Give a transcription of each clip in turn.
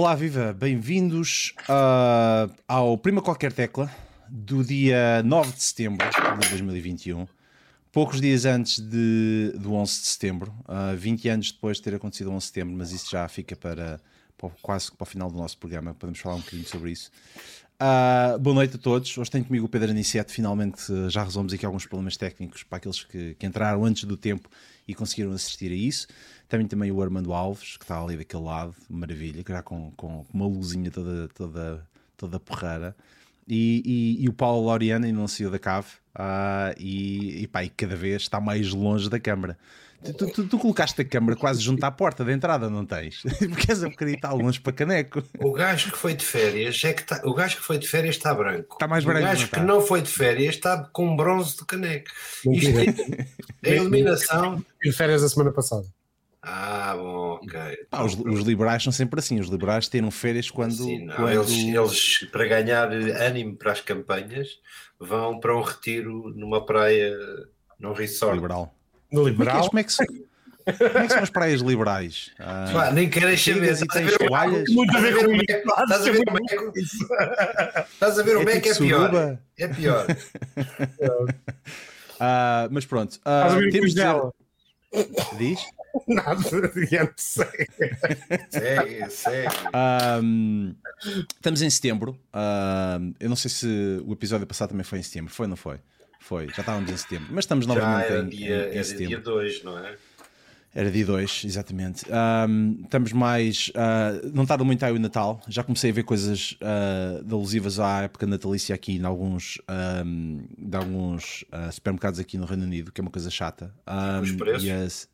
Olá, viva! Bem-vindos uh, ao Prima Qualquer Tecla do dia 9 de setembro de 2021. Poucos dias antes de, do 11 de setembro, uh, 20 anos depois de ter acontecido o 11 de setembro, mas isso já fica para, para quase para o final do nosso programa, podemos falar um bocadinho sobre isso. Uh, boa noite a todos. Hoje tenho comigo o Pedro Aniceto. Finalmente já resolvemos aqui alguns problemas técnicos para aqueles que, que entraram antes do tempo e conseguiram assistir a isso. Também também o Armando Alves, que está ali daquele lado, maravilha, já com, com uma luzinha toda, toda, toda porrada. E, e, e, o Paulo Loriano ainda não saiu da cave uh, e, e, pá, e cada vez está mais longe da câmara. Tu, tu, tu, colocaste a câmara quase junto à porta da entrada, não tens? Porque és um bocadinho está longe para caneco. O gajo que foi de férias é que está, o gajo que foi de férias está branco. Está mais branco. O gajo que não foi de férias está com bronze de caneco. Isto é, é eliminação. de férias a semana passada. Ah, bom, ok. Ah, os, os, liberais são sempre assim. Os liberais tiram férias quando. Sim, não, quando... Eles, eles, para ganhar ânimo para as campanhas, vão para um retiro numa praia, num resort. Liberal. No liberal? Como é que, como é que são as praias liberais? Ah, Pá, nem queres saber. Estás a ver toalhas? Muito a ver com o Estás a ver como é que. Estás a ver o é que é pior. É pior. uh, mas pronto. Uh, temos de... Diz? Nada, adiante, segue. segue, segue. Um, estamos em setembro. Um, eu não sei se o episódio passado também foi em setembro. Foi ou não foi? Foi, já estávamos em setembro. Mas estamos novamente era em, dia, em, em era setembro. dia 2, não é? Era dia 2, exatamente. Um, estamos mais. Uh, não tarda muito aí o Natal. Já comecei a ver coisas uh, alusivas à época natalícia aqui em alguns, um, de alguns uh, supermercados aqui no Reino Unido, que é uma coisa chata. Um, Os preços? as-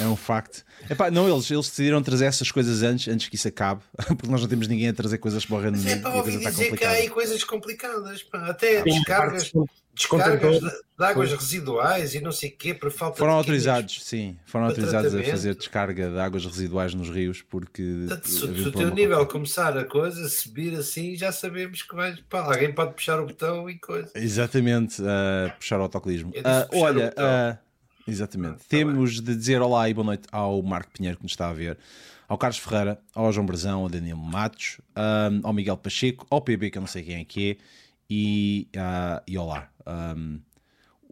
é um facto. Epá, não, eles, eles decidiram trazer essas coisas antes, antes que isso acabe, porque nós não temos ninguém a trazer coisas para o Reino é Unido para a ouvir coisa está dizer que há aí coisas complicadas. Pá. Até Sim, descargas, descargas de, de águas residuais e não sei o quê, por falta Foram de químicos. autorizados, sim, foram autorizados a tratamento. fazer descarga de águas residuais nos rios porque Portanto, se, o teu nível começar a coisa, subir assim, já sabemos que vai. Pá, alguém pode puxar o botão e coisa. Exatamente, uh, puxar o autocolismo. Eu disse Ah, puxar o olha, botão. Exatamente. Tá Temos de dizer olá e boa noite ao Marco Pinheiro que nos está a ver, ao Carlos Ferreira, ao João Brazão, ao Daniel Matos, ah, ao Miguel Pacheco, ao PB, que eu não sei quem é que é, e, ah, e olá. Um,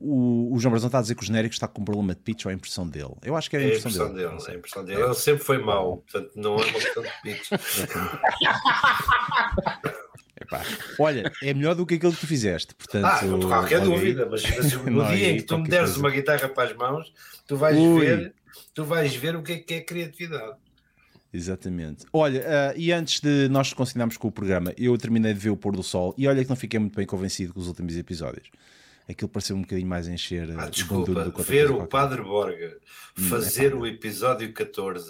o, o João Brazão está a dizer que o genérico está com um problema de pitch ou a impressão dele. Eu acho que é a É a impressão, impressão dele. dele, é a impressão dele. Ele sempre foi mau, portanto não é uma questão de pitch. Epá, Olha, é melhor do que aquilo que tu fizeste. Portanto, Ah, não tenho qualquer dúvida, mas, mas no Não, dia em que tu me deres coisa. uma guitarra para as mãos, tu vais Ui. ver, tu vais ver o que é que é criatividade. Exatamente. Olha, ah, e antes de nós continuarmos com o programa, eu terminei de ver o pôr do sol e olha que não fiquei muito bem convencido com os últimos episódios. Aquilo pareceu um bocadinho mais encher Ah, ah, desculpa, do outra ver o. Padre Borga fazer o episódio 14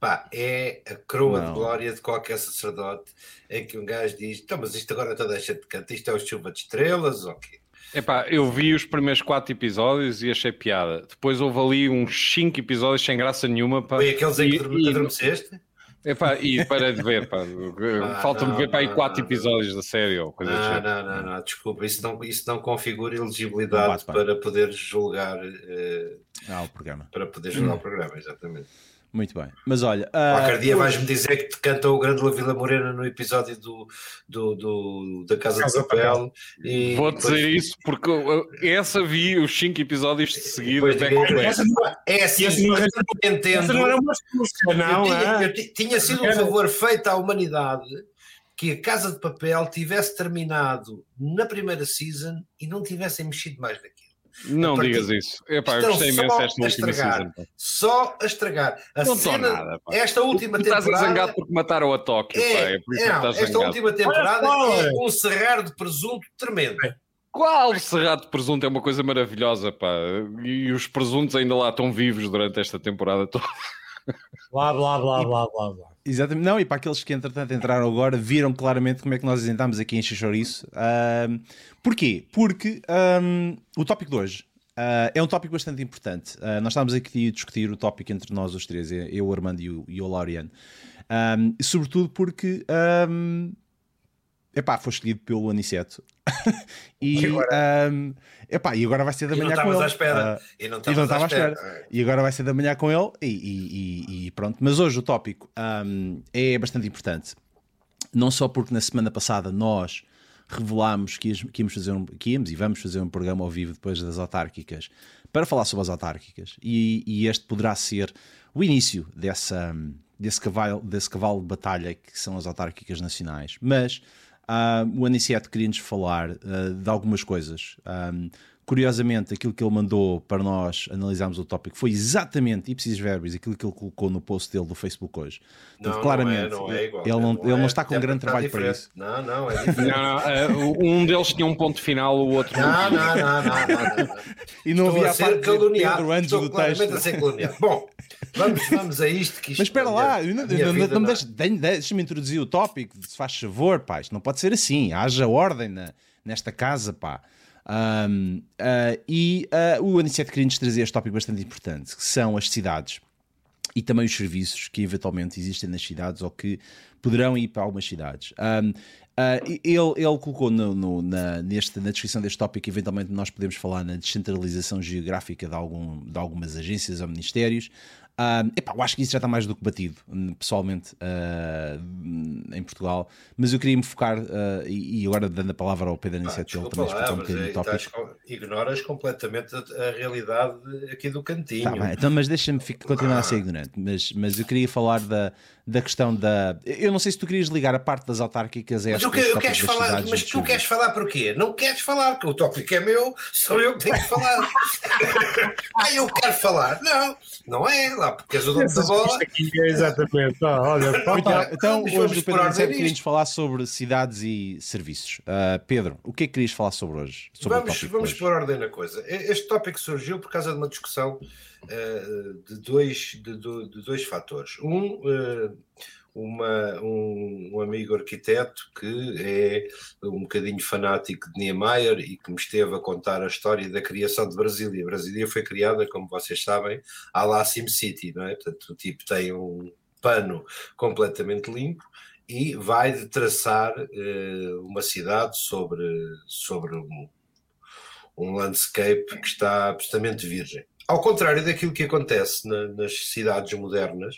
pá, é a coroa Não. de glória de qualquer sacerdote em que um gajo diz: então, mas isto agora toda a gente canta, isto é o chuva de estrelas ou quê? Epá, eu vi os primeiros quatro episódios e achei piada. Depois houve ali uns cinco episódios sem graça nenhuma. Pá. Foi aqueles em que E- adorme- e- adormeceste? Epá, e parei de ver. Pá. Falta-me não, ver para aí não, quatro não. episódios da série ou coisa Não, assim. não, não, não, desculpa, isso não, isso não configura Não elegibilidade bate para poder julgar eh, Ah, o programa. para poder julgar o programa, exatamente. Muito bem. Mas olha, ah, Qualquer dia vais-me dizer que te canta o Grande La Vila Morena no episódio do, do, do- da Casa, Casa de Papel. E Vou depois- dizer isso porque essa vi os cinco episódios de seguida. to back. Essa não, É assim, essa não, essa entendo. não era uma música, não, eu, tinha, é? eu ti- tinha sido um favor feito à humanidade que a Casa de Papel tivesse terminado na primeira season e não tivessem mexido mais naquilo. Não partir- digas isso. Epá, eu gostei imenso desta última season. Só a estragar. A Não cena, nada. Pá. esta última Tu estás a temporada. zangado porque mataram a Tóquio. É, É por isso é, que não, estás esta zangado. última temporada Olha, é um serrar de presunto tremendo. Qual cerrado de presunto é uma coisa maravilhosa, pá. E os presuntos ainda lá estão vivos durante esta temporada toda. Blá, blá, blá, blá, blá, blá. Exatamente. Não, e para aqueles que entretanto entraram agora, viram claramente como é que nós isentámos aqui em Xixoriço. Ahm, porquê? Porque ahm, o tópico de hoje ah, é um tópico bastante importante. Ah, nós estávamos aqui a discutir o tópico entre nós os três, eu, o Armando e o, e o Laureano. Ahm, e sobretudo porque ahm, epá, foi escolhido pelo Aniceto. e, E agora? um, epá, e agora vai ser da manhã com ele. à espera. Ah, E não estava à espera. espera. E agora vai ser da manhã com ele e, e- e- e pronto. Mas hoje o tópico um, é bastante importante. Não só porque na semana passada nós revelámos que, íamos- que íamos fazer um, que íamos e vamos fazer um programa ao vivo depois das autárquicas para falar sobre as autárquicas e, e este poderá ser o início dessa, desse, cavalo, desse cavalo de batalha que são as autárquicas nacionais. Mas ah, o Aniceto queria-nos falar ah, de algumas coisas. Ah, curiosamente, aquilo que ele mandou para nós analisarmos o tópico foi exatamente, ipsis verbis, aquilo que ele colocou no post dele do Facebook hoje. Portanto, Não, claramente, não é, não é igual. ele, não, ele não é. está com É grande porque trabalho está para diferente. isso. Não, não, é diferente. Não, não, eh, um deles tinha um ponto final, o outro Não, não, não, não, não, não. E não havia a parte de caluniado. Pedro antes Estou do texto. a ser caluniado. Bom, vamos, vamos a isto que isto Mas espera lá, deixa-me introduzir o tópico, se faz favor, pá, isto não pode ser assim, haja ordem na- nesta casa, pá. Ahm, ah, e ah, o Aniceto queria nos trazer este tópico bastante importante, que são as cidades e também os serviços que eventualmente existem nas cidades ou que poderão ir para algumas cidades. Ahm, ah, ele, ele colocou no- no- na, neste, na descrição deste tópico, eventualmente nós podemos falar na descentralização geográfica de, algum, de algumas agências ou ministérios. Ahm, epá, eu acho que isso já está mais do que batido, hum, pessoalmente, ah, em Portugal. Mas eu queria me focar, ah, e, e agora dando a palavra ao Pedro Ah, Aniceto, ele desculpa também explicar um bocadinho o tópico. ignoras completamente a, a realidade aqui do cantinho. Tá bem, então, mas deixa-me continuar a ser ignorante. Mas, mas eu queria falar da, da questão da. Eu não sei se tu querias ligar a parte das autárquicas a Mas esta eu, que- eu queres falar, mas tu queres falar porquê? Não queres falar, porque o tópico é meu, sou eu que tenho que falar. ah, eu quero falar. Não, não é lá, porque és o dono da bola. Aqui é exatamente. ó, olha, Então, pá, então hoje o Pedro Aniceto nisto. queria-nos falar sobre cidades e serviços. Ah, Pedro, o que é que querias falar sobre hoje? Sobre Vamos, vamos hoje? pôr ordem na coisa. Este tópico surgiu por causa de uma discussão de, dois, de, de dois fatores. Um, eh, uma- um, um amigo arquiteto que é um bocadinho fanático de Niemeyer e que me esteve a contar a história da criação de Brasília. Brasília foi criada, como vocês sabem, à la SimCity, não é? Portanto, o tipo tem um pano completamente limpo e vai de traçar eh, uma cidade sobre, sobre um, um landscape que está absolutamente virgem. Ao contrário daquilo que acontece na- nas cidades modernas,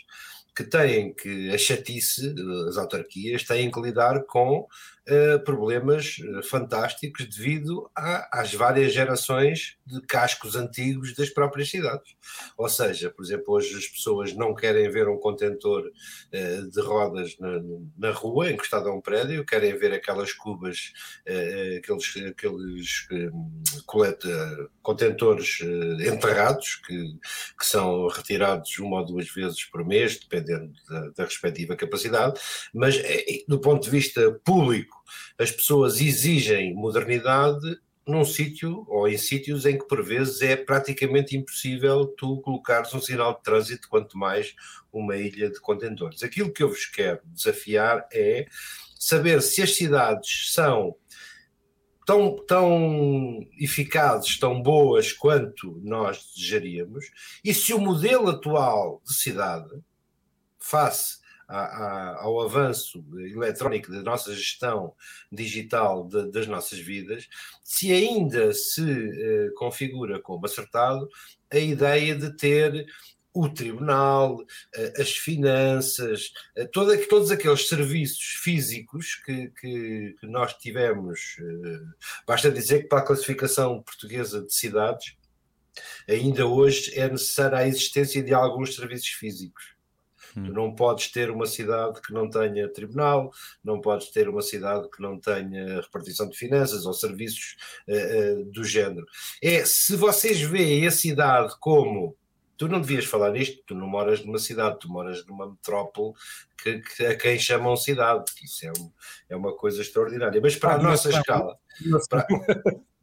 que têm que, a chatice, as autarquias, têm que lidar com eh, problemas eh, fantásticos devido a- às várias gerações de cascos antigos das próprias cidades. Ou seja, por exemplo, hoje as pessoas não querem ver um contentor eh, de rodas na, na rua, encostado a um prédio, querem ver aquelas cubas, eh, aqueles, aqueles eh, colete, eh, contentores eh, enterrados que, que são retirados uma ou duas vezes por mês, dependendo da, da respectiva capacidade, mas eh, do ponto de vista público, as pessoas exigem modernidade num sítio ou em sítios em que por vezes é praticamente impossível tu colocares um sinal de trânsito, quanto mais uma ilha de contentores. Aquilo que eu vos quero desafiar é saber se as cidades são tão, tão eficazes, tão boas quanto nós desejaríamos, e se o modelo atual de cidade, face ao avanço eletrónico da nossa gestão digital de- das nossas vidas, se ainda se eh, configura como acertado a ideia de ter o tribunal, eh, as finanças, eh, todos aqueles serviços físicos que, que- que nós tivemos. Basta dizer que para a classificação portuguesa de cidades, ainda hoje é necessária a existência de alguns serviços físicos. Tu não podes ter uma cidade que não tenha tribunal, não podes ter uma cidade que não tenha repartição de finanças ou serviços eh, eh, do género. É, se vocês veem a cidade como. Tu não devias falar nisto, tu não moras numa cidade, tu moras numa metrópole que, que a quem chamam cidade, isso é, um- é uma coisa extraordinária. Mas para a Ah, nossa mas- escala, para,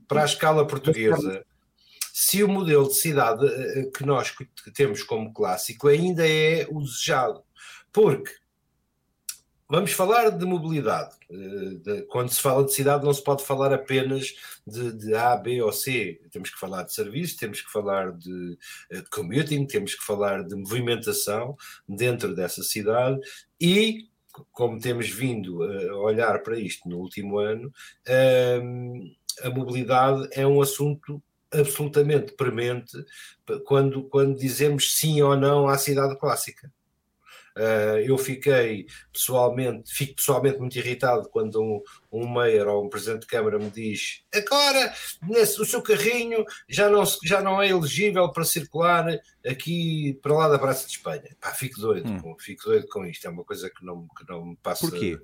para a escala portuguesa, se o modelo de cidade eh, que nós temos como clássico ainda é o desejado. Porque vamos falar de mobilidade. eh, quando se fala de cidade, não se pode falar apenas de, de A, B ou C. Temos que falar de serviços, temos que falar de eh, commuting, temos que falar de movimentação dentro dessa cidade e como temos vindo a olhar para isto no último ano, hum, a mobilidade é um assunto absolutamente premente quando, quando dizemos sim ou não à cidade clássica. Uh, eu fiquei pessoalmente, fico pessoalmente muito irritado quando um, um mayor ou um presidente de Câmara me diz agora nesse, o seu carrinho já não, já não é elegível para circular aqui para lá da Praça de Espanha. Pá, fico doido, hum. com, fico doido com isto, é uma coisa que não, que não me passa. Porquê?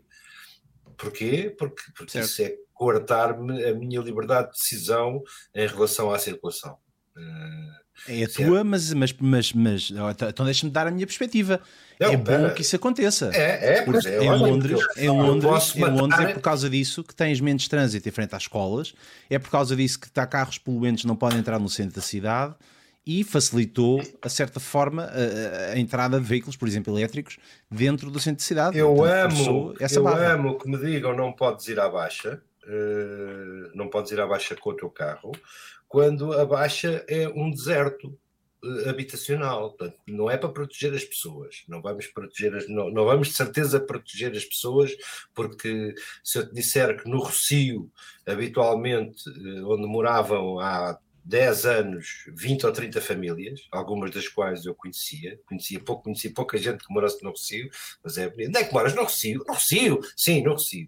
Porquê? Porque, porque isso é coartar-me a minha liberdade de decisão em relação à circulação. É a tua, mas, mas, mas, mas então deixa-me dar a minha perspectiva. Não, é bom que isso aconteça. É, é, porque é, em Londres, em Londres, em Londres é por causa disso que tens menos trânsito em frente às escolas, é por causa disso que está carros poluentes não podem entrar no centro da cidade e facilitou, a certa forma, a, a, entrada de veículos, por exemplo, elétricos, dentro do centro da cidade. Eu amo, essa eu barra. amo que me digam não podes ir à baixa, uh, não podes ir à baixa com o teu carro, quando a baixa é um deserto uh, habitacional. Portanto, não é para proteger as pessoas. Não vamos proteger as, não, não, vamos de certeza proteger as pessoas, porque se eu te disser que no Rocio, habitualmente, uh, onde moravam há 10 anos, 20 ou 30 famílias, algumas das quais eu conhecia, conhecia pouco, conhecia pouca gente que morasse no Rocio, mas é bonito. Onde é que moras? No Rocio? No Rocio? Sim, no Rocio.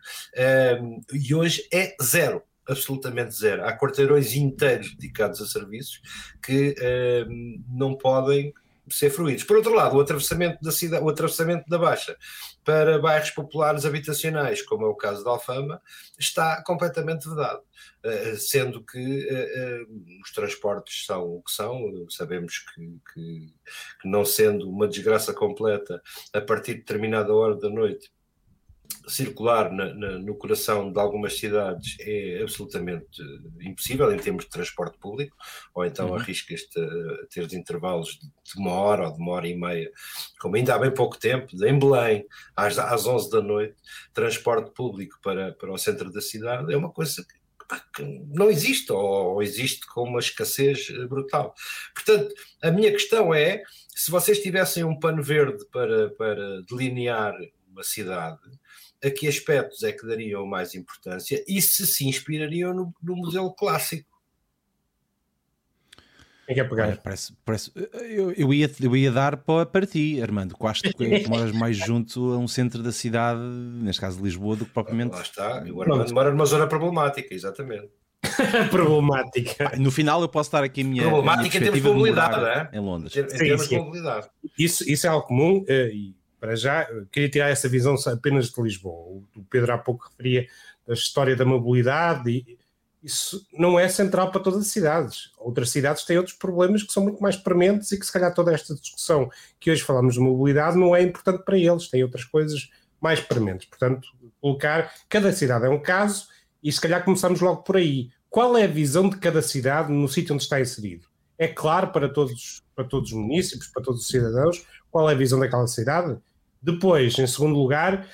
Um, e hoje é zero absolutamente zero. Há quarteirões inteiros dedicados a serviços que uh, não podem ser fruídos. Por outro lado, o atravessamento da cidade, o atravessamento da Baixa para bairros populares habitacionais, como é o caso da Alfama, está completamente vedado. Uh, sendo que uh, uh, os transportes são o que são, sabemos que, que, que, não sendo uma desgraça completa, a partir de determinada hora da noite, circular na, na, no coração de algumas cidades é absolutamente impossível em termos de transporte público, ou então uhum. arriscas-te a ter intervalos de uma hora ou de uma hora e meia, como ainda há bem pouco tempo, em Belém, às, às 11 da noite, transporte público para, para o centro da cidade é uma coisa que que não existe, ou existe com uma escassez brutal. Portanto, a minha questão é: se vocês tivessem um pano verde para, para delinear uma cidade, a que aspectos é que dariam mais importância e se se inspirariam no, no modelo clássico. Quem quer pegar? Olha, parece, parece, eu, eu, ia, eu ia dar para, para ti, Armando, que acho que moras mais junto a um centro da cidade, neste caso de Lisboa, do que propriamente. Lá está, o Armando mora numa zona problemática, exatamente. problemática. No final eu posso dar aqui a minha. Problemática a minha em termos de mobilidade, é? Em Londres. Em, termos sim. de mobilidade. Isso, isso é algo comum eh, e para já, queria tirar essa visão apenas de Lisboa. O Pedro há pouco referia a história da mobilidade e isso não é central para todas as cidades. Outras cidades têm outros problemas que são muito mais prementes e que se calhar toda esta discussão que hoje falamos de mobilidade não é importante para eles, têm outras coisas mais prementes. Portanto, colocar cada cidade é um caso e se calhar começamos logo por aí. Qual é a visão de cada cidade no sítio onde está inserido? É claro para todos, para todos os municípios, para todos os cidadãos, qual é a visão daquela cidade? Depois, em segundo lugar,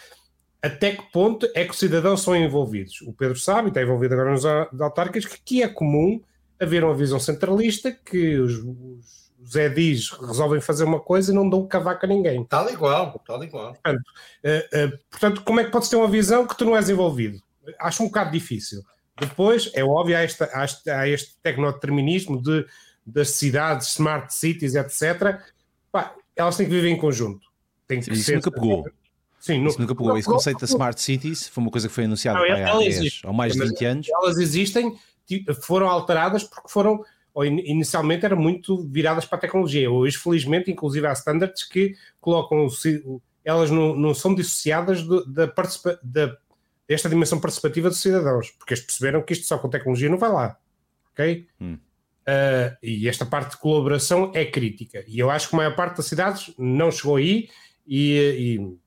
até que ponto é que os cidadãos são envolvidos? O Pedro sabe, e está envolvido agora nos autárquicos, que aqui é comum haver uma visão centralista que os, os, os edis resolvem fazer uma coisa e não dão cavaco a ninguém. Tal igual, tal igual. Portanto, uh, uh, portanto, como é que podes ter uma visão que tu não és envolvido? Acho um bocado difícil. Depois, é óbvio, há, esta, há este, há este tecnodeterminismo de, das cidades, smart cities, etc. Pá, elas têm que viver em conjunto tem que Isso ser. nunca pegou. Sim, Isso nunca pegou. Esse conceito da Smart Cities foi uma coisa que foi anunciada não, há 10 ou mais de 20 anos. Elas existem, foram alteradas porque foram, inicialmente eram muito viradas para a tecnologia. Hoje, felizmente, inclusive há standards que colocam, elas não, não são dissociadas da, da, desta dimensão participativa dos cidadãos, porque eles perceberam que isto só com tecnologia não vai lá. Ok? Hum. Uh, e esta parte de colaboração é crítica. E eu acho que a maior parte das cidades não chegou aí e, e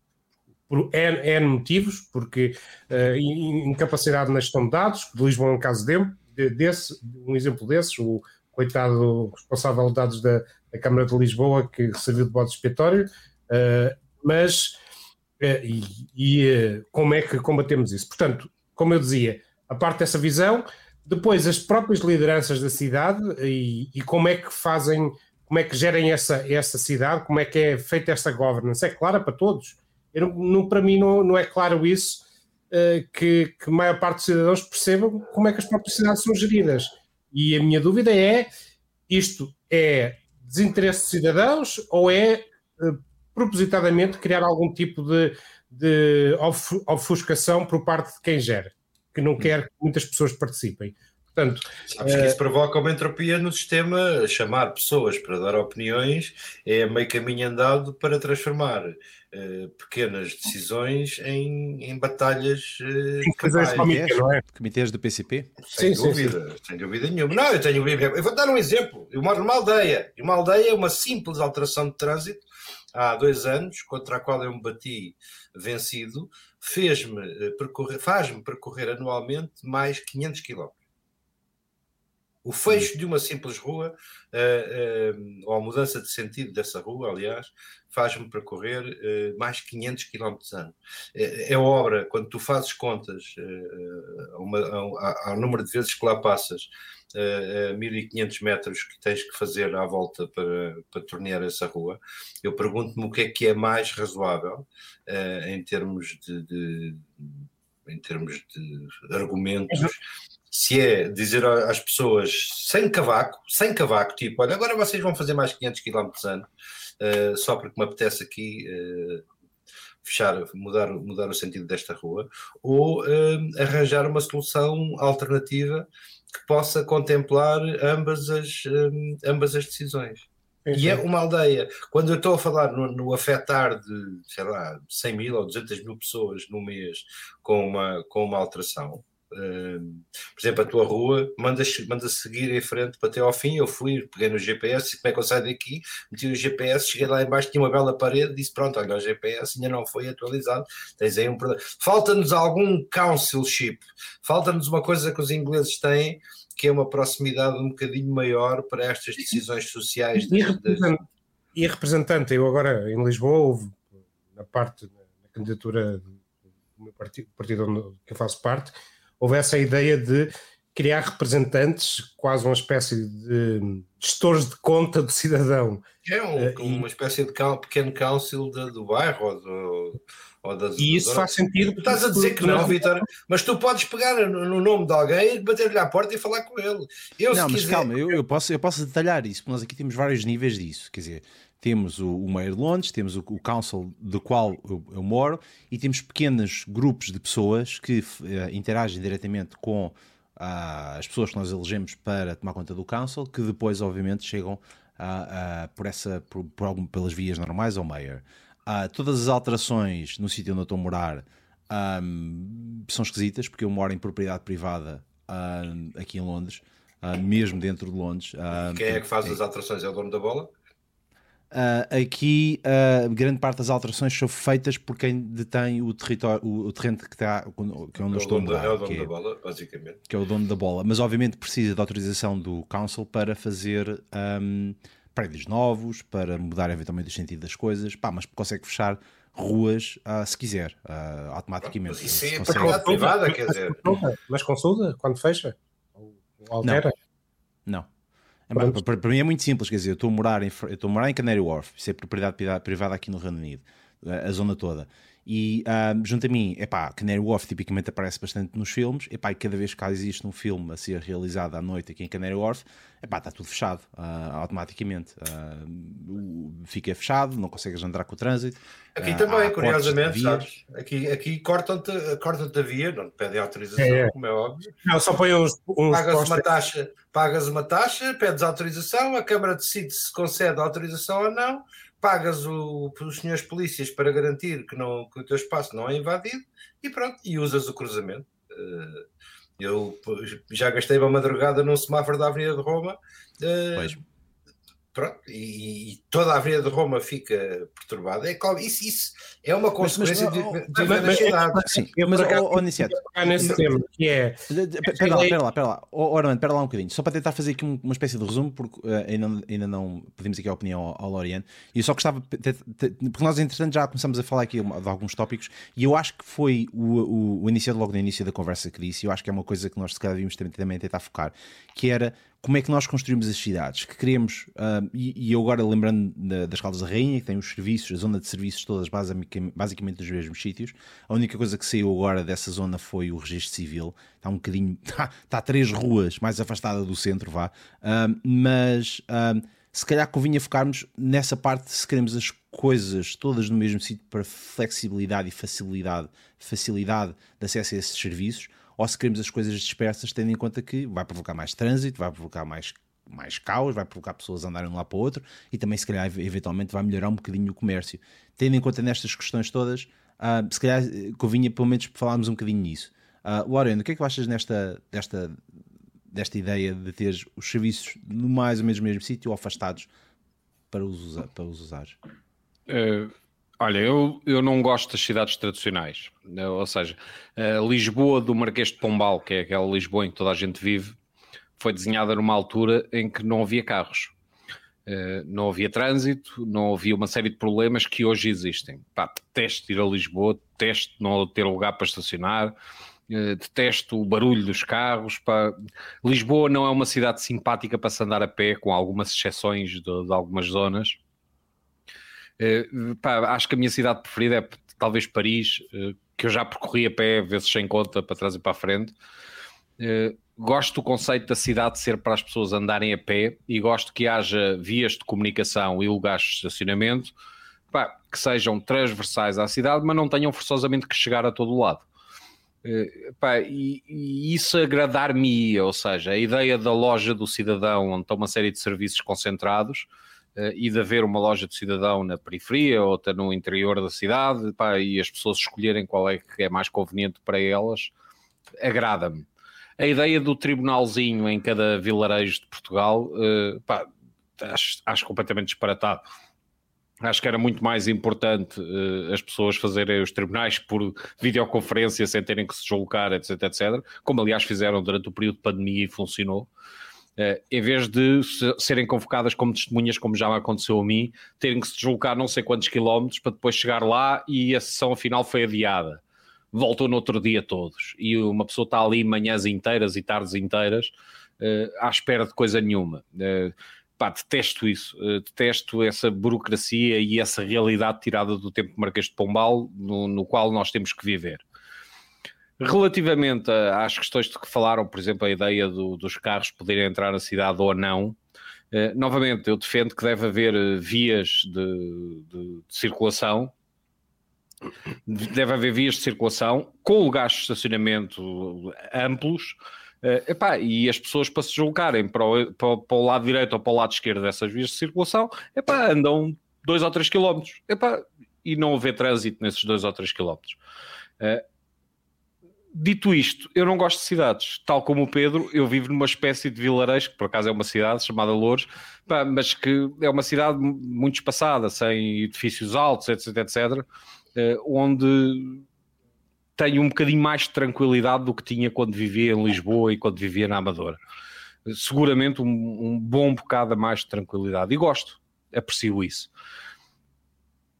por N, N, motivos, porque uh, incapacidade na gestão de dados, de Lisboa é um caso de, desse, um exemplo desses, o coitado responsável de dados da, da Câmara de Lisboa, que serviu de bode expiatório, uh, mas uh, e, e como é que combatemos isso? Portanto, como eu dizia, a parte dessa visão, depois as próprias lideranças da cidade e, e como é que fazem como é que gerem essa, essa cidade, como é que é feita essa governance. É clara para todos. Eu, não, para mim não, não é claro isso, uh, que, que a maior parte dos cidadãos percebam como é que as próprias cidades são geridas. E a minha dúvida é, isto é desinteresse de cidadãos ou é uh, propositadamente criar algum tipo de, de ofuscação por parte de quem gera, que não quer que muitas pessoas participem. Portanto, Sabes que isso eh, provoca uma entropia no sistema, chamar pessoas para dar opiniões é meio caminho andado para transformar uh, pequenas decisões em, em batalhas uh, comitês, não é? comitês do PCP? Sem sim, dúvida, sim, sim. sem dúvida nenhuma. Não, eu tenho eu vou dar um exemplo. Eu moro numa aldeia, e uma aldeia é uma simples alteração de trânsito há dois anos, contra a qual eu me bati vencido, fez-me percorrer, faz-me percorrer anualmente mais 500 quilómetros. O fecho de uma simples rua, uh, uh, ou a mudança de sentido dessa rua, aliás, faz-me percorrer uh, mais 500 km ano. É, é, obra, quando tu fazes contas uma, ao, ao número de vezes que lá passas, uh, 1500 metros que tens que fazer à volta para, para tornear essa rua, eu pergunto-me o que é que é mais razoável em termos de, de em termos de argumentos se é dizer às pessoas sem cavaco, sem cavaco, tipo, olha, agora vocês vão fazer mais 500 km ano, uh, só porque me apetece aqui uh, fechar, mudar, mudar o sentido desta rua, ou uh, arranjar uma solução alternativa que possa contemplar ambas as, um, ambas as decisões. E é uma aldeia. Quando eu estou a falar no, no, afetar de, sei lá, 100 mil ou 200 mil pessoas no mês com uma, com uma alteração, por exemplo, a tua rua, manda, manda seguir em frente para até ao fim. Eu fui, peguei no GPS, como é que eu saio daqui? Meti o GPS, cheguei lá embaixo, tinha uma bela parede, disse: Pronto, olha, o GPS ainda não foi atualizado. Tens aí um problema. Falta-nos algum councilship, falta-nos uma coisa que os ingleses têm, que é uma proximidade um bocadinho maior para estas decisões sociais. E, representante, e representante, eu agora em Lisboa houve, na parte, na candidatura do meu partido, partido onde eu faço parte houve essa ideia de criar representantes, quase uma espécie de gestores de conta do cidadão. É um, uh, uma e, espécie de pequeno council de, do bairro ou, do, ou das, E isso faz sentido. Tu estás a dizer que não, Vitor, mas tu podes pegar no nome de alguém, bater-lhe à porta e falar com ele. Eu, não, mas quiser... calma, eu, eu, posso, eu posso detalhar isso, porque nós aqui temos vários níveis disso. Quer dizer, temos o, o Mayor de Londres, temos o, o Council do qual eu, eu, moro e temos pequenos grupos de pessoas que uh, interagem diretamente com uh, as pessoas que nós elegemos para tomar conta do Council, que depois, obviamente, chegam uh, por essa, por, por algum, pelas vias normais ao Mayor. todas as alterações no sítio onde eu estou a morar um, são esquisitas, porque eu moro em propriedade privada aqui em Londres. mesmo dentro de Londres. Quem é que faz as alterações? É o dono da bola? Uh, aqui, uh, grande parte das alterações são feitas por quem detém o território, o, o terreno que está, que é onde eu estou a morar. É o dono que é, da bola, basicamente. Que é o dono da bola, mas obviamente precisa de autorização do Council para fazer um, prédios novos, para mudar eventualmente o sentido das coisas, pá, mas consegue fechar ruas uh, se quiser, automaticamente. Mas isso é propriedade privada, quer dizer. Mas consulta quando fecha? Ou altera? Não. não. É, para, para, mim é muito simples, quer dizer, eu estou a morar em, eu estou a morar em Canary Wharf, isso é propriedade privada aqui no Reino Unido, a zona toda. E uh, junto a mim, epá, Canary Wharf tipicamente aparece bastante nos filmes, epá, e cada vez que existe um filme a ser realizado à noite aqui em Canary Wharf, epá, está tudo fechado uh, automaticamente. Uh, fica fechado, não consegues andar com o trânsito. Aqui também, curiosamente, sabes? Aqui, aqui cortam-te cortam a via, não te pedem autorização, é, é. como é óbvio. Não, só põe uns pagas uma taxa, pagas uma taxa, pedes autorização, a Câmara decide se concede autorização ou não pagas o, os senhores polícias para garantir que, não, que o teu espaço não é invadido e pronto, e usas o cruzamento. Eh, eu já gastei uma madrugada num semáforo da Avenida de Roma. Eh, pois Pronto, e, e, toda a Avenida de Roma fica perturbada. É, isso, isso é uma consequência mas, mas, de, de mas, cidade. Sim, mas, oh, Aniceto, nesse tema, que é... Espera lá, espera lá, espera lá. Oh, Orlando, espera lá um bocadinho. Só para tentar fazer aqui uma espécie de resumo, porque uh, ainda, ainda não pedimos aqui a opinião ao, ao Loriane, e eu só gostava... Porque nós, entretanto, já começamos a falar aqui de alguns tópicos, e eu acho que foi o, o, o iniciado logo no início da conversa que disse, e eu acho que é uma coisa que nós, se calhar, devíamos também, também tentar focar, que era como é que nós construímos as cidades, que queremos, uh, e, e, eu agora lembrando da, das Caldas da Rainha, que tem os serviços, a zona de serviços todas basicamente, basicamente nos mesmos sítios, a única coisa que saiu agora dessa zona foi o registro civil, está um bocadinho, está, está três ruas mais afastada do centro, vá, uh, mas uh, se calhar convinha focarmos nessa parte se queremos as coisas todas no mesmo sítio para flexibilidade e facilidade, facilidade de acesso a esses serviços, ou se queremos as coisas dispersas, tendo em conta que vai provocar mais trânsito, vai provocar mais, mais caos, vai provocar pessoas a andarem de um lado para o outro e também, se calhar, eventualmente vai melhorar um bocadinho o comércio. Tendo em conta nestas questões todas, uh, se calhar eh, convinha pelo menos falarmos um bocadinho nisso. Uh, Lorena, o que é que achas nesta, desta, desta ideia de ter os serviços no mais ou menos mesmo sítio afastados para os, para os usar? Uh, Olha, eu, eu não gosto das cidades tradicionais. Ou seja, Lisboa do Marquês de Pombal, que é aquela Lisboa em que toda a gente vive, foi desenhada numa altura em que não havia carros. Uh, não havia trânsito, não havia uma série de problemas que hoje existem. Pá, detesto ir a Lisboa, detesto não ter lugar para estacionar, uh, detesto o barulho dos carros. Pá. Lisboa não é uma cidade simpática para se andar a pé, com algumas exceções de, de algumas zonas. Uh, pá, acho que a minha cidade preferida é talvez Paris, uh, que eu já percorri a pé, vezes sem conta, para trás e para a frente. Uh, gosto do conceito da cidade ser para as pessoas andarem a pé e gosto que haja vias de comunicação e lugares de estacionamento pá, que sejam transversais à cidade, mas não tenham forçosamente que chegar a todo lado. E, e, isso agradar-me, ou seja, a ideia da loja do cidadão, onde estão uma série de serviços concentrados, e de haver uma loja de cidadão na periferia, outra no interior da cidade, pá, e as pessoas escolherem qual é que é mais conveniente para elas, agrada-me. A ideia do tribunalzinho em cada vilarejo de Portugal, uh, pá, acho, acho completamente disparatado. Acho que era muito mais importante uh, as pessoas fazerem os tribunais por videoconferência sem terem que se deslocar, etc, etc. Como aliás fizeram durante o período de pandemia e funcionou. Uh, em vez de serem convocadas como testemunhas, como já aconteceu a mim, terem que se deslocar não sei quantos quilómetros para depois chegar lá e a sessão afinal foi adiada. Voltou no outro dia todos. E uma pessoa está ali manhãs inteiras e tardes inteiras uh, à espera de coisa nenhuma. Uh, pá, detesto isso. Detesto essa burocracia e essa realidade tirada do tempo de Marquês de Pombal no, no qual nós temos que viver. Relativamente às questões de que falaram, por exemplo, a ideia do, dos carros poderem entrar na cidade ou não, eh, novamente, eu defendo que deve haver eh, vias de, de, de, circulação, deve haver vias de circulação com lugares de estacionamento amplos. Eh, epá, e as pessoas para se deslocarem para o, para, para o, lado direito ou para o lado esquerdo dessas vias de circulação epá, andam 2 ou 3 quilómetros e não haver trânsito nesses 2 ou 3 quilómetros. Dito isto, eu não gosto de cidades. Tal como o Pedro, eu vivo numa espécie de vilarejo, que por acaso é uma cidade chamada Louros, mas que é uma cidade muito espaçada, sem edifícios altos, etc, etc, eh, onde tenho um bocadinho mais de tranquilidade do que tinha quando vivia em Lisboa e quando vivia na Amadora. Seguramente um, um bom bocado a mais de tranquilidade. E gosto, aprecio isso.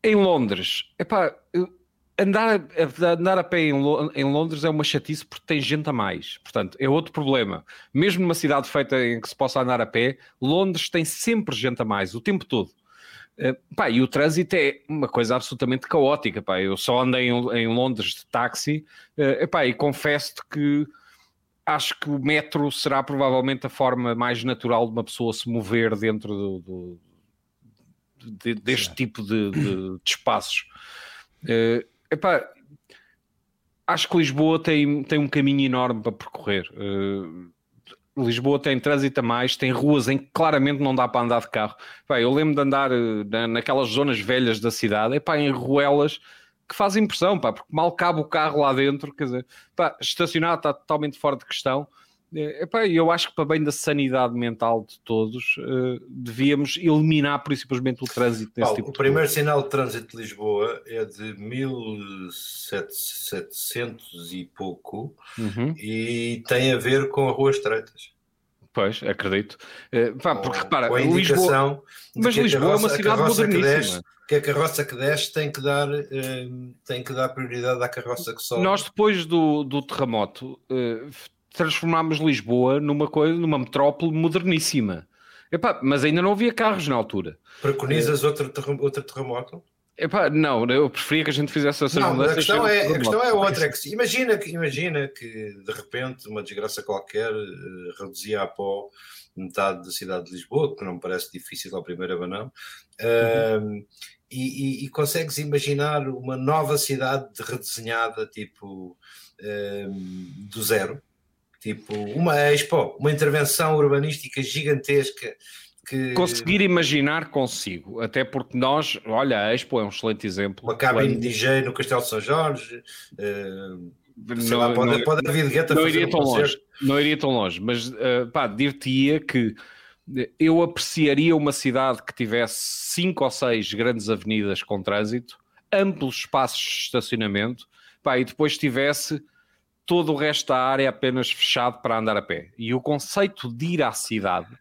Em Londres, epá, eu, andar, andar a pé em, em, Londres é uma chatice porque tem gente a mais. Portanto, é outro problema. Mesmo numa cidade feita em que se possa andar a pé, Londres tem sempre gente a mais, o tempo todo. Uh, pá, e o trânsito é uma coisa absolutamente caótica. Pá. Eu só andei em, em Londres de táxi uh, epá, e confesso-te que acho que o metro será provavelmente a forma mais natural de uma pessoa se mover dentro do, do de, deste tipo de, de, de espaços. Uh, Epá, acho que Lisboa tem, tem um caminho enorme para percorrer. Uh, Lisboa tem trânsito a mais, tem ruas em que claramente não dá para andar de carro. Epá, eu lembro de andar uh, na, naquelas zonas velhas da cidade, epá, em ruelas que fazem impressão, pá, porque mal cabe o carro lá dentro, quer dizer, epá, estacionar está totalmente fora de questão. É, epá, eu acho que para bem da sanidade mental de todos, uh, devíamos eliminar principalmente o trânsito desse tipo O primeiro sinal de trânsito de Lisboa é de 1700 e pouco uhum. e tem a ver com as ruas estreitas. Pois, acredito. Uh, pá, porque repara, Lisboa, mas Lisboa é uma cidade moderníssima que a carroça que desce tem que dar, uh, tem que dar prioridade à carroça que sobe. Nós, depois do, do terremoto, transformámos Lisboa numa coisa, numa metrópole moderníssima. Epá, mas ainda não havia carros na altura. Preconizas é. outro, outro terremoto? Epá, não, eu preferia que a gente fizesse essas não, mudanças. A questão, é, a questão é outra. É que, imagina, que, imagina que de repente uma desgraça qualquer uh, reduzia a pó metade da cidade de Lisboa, que não me parece difícil ao primeiro abanão, uh, uhum. e, e, e, consegues imaginar uma nova cidade redesenhada, tipo uh, do zero, tipo uma expo, uma intervenção urbanística gigantesca que... Conseguir imaginar consigo, até porque nós, olha, a Expo é um excelente exemplo. Uma cabine de DJ no Castelo de São Jorge, uh, não, lá, pode, não, pode haver gueta não iria tão longe, não iria tão longe, mas uh, pá, dir-te-ia que eu apreciaria uma cidade que tivesse cinco ou seis grandes avenidas com trânsito, amplos espaços de estacionamento, pá, e depois tivesse todo o resto da área apenas fechado para andar a pé. E o conceito de ir à cidade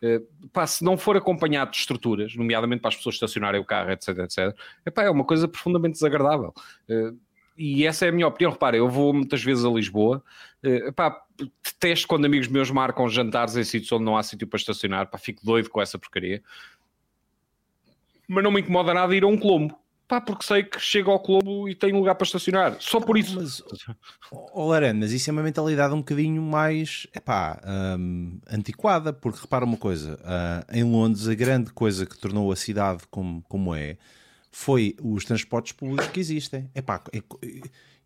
Uh, pá, se não for acompanhado de estruturas, nomeadamente para as pessoas estacionarem o carro, etc, etc, epá, é uma coisa profundamente desagradável. Uh, e essa é a minha opinião. Repara, eu vou muitas vezes a Lisboa, uh, epá, detesto quando amigos meus marcam jantares em sítios onde não há sítio para estacionar, pá, fico doido com essa porcaria. Mas não me incomoda nada ir a um Colombo. Pá, porque sei que chego ao Colombo e tenho lugar para estacionar. Só por isso. Mas, oh, Laran, mas isso é uma mentalidade um bocadinho mais epá, um, antiquada, porque repara uma coisa: uh, em Londres, a grande coisa que tornou a cidade como, como é foi os transportes públicos que existem. Epá, é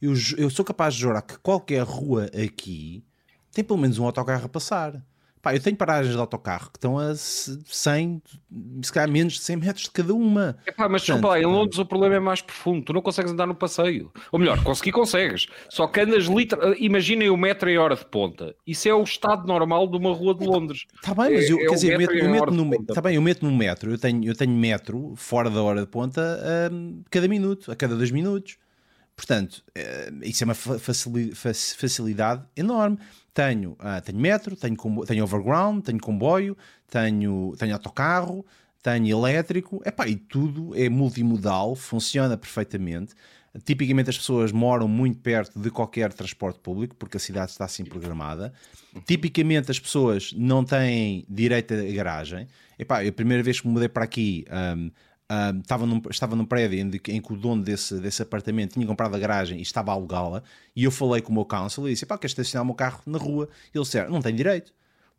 eu, eu sou capaz de jurar que qualquer rua aqui tem pelo menos um autocarro a passar. Pá, eu tenho paragens de autocarro que estão a 100, se calhar menos de 100 metros de cada uma. Epá, mas desculpa lá, em Londres o problema é mais profundo. Tu não consegues andar no passeio. Ou melhor, conseguir consegues. Só que andas literal. Imaginem o metro e hora de ponta. Isso é o estado normal de uma rua de Londres. Está bem, mas eu, é, quer é dizer, eu meto, eu meto no, tá bem, eu meto no metro. Eu tenho, eu tenho metro fora da hora de ponta um, cada minuto, a cada dois minutos. Portanto, uh, isso é uma facilidade enorme. Tenho, uh, tenho metro, tenho, tenho overground, tenho comboio, tenho, tenho autocarro, tenho elétrico, epá, e tudo é multimodal, funciona perfeitamente. Tipicamente as pessoas moram muito perto de qualquer transporte público, porque a cidade está assim programada. Tipicamente as pessoas não têm direito a garagem. Epá, a primeira vez que me mudei para aqui, um, estava, num, estava num prédio em, em, que o dono desse, desse apartamento tinha comprado a garagem e estava a alugá-la, e eu falei com o meu council e disse: pá, quer estacionar o meu carro na rua? E ele disse: não tem direito,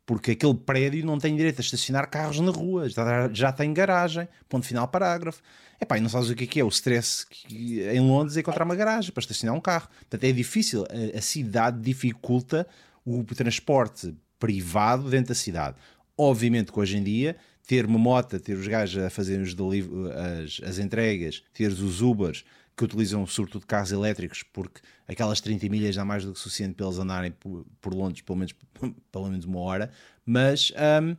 porque aquele prédio não tem direito a estacionar carros na rua, já, já tem garagem, ponto final, parágrafo. Epá, e não sabes o que é, que é o stress que, em Londres é encontrar uma garagem para estacionar um carro. Portanto, é difícil, a, a cidade dificulta o transporte privado dentro da cidade. Obviamente que hoje em dia ter uma moto, ter os gajos a fazerem os as, as entregas, ter os Ubers que utilizam sobretudo carros elétricos, porque aquelas 30 milhas dá mais do que suficiente para eles andarem por, por Londres pelo menos, pelo menos uma hora, mas, um,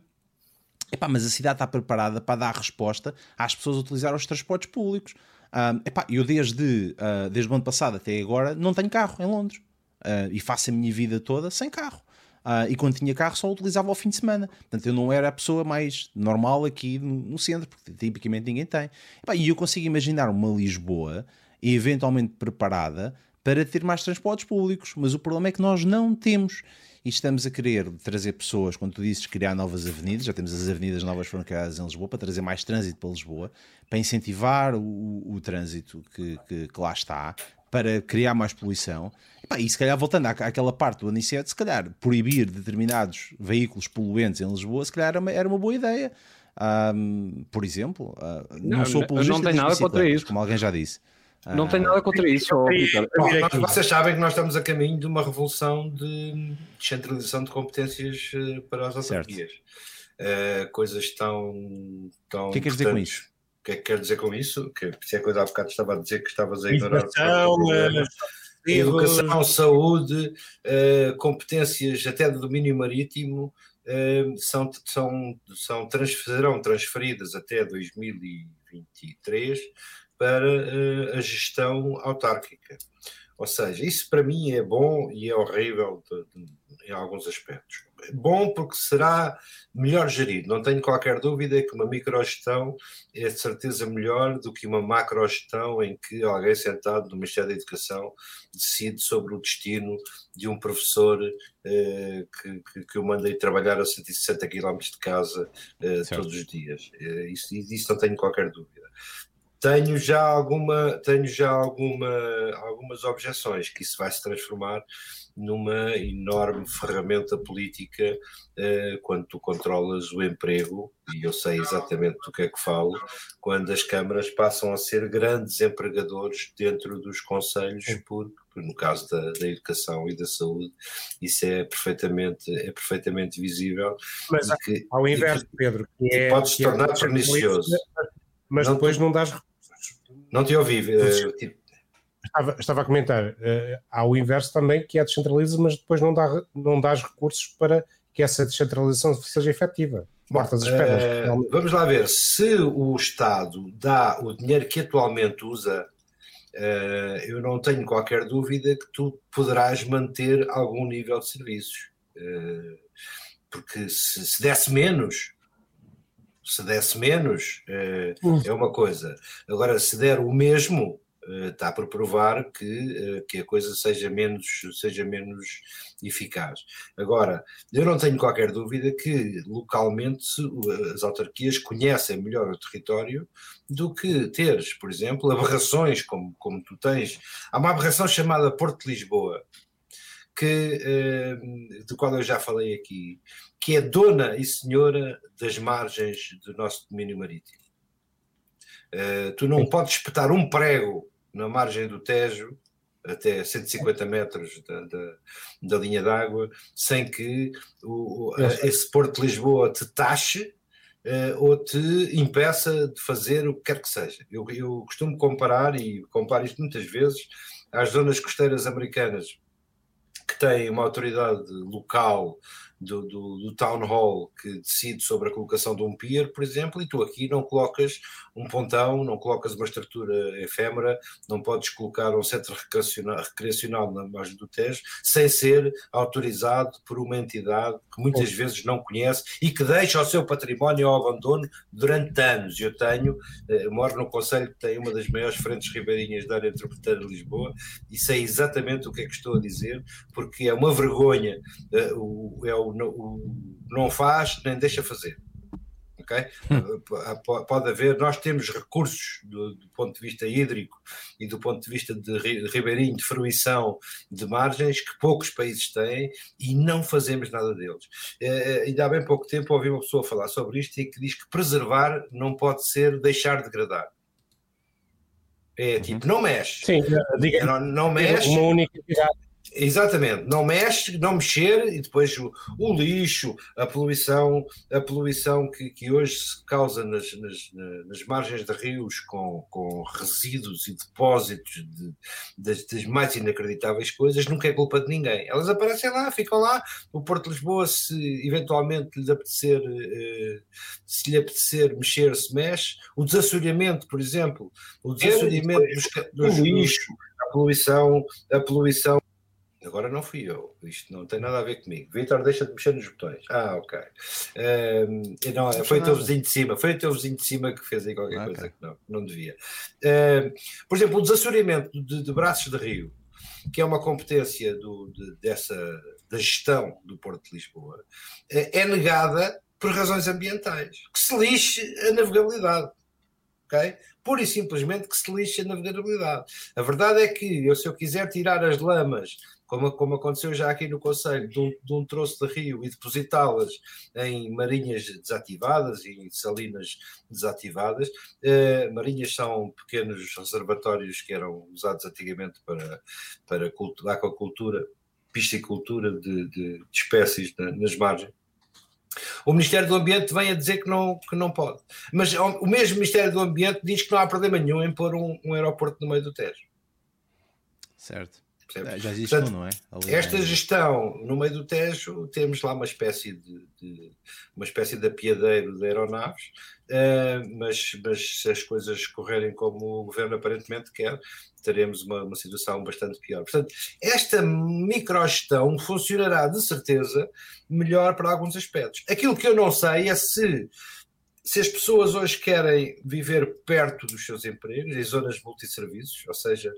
epá, mas a cidade está preparada para dar resposta às pessoas a utilizar os transportes públicos. Um, epá, eu desde, uh, desde o ano passado até agora não tenho carro em Londres uh, e faço a minha vida toda sem carro. Uh, e quando tinha carro só utilizava ao fim de semana. Portanto, eu não era a pessoa mais normal aqui no, no centro, porque tipicamente ninguém tem. E eu consigo imaginar uma Lisboa eventualmente preparada para ter mais transportes públicos, mas o problema é que nós não temos. E estamos a querer trazer pessoas, quando tu dizes criar novas avenidas, já temos as avenidas novas foram criadas em Lisboa, para trazer mais trânsito para Lisboa, para incentivar o, o trânsito que, que, que lá está, para criar mais poluição. E, pá, e se calhar, voltando à, àquela parte do Aniceto, se calhar proibir determinados veículos poluentes em Lisboa, se calhar era uma, era uma boa ideia. Um, por exemplo, uh, não, não, sou apologista não tenho nada contra isso. como alguém já disse. Não uh, tenho nada contra isso. Bom, vocês sabem que nós estamos a caminho de uma revolução de descentralização de competências eh, para as autarquias. Uh, coisas tão. tão o que é que queres dizer com isso? que é que quer dizer com isso? Que se é coisa há bocado estava a dizer que estavas a ignorar. Educação, Educação saúde, uh, competências até de domínio marítimo uh, são, são, são trans, serão transferidas até 2023 para uh, a gestão autárquica. Ou seja, isso para mim é bom e é horrível de, de, em alguns aspectos. Bom porque será melhor gerido. Não tenho qualquer dúvida que uma microgestão é de certeza melhor do que uma macrogestão em que alguém sentado no Ministério da Educação decide sobre o destino de um professor eh, que, que, que, eu mandei trabalhar a 160 km de casa eh, todos os dias. Eh, isso, isso não tenho qualquer dúvida tenho já alguma tenho já alguma algumas objeções que isso vai se transformar numa enorme ferramenta política uh, quando tu controlas o emprego e eu sei exatamente do que é que falo quando as câmaras passam a ser grandes empregadores dentro dos conselhos porque no caso da, da educação e da saúde isso é perfeitamente é perfeitamente visível mas que, ao inverso Pedro que, é, pode se é tornar pernicioso. mas não depois não dás não te ouvi. Uh, estava, estava, a comentar, uh, há o inverso também, que é descentraliza, mas depois não, dá, não dás recursos para que essa descentralização seja efetiva. Bom, as pernas. Uh, vamos lá ver. Se o Estado dá o dinheiro que atualmente usa, uh, eu não tenho qualquer dúvida que tu poderás manter algum nível de serviços. Porque se, se desse menos, se desse menos, eh, é uma coisa. Agora, se der o mesmo, eh, está por provar que, eh, que a coisa seja menos, seja menos eficaz. Agora, eu não tenho qualquer dúvida que localmente as autarquias conhecem melhor o território do que teres, por exemplo, aberrações como, como tu tens. Há uma aberração chamada Porto de Lisboa, que, do qual eu já falei aqui, que é dona e senhora das margens do nosso domínio marítimo. Uh, tu não podes espetar um prego na margem do Tejo até 150 metros da, da, da linha d'água sem que o, esse Porto de Lisboa te taxe uh, ou te impeça de fazer o que quer que seja. Eu, eu costumo comparar, e comparo isto muitas vezes, às zonas costeiras americanas que têm uma autoridade local do, do, do, town hall que decide sobre a colocação de um pier, por exemplo, e tu aqui não colocas um pontão, não colocas uma estrutura efêmera, não podes colocar um centro recreacional, recreacional na margem do Tejo sem ser autorizado por uma entidade que muitas vezes não conhece e que deixa o seu património ao abandono durante anos. Eu tenho, eh, moro no Conselho que tem uma das maiores frentes ribeirinhas da área metropolitana de Lisboa e sei exatamente o que é que estou a dizer, porque é uma vergonha, eh, é o o, não faz nem deixa fazer. Okay? Hum. Pode haver, nós temos recursos do, do, ponto de vista hídrico e do ponto de vista de ribeirinho, de fruição de margens que poucos países têm e não fazemos nada deles. É, ainda há bem pouco tempo ouvi uma pessoa falar sobre isto e que diz que preservar não pode ser deixar degradar. É tipo, não mexe. Sim, diga, não, não mexe. Uma única Exatamente, não mexe, não mexer e depois o, o lixo, a poluição, a poluição que, que hoje se causa nas, nas, nas margens de rios com, com resíduos e depósitos de, das, das, mais inacreditáveis coisas, nunca é culpa de ninguém. Elas aparecem lá, ficam lá. O Porto de Lisboa, se eventualmente lhe apetecer, eh, se lhe apetecer mexer, se mexe. O desassoreamento, por exemplo, o desassoreamento dos, dos lixo, a poluição, a poluição Agora não fui eu, isto não tem nada a ver comigo. Vitor, deixa de mexer nos botões. Ah, ok. Um, não, foi o teu vizinho de cima, foi o teu vizinho de cima que fez aí qualquer okay. coisa que não, não devia. Por exemplo, o desassoreamento de, de, braços de rio, que é uma competência do, de, dessa, da gestão do Porto de Lisboa, é, é negada por razões ambientais. Que se lixe a navegabilidade. ok? pura e simplesmente que se lixe a navegabilidade. A verdade é que eu, se eu quiser tirar as lamas como, como aconteceu já aqui no Conselho, de um, de um troço de rio e depositá-las em marinhas desativadas e em salinas desativadas. Eh, marinhas são pequenos reservatórios que eram usados antigamente para, para cultura, aquacultura, piscicultura de, de, de espécies na, nas margens. O Ministério do Ambiente vem a dizer que não, que não pode. Mas o mesmo Ministério do Ambiente diz que não há problema nenhum em pôr um, um aeroporto no meio do Tejo. Certo. Percebes? Já existe, Portanto, não é? Ali esta é... gestão no meio do Tejo, temos lá uma espécie de, de uma espécie de apiadeiro de aeronaves, uh, mas, mas se as coisas correrem como o governo aparentemente quer, teremos uma, uma situação bastante pior. Portanto, esta microgestão funcionará de certeza melhor para alguns aspectos. Aquilo que eu não sei é se se as pessoas hoje querem viver perto dos seus empregos, em zonas multisserviços, ou seja,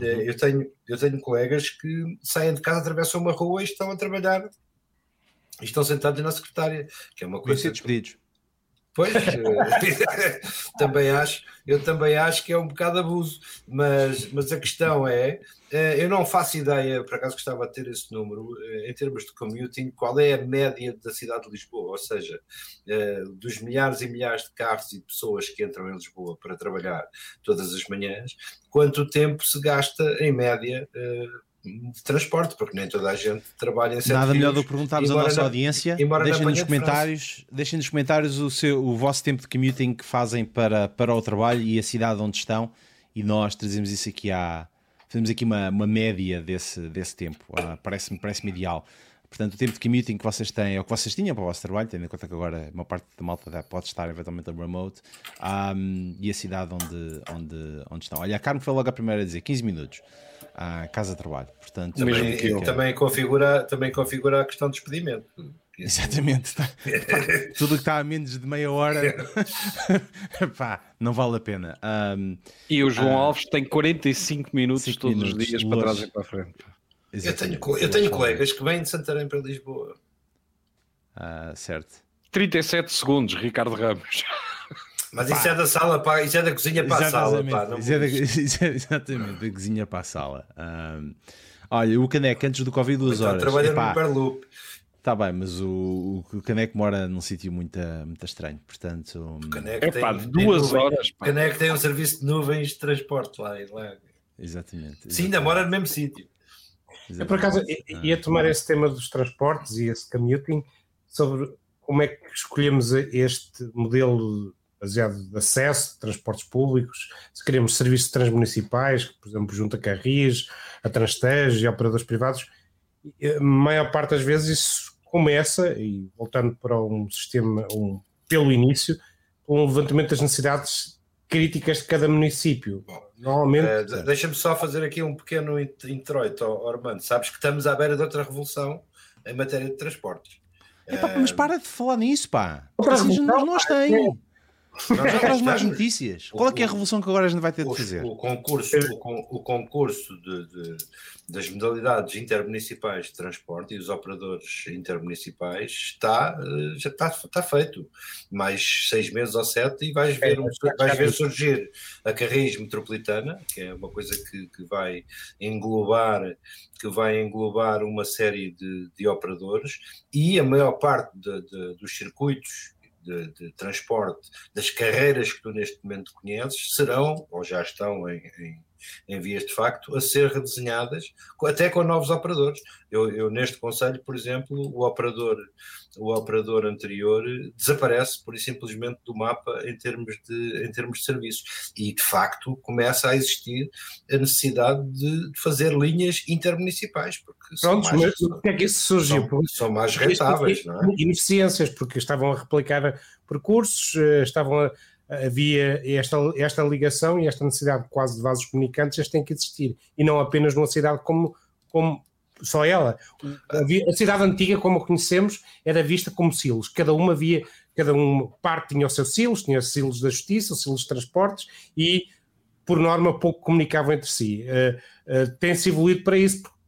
eh, uhum. eu, tenho, eu tenho colegas que saem de casa, atravessam uma rua e estão a trabalhar e estão sentados na secretária, que é uma coisa. despedidos. Pois, eh, também acho, eu também acho que é um bocado abuso, mas, mas a questão é, eh, eu não faço ideia, por acaso gostava de ter esse número, eh, em termos de commuting, qual é a média da cidade de Lisboa, ou seja, dos milhares e milhares de carros e pessoas que entram em Lisboa para trabalhar todas as manhãs, quanto tempo se gasta em média de transporte, porque nem toda a gente trabalha em Sete Nada melhor do que perguntarmos à nossa audiência. Deixem nos comentários, deixem nos comentários o, seu, o vosso tempo de commuting que fazem para, para o trabalho e a cidade onde estão, e nós trazemos isso aqui à. Fazemos aqui uma, uma média desse, desse tempo. Ah, Parece-me parece ideal. Portanto, o tempo de commuting que vocês têm, ou que vocês tinham para o vosso trabalho, tendo em conta que agora uma parte da malta pode estar eventualmente a remote, um, e a cidade onde, onde, onde estão. Olha, a Carmo foi logo a primeira a dizer 15 minutos à casa de trabalho. Portanto, também, que também, configura, também configura a questão de despedimento. Exatamente. Tá. tudo que está a menos de meia hora pá, não vale a pena. Um, e o João uh, Alves tem 45 minutos todos minutos, os dias para trás e para a frente. Eu tenho, eu tenho colegas que vêm de Santarém para Lisboa. Uh, certo. 37 segundos, Ricardo Ramos. Mas isso é da sala para, isso é da cozinha para exatamente. a sala. Pá, isso, é da, isso é exatamente da cozinha para a sala. Um, olha, o Caneco antes do Covid duas horas. Trabalha no Hyperloop. Está bem, mas o, o, Caneco mora num sítio muito, muito estranho, portanto... O Caneco Epá, tem, duas tem horas. O Caneco tem um serviço de nuvens de transporte lá. lá. Exatamente, exatamente. Sim, ainda mora no mesmo sítio. Eu, por acaso, ia tomar esse tema dos transportes e esse commuting sobre como é que escolhemos este modelo baseado de acesso, de transportes públicos, se queremos serviços transmunicipais, por exemplo, junto a Carris, a Transtejo e operadores privados, a maior parte das vezes isso começa, e voltando para um sistema, um, pelo início, um levantamento das necessidades críticas de cada município. Normalmente. Uh, Deixa-me só fazer aqui um pequeno introito, Armando. Sabes que estamos à beira de outra revolução em matéria de transportes. Epá, mas para de falar nisso, pá. Vocês não, nós mais notícias. Qual é que é a revolução que agora a gente vai ter de fazer? O concurso, o, o concurso de, de, das modalidades intermunicipais de transporte e os operadores intermunicipais está, eh, já está, está feito. Mais seis meses ou sete e vais ver, é, vais ver surgir a Carris Metropolitana, que é uma coisa que, que vai englobar que vai englobar uma série de, de operadores e a maior parte de, de, dos circuitos de, de, transporte das carreiras que tu neste momento conheces serão, ou já estão em, em, em vias de facto, a ser redesenhadas, até com novos operadores. Eu, eu, neste conselho, por exemplo, o operador, o operador anterior desaparece por simplesmente do mapa em termos de, em termos de serviços. E de facto começa a existir a necessidade de, de fazer linhas intermunicipais, porque Pronto, são mais, mas que é que isso surgiu? São, são mais rentáveis, não é? Ineficiências, porque estavam a replicar percursos, eh, estavam a havia esta, esta ligação e esta necessidade quase de vasos comunicantes, este tem que existir. E não apenas numa cidade como, como só ela. A cidade antiga, como a conhecemos, era vista como silos. Cada uma havia, cada uma parte tinha o seu silos, tinha os silos da justiça, os silos de transportes e, por norma, pouco comunicavam entre si. Uh, uh, Tem-se evoluído para isso, porque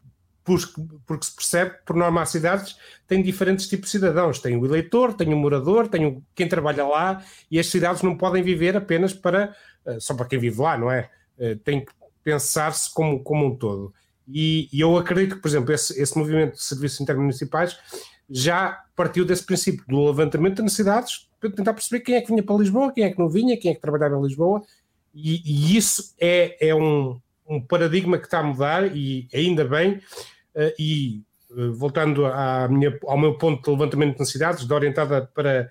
se percebe que, por norma, as cidades têm diferentes tipos de cidadãos. Tem o eleitor, tem o morador, tem o, quem trabalha lá, e as cidades não podem viver apenas para eh, só para quem vive lá, não é? Eh, tem que pensar-se como, como um todo. E, e, eu acredito que, por exemplo, esse, esse movimento de serviços intermunicipais já partiu desse princípio do levantamento de necessidades para tentar perceber quem é que vinha para Lisboa, quem é que não vinha, quem é que trabalhava em Lisboa, e, e isso é, é um, um paradigma que está a mudar, e ainda bem, e eh, voltando à minha, ao meu ponto de levantamento de necessidades, de orientada para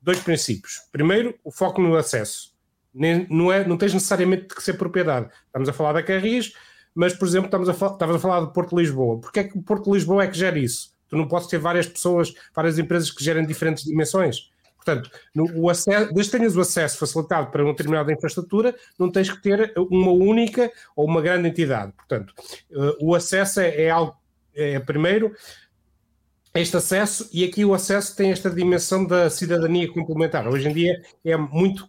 dois princípios. Primeiro, o foco no acesso. Nem, não, é, não tens necessariamente que ser propriedade. Estamos a falar da Carris, mas, por exemplo, estamos a, estavas a falar do Porto de Lisboa. Porquê é que o Porto de Lisboa é que gera isso? Tu não podes ter várias pessoas, várias empresas que gerem diferentes dimensões. Portanto, no, o acesso, desde que tenhas o acesso facilitado para uma determinada infraestrutura, não tens que ter uma única ou uma grande entidade. Portanto, uh, o acesso é, é algo, é primeiro, este acesso, e aqui o acesso tem esta dimensão da cidadania complementar. Hoje em dia é muito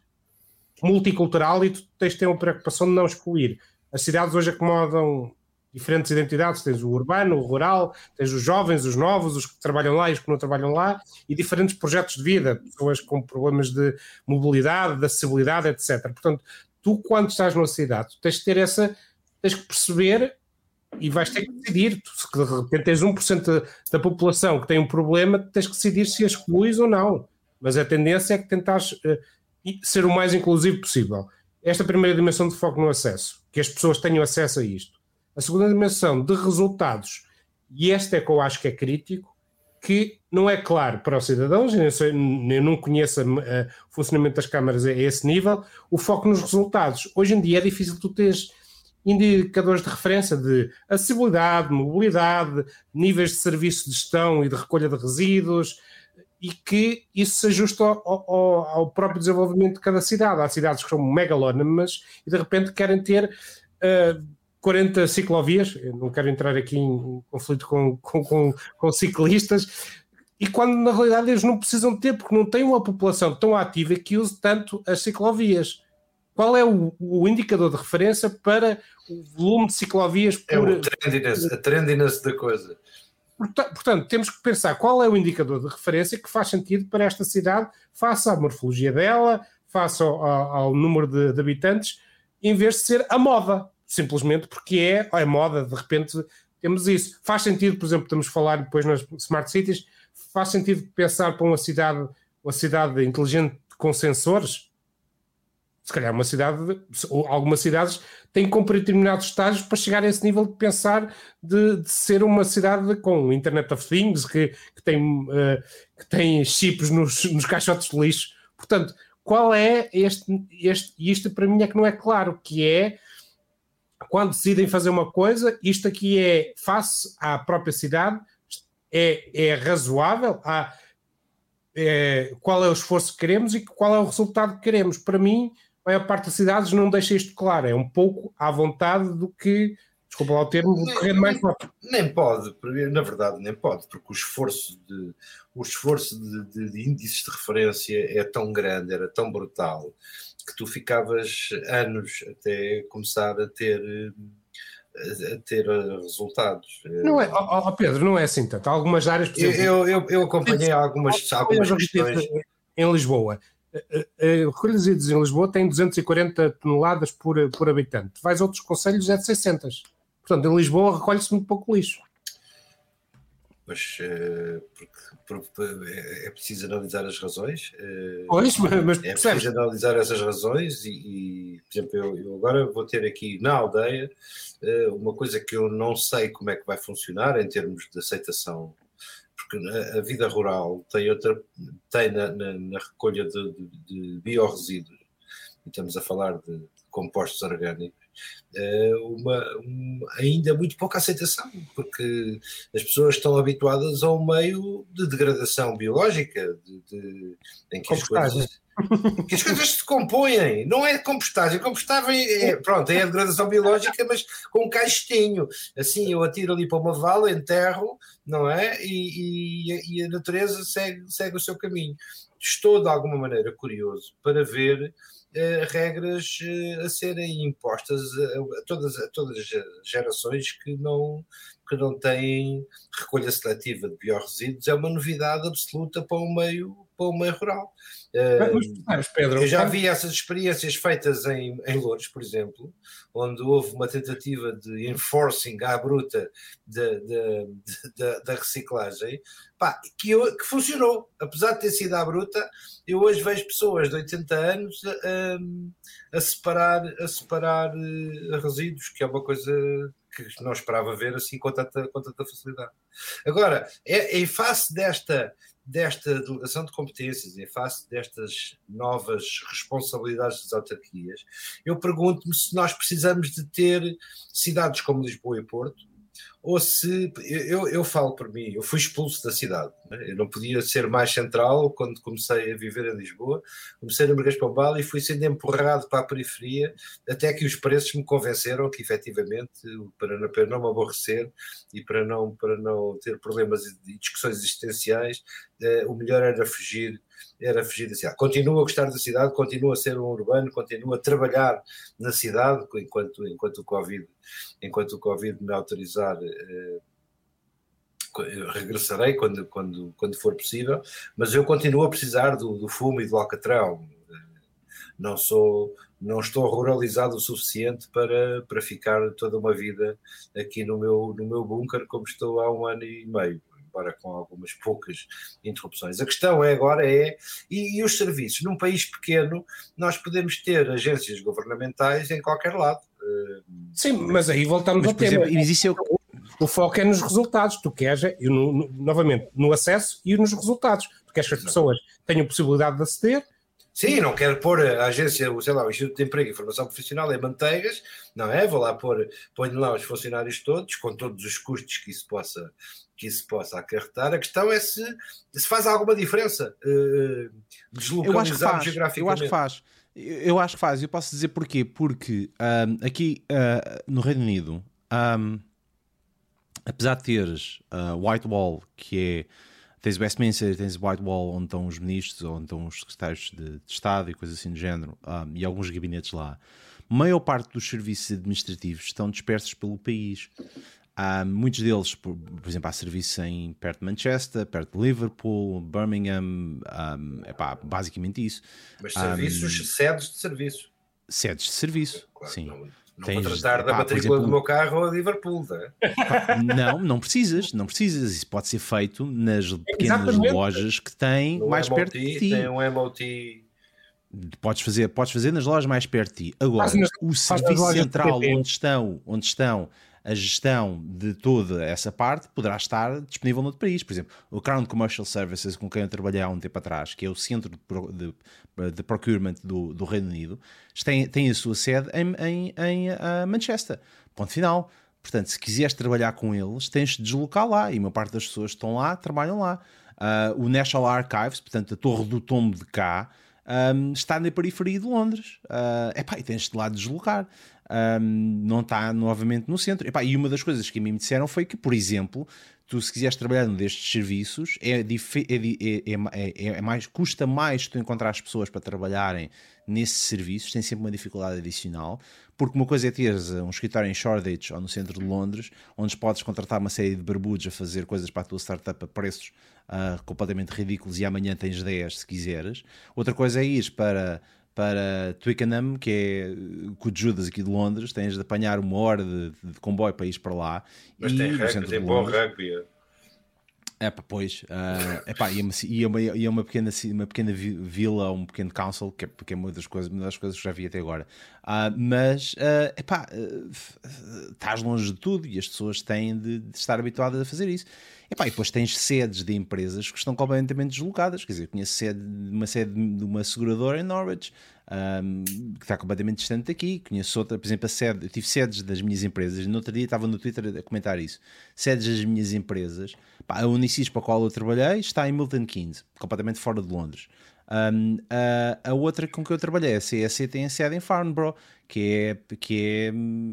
multicultural e tu tens de ter uma preocupação de não excluir. As cidades hoje acomodam diferentes identidades, tens o urbano, o rural, tens os jovens, os novos, os que trabalham lá e os que não trabalham lá, e diferentes projetos de vida, pessoas com problemas de mobilidade, de acessibilidade, etc. Portanto, tu quando estás numa cidade, tens que ter essa, tens que perceber e vais ter que decidir, se de repente tens 1% da população que tem um problema, tens que decidir se excluís ou não. Mas a tendência é que tentares uh, ser o mais inclusivo possível. Esta primeira dimensão de foco no acesso, que as pessoas tenham acesso a isto. A segunda dimensão de resultados, e este é que eu acho que é crítico, que não é claro para os cidadãos, eu não conheço o funcionamento das câmaras a esse nível, o foco nos resultados. Hoje em dia é difícil tu teres indicadores de referência de acessibilidade, mobilidade, níveis de serviço de gestão e de recolha de resíduos, e que isso se ajusta ao, ao, ao próprio desenvolvimento de cada cidade. Há cidades que são megalónimas e de repente querem ter uh, 40 ciclovias, eu não quero entrar aqui em conflito com, com, com, com ciclistas, e quando na realidade eles não precisam ter, porque não têm uma população tão ativa que use tanto as ciclovias. Qual é o, o indicador de referência para o volume de ciclovias por. É o trendiness, a trendiness da coisa. Portanto, temos que pensar qual é o indicador de referência que faz sentido para esta cidade, face à morfologia dela, face ao, ao número de, de habitantes, em vez de ser a moda simplesmente porque é, é moda, de repente temos isso. Faz sentido, por exemplo, estamos a falar depois nas Smart Cities, faz sentido pensar para uma cidade, uma cidade inteligente com sensores? Se calhar uma cidade, ou algumas cidades têm que cumprir determinados estágios para chegar a esse nível de pensar de, de ser uma cidade com Internet of Things, que, que, tem, uh, que tem chips nos, nos caixotes de lixo. Portanto, qual é este, este, isto para mim é que não é claro, que é quando decidem fazer uma coisa, isto aqui é face à própria cidade, é, é razoável, há, é, qual é o esforço que queremos e qual é o resultado que queremos. Para mim, a maior parte das cidades não deixa isto claro, é um pouco à vontade do que, desculpa lá o termo, do correr mais forte. Nem pode, na verdade, nem pode, porque o esforço de, o esforço de, de, de índices de referência é tão grande, era tão brutal, que tu ficavas anos até começar a ter a ter resultados. Não é, oh, Pedro, não é assim tanto. Há algumas áreas. Por exemplo, eu, eu, eu acompanhei algumas, algumas questões. Em Lisboa, recolhas resíduos em Lisboa tem 240 toneladas por, por habitante. Vais a outros conselhos é de 600. Portanto, em Lisboa recolhe-se muito pouco lixo mas porque, é preciso analisar as razões. Pois, mas é preciso analisar essas razões e, e por exemplo, eu, eu, agora vou ter aqui na aldeia uma coisa que eu não sei como é que vai funcionar em termos de aceitação, porque a, vida rural tem outra tem na, na, na recolha de, de, de biorresíduos, e estamos a falar de, de compostos orgânicos uma, uma, ainda muito pouca aceitação, porque as pessoas estão habituadas a um meio de degradação biológica, de, de, em que as, coisas, que as coisas se compõem. Não é compostagem, compostagem é, pronto, é a degradação biológica, mas com um caixinho. Assim, eu atiro ali para uma vala, enterro, não é? E, e, e a natureza segue, segue o seu caminho. Estou, de alguma maneira, curioso para ver eh, regras eh, a serem impostas a, todas, a todas as gerações que não, que não têm recolha seletiva de biorresíduos. É uma novidade absoluta para o meio, para o meio rural. Mas, Pedro, eu já vi essas experiências feitas em, em Louros, por exemplo, onde houve uma tentativa de enforcing à bruta da reciclagem, pá, que, eu, que, funcionou. Apesar de ter sido à bruta, eu hoje vejo pessoas de 80 anos a, a separar, a separar eh, resíduos, que é uma coisa que não esperava ver assim com tanta, com tanta facilidade. Agora, é, em face desta, desta delegação de competências, em face destas novas responsabilidades das autarquias, eu pergunto-me se nós precisamos de ter cidades como Lisboa e Porto, ou se eu, eu falo por mim, eu fui expulso da cidade, né? eu não podia ser mais central quando comecei a viver em Lisboa, comecei no Marquês Pombal e fui sendo empurrado para a periferia até que os preços me convenceram que efetivamente para não, para não me aborrecer e para não, para não ter problemas e discussões existenciais, eh, o melhor era fugir era fugir da cidade. Continuo a gostar da cidade, continuo a ser um urbano, continuo a trabalhar na cidade enquanto, enquanto, o, COVID, enquanto o Covid me autorizar. Eh, regressarei quando, quando, quando for possível, mas eu continuo a precisar do, do fumo e do alcatrão. Não sou, não estou ruralizado o suficiente para, para ficar toda uma vida aqui no meu, no meu bunker como estou há um ano e meio embora com algumas poucas interrupções. A questão é agora é, e, e, os serviços? Num país pequeno, nós podemos ter agências governamentais em qualquer lado. Eh, Sim, mas aí voltamos mas, ao tema. Exemplo, o, o foco é nos resultados. Tu queres, é, no, no, novamente, no acesso e nos resultados. Tu queres que as pessoas tenham possibilidade de aceder, Sim, não quero pôr a agência, sei lá, o Instituto de Emprego e Formação Profissional em manteigas, não é? Vou lá pôr, ponho lá os funcionários todos, com todos os custos que isso possa, que isso possa acarretar. A questão é se, se faz alguma diferença uh, deslocalizar geograficamente. Eu acho que faz. Eu acho que faz. Eu posso dizer porquê. Porque um, aqui uh, no Reino Unido, um, apesar de teres uh, Whitewall, que é tens Westminster, tens Whitewall, onde estão os ministros, onde estão os secretários de, de Estado e coisas assim do género, um, e alguns gabinetes lá. A maior parte dos serviços administrativos estão dispersos pelo país. Há muitos deles, por, por, exemplo, há serviços em, perto de Manchester, perto de Liverpool, Birmingham, um, epá, basicamente isso. Mas serviços, um, sedes de serviço. Sedes de serviço, claro, sim. Não, não Tens, vou tratar da matrícula exemplo, do meu carro a Liverpool, não é? Não, não precisas, não precisas. Isso pode ser feito nas pequenas Exatamente. lojas que têm no mais MOT, perto de ti. Tem um MOT Podes fazer, podes fazer nas lojas mais perto de ti. Agora, o serviço central onde estão, onde estão a gestão de toda essa parte poderá estar disponível no outro país. Por exemplo, o Crown Commercial Services, com quem eu trabalhei há um tempo atrás, que é o centro de, de, de procurement do, do, Reino Unido, tem, tem a sua sede em, em, em uh, Manchester. Ponto final. Portanto, se quiseres trabalhar com eles, tens de deslocar lá. E uma parte das pessoas que estão lá trabalham lá. Uh, o National Archives, portanto, a Torre do Tombo de cá, um, está na periferia de Londres. Uh, epá, e tens de lá deslocar um, não está novamente no centro. Epá, e uma das coisas que a mim me disseram foi que, por exemplo, tu se quiseres trabalhar num destes serviços, é, é, é, é, mais, custa mais tu encontrar as pessoas para trabalharem nesses serviços, tem sempre uma dificuldade adicional, porque uma coisa é teres um escritório em Shoreditch ou no centro de Londres, onde podes contratar uma série de barbudos a fazer coisas para a tua startup a preços uh, completamente ridículos e amanhã tens 10 se quiseres. Outra coisa é ir para para Twickenham, que é com o Judas aqui de Londres, tens de apanhar uma hora de, de comboio para ir para lá. Mas e, tem rugby, tem bom rugby. É pá, pois. Uh, epá, e, é uma, e é uma, pequena, uma pequena vila, um pequeno council, que é, que é uma, das coisas, uma das coisas que já vi até agora. Uh, mas, uh, epá, uh, estás longe de tudo e as pessoas têm de, de estar habituadas a fazer isso. Epá, e depois tens sedes de empresas que estão completamente deslocadas. Quer dizer, eu conheço sede, uma sede de uma seguradora em Norwich, um, que está completamente distante daqui. Conheço outra, por exemplo, a sede, eu tive sedes das minhas empresas. No outro dia estava no Twitter a comentar isso. Sedes das minhas empresas. A Unicis para a qual eu trabalhei está em Milton Keynes, completamente fora de Londres. Um, a, a, outra com que eu trabalhei, a CSC, tem a sede em Farnborough, que é, que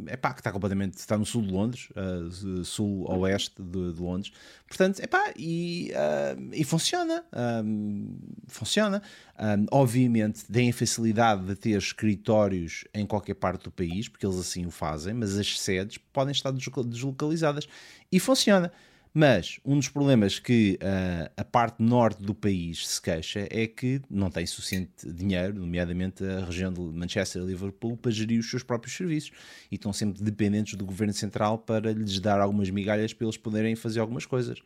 é, epá, que está completamente, está no sul de Londres, uh, sul-oeste de, de, Londres, portanto, epá, e, uh, e funciona, um, funciona, um, obviamente tem a facilidade de ter escritórios em qualquer parte do país, porque eles assim o fazem, mas as sedes podem estar deslocalizadas, e funciona, mas um dos problemas que uh, a parte norte do país se queixa é que não tem suficiente dinheiro, nomeadamente a região de Manchester e Liverpool, para gerir os seus próprios serviços e estão sempre dependentes do governo central para lhes dar algumas migalhas para eles poderem fazer algumas coisas.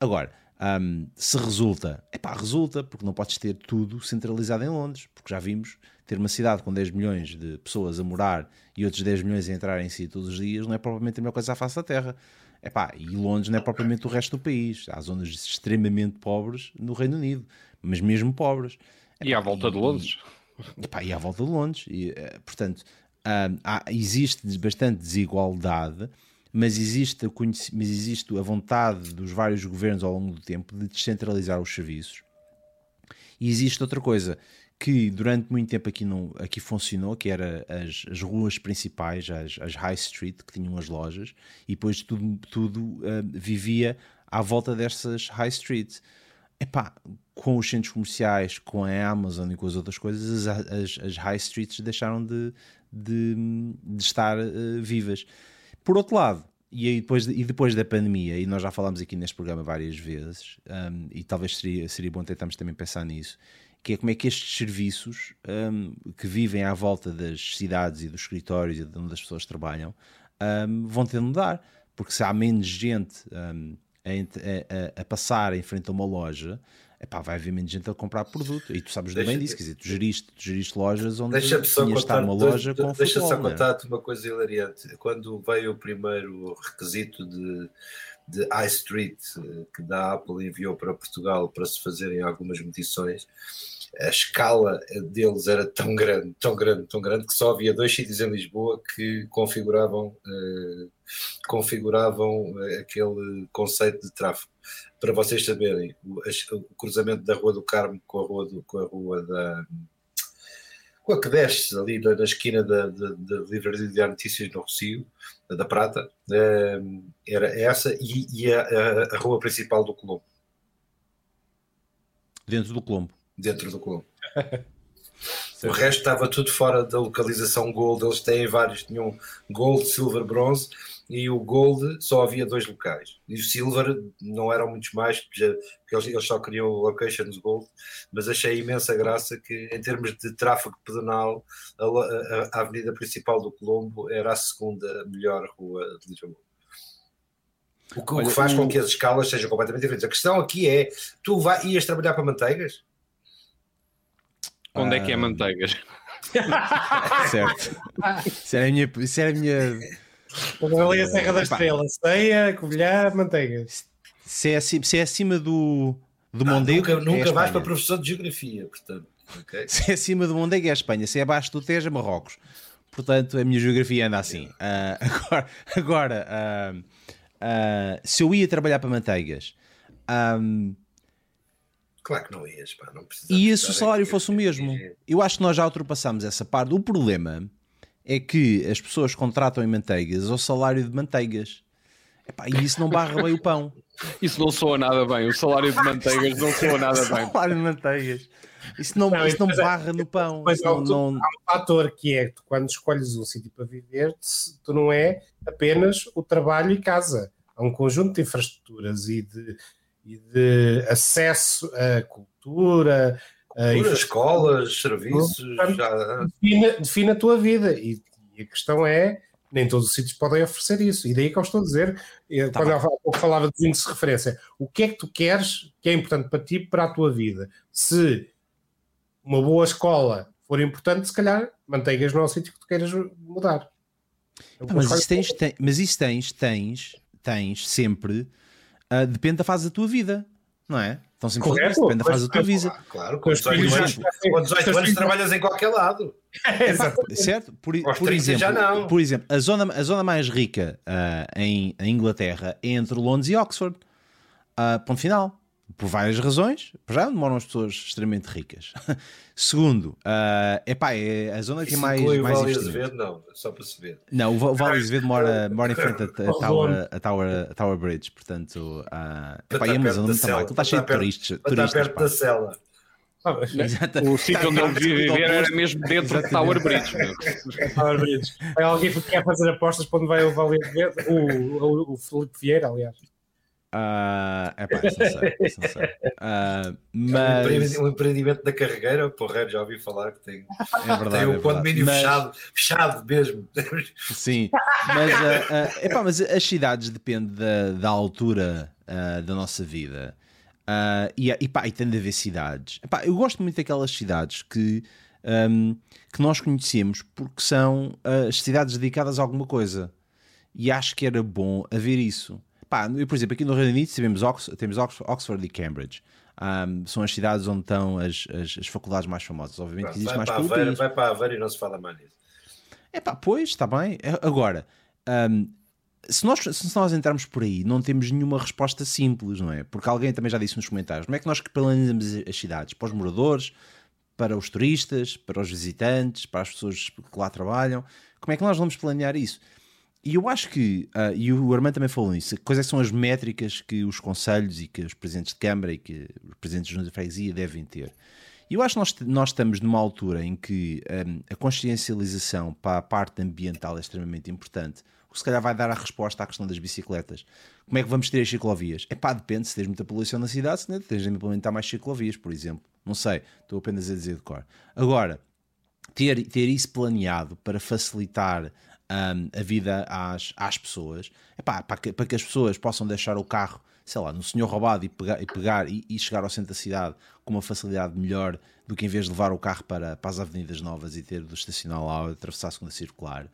Agora, Um, se resulta, é pá, resulta, porque não podes ter tudo centralizado em Londres, porque já vimos ter uma cidade com 10 milhões de pessoas a morar e outros 10 milhões a entrar em si todos os dias, não é propriamente a melhor coisa à face da Terra. Epá, e Londres não é propriamente o resto do país. Há zonas extremamente pobres no Reino Unido, mas mesmo pobres. Epá, e à volta de Londres. E, epá, e à volta de Londres. E, eh, portanto, há, existe bastante desigualdade, mas existe, mas existe a vontade dos vários governos ao longo do tempo de descentralizar os serviços. E existe outra coisa que durante muito tempo aqui, não, aqui funcionou, que era as, as ruas principais, as, as, high street, que tinham as lojas, e depois tudo, tudo uh, vivia à volta dessas high streets. Epá, com os centros comerciais, com a Amazon e com as outras coisas, as, as, high streets deixaram de, de, de estar uh, vivas. Por outro lado, e, aí depois, e depois da pandemia, e nós já falámos aqui neste programa várias vezes, um, e talvez seria, seria bom tentarmos também pensar nisso, que é como é que estes serviços um, que vivem à volta das cidades e dos escritórios e de onde as pessoas trabalham um, vão ter de mudar, porque se há menos gente um, a, a, a, passar em frente a uma loja, epá, vai haver menos gente a comprar produto. E tu sabes deixa, bem disso, quer dizer, tu geriste, tu geriste lojas onde deixa tinha estar uma loja com Deixa só é? contar-te uma coisa hilariante. Quando veio o primeiro requisito de de High Street que da Apple enviou para Portugal para se fazerem algumas medições, a escala deles era tão grande, tão grande, tão grande que só havia dois sítios em Lisboa que configuravam, uh, configuravam eh, aquele conceito de tráfego. Para vocês saberem, o, o, cruzamento da Rua do Carmo com a Rua, do, com a rua da com a que desce ali na, na esquina da, da, da Livraria de Notícias no Rocio, da Prata, eh, era essa e, e a, a, rua principal do Colombo. Dentro do Colombo dentro do clube. o resto estava tudo fora da localização Gold. Eles têm vários, tinham Gold, Silver, Bronze e o Gold só havia dois locais. E o Silver não eram muitos mais, porque eles, só queriam locations Gold, mas achei imensa graça que, em termos de tráfego pedonal, a, a, a avenida principal do Colombo era a segunda melhor rua de Lisboa. O que, Olha, o que faz com que as escalas sejam completamente diferentes. A questão aqui é: tu vai, ias trabalhar para manteigas? Onde é que é manteigas? certo. Isso era a minha. Isso era a minha... Ali a Serra da Estrela, ceia, covilhar, manteigas. Se é, acima, se é acima do, do ah, Mondego. Nunca, nunca é vais para professor de geografia, portanto. Okay. Se é acima do Mondego é a Espanha, se é abaixo do Tejo é Marrocos. Portanto, a minha geografia anda assim. Uh, agora, agora uh, uh, se eu ia trabalhar para manteigas, um, Claro que não ias, pá, não E se o salário fosse o mesmo? Eu acho que nós já ultrapassamos essa parte. O problema é que as pessoas contratam em manteigas ao salário de manteigas. Epá, e isso não barra bem o pão. Isso não soa nada bem. O salário de manteigas não soa nada bem. O salário de manteigas. Isso não, não, isso não barra é, no pão. Mas não, não... há um fator que é tu, quando escolhes um sítio para viver, tu não é apenas o trabalho e casa. Há um conjunto de infraestruturas e de e de acesso à cultura, a escolas, serviços. Portanto, já... define, define, a tua vida e, e, a questão é. Nem todos os sítios podem oferecer isso, e daí que eu estou a dizer, tá quando eu falava de índice de referência, o que é que tu queres que é importante para ti, para a tua vida? Se uma boa escola for importante, se calhar manteigas não é o sítio que tu queiras mudar. mas, isso tens, tem, mas isso tens, tens, tens sempre uh, depende da fase da tua vida, não é? Então sempre Correto, depende da fase da tua vida. Claro, com 18 anos, com 18 anos trabalhas em qualquer lado. É, certo? Por, por exemplo, por exemplo, a zona, a zona mais rica uh, em, em, Inglaterra é entre Londres e Oxford. Uh, ponto final por várias razões. Já moram as pessoas extremamente ricas. Segundo, uh, epá, é a zona que é mais. Inclui mais o Vale Azevedo, não, só para se ver. Não, o Vale Azevedo mora, mora em frente a, a, Tower, a, Tower, a Tower Bridge, portanto. Uh, epá, e a Amazon muito mal, está cheio de turistas. Está perto da cela. Ah, o sítio onde ele devia viver era mesmo dentro de Tower Bridge. Tower Bridge. É alguém que quer fazer apostas para onde vai o Vale Azevedo? O, o, o Felipe Vieira, aliás. Uh, é. Isso não sei. Uh, mas... Um empreendimento da carregueira, porra, já ouvi falar que tem, é verdade, tem um é condomínio mas... fechado, fechado mesmo. Sim, mas, uh, uh, epá, mas as cidades dependem da, da altura da nossa vida. E, e, pá, e tem de haver cidades. Epá, eu gosto muito daquelas cidades que, um, que nós conhecemos porque são as cidades dedicadas a alguma coisa. E acho que era bom haver isso. Pá, eu, por exemplo, aqui no Reino Unido temos, Ox temos Oxford e Cambridge. Um, são as cidades onde estão as, as, as faculdades mais famosas. Obviamente Pronto, existe mais para Aveiro, Vai para Aveiro e não se fala mais nisso. É pá, pois, está bem. Agora, um, se nós, se nós entrarmos por aí, não temos nenhuma resposta simples, não é? Porque alguém também já disse nos comentários: como é que nós planejamos as cidades? Para os moradores, para os turistas, para os visitantes, para as pessoas que lá trabalham? Como é que nós vamos planear isso? E eu acho que, uh, e o Armando também falou nisso, quais é são as métricas que os conselhos e que os presidentes de Câmara e que os presidentes de freguesia devem ter? E eu acho que nós, nós estamos numa altura em que um, a consciencialização para a parte ambiental é extremamente importante que se calhar vai dar a resposta à questão das bicicletas. Como é que vamos ter as ciclovias? É pá, depende se tens muita poluição na cidade, se não tens de implementar mais ciclovias, por exemplo. Não sei, estou apenas a dizer de cor. Agora, ter, ter isso planeado para facilitar um, a vida às, às pessoas, é pá, para, que, para que as pessoas possam deixar o carro, sei lá, no senhor roubado e pegar, e, pegar e, e, chegar ao centro da cidade com uma facilidade melhor do que em vez de levar o carro para, para as avenidas novas e ter de estacionar lá ou atravessar a segunda circular.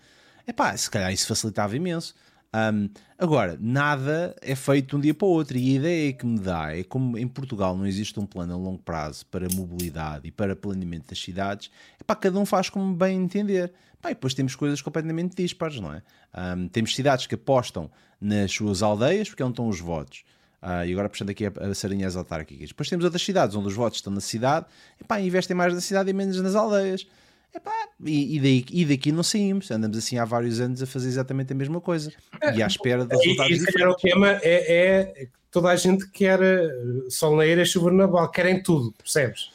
Epá, se calhar isso facilitava imenso. Um, agora, nada é feito de um dia para o outro e a ideia que me dá é como em Portugal não existe um plano a longo prazo para mobilidade e para planeamento das cidades, epá, cada um faz como bem entender. Epá, e depois temos coisas completamente dispares, não é? Um, temos cidades que apostam nas suas aldeias porque é onde estão os votos. Uh, e agora puxando aqui a, a sarinhas autárquicas. Depois temos outras cidades onde os votos estão na cidade, epá, investem mais na cidade e menos nas aldeias. Epá, e, e, daí, e daqui não saímos, andamos assim há vários anos a fazer exatamente a mesma coisa. E à espera de resultados e, diferentes. o tema é, é toda a gente quer eh, sol na eira, chuva na bola, querem tudo, percebes?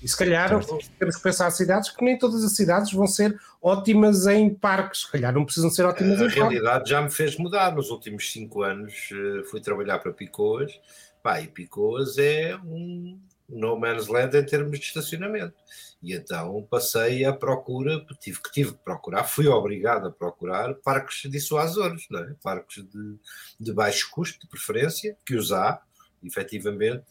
E se calhar temos que pensar as cidades que nem todas as cidades vão ser ótimas em parques, se calhar não precisam ser ótimas a em parques. A realidade já me fez mudar. Nos últimos cinco anos, eh, fui trabalhar para Picoas, pá, e Picoas é um no man's land em termos de estacionamento e então passei à procura, tive que tive que procurar, fui obrigado a procurar parques dissuasores, não é? parques de, de baixo custo, de preferência, que os há, efetivamente,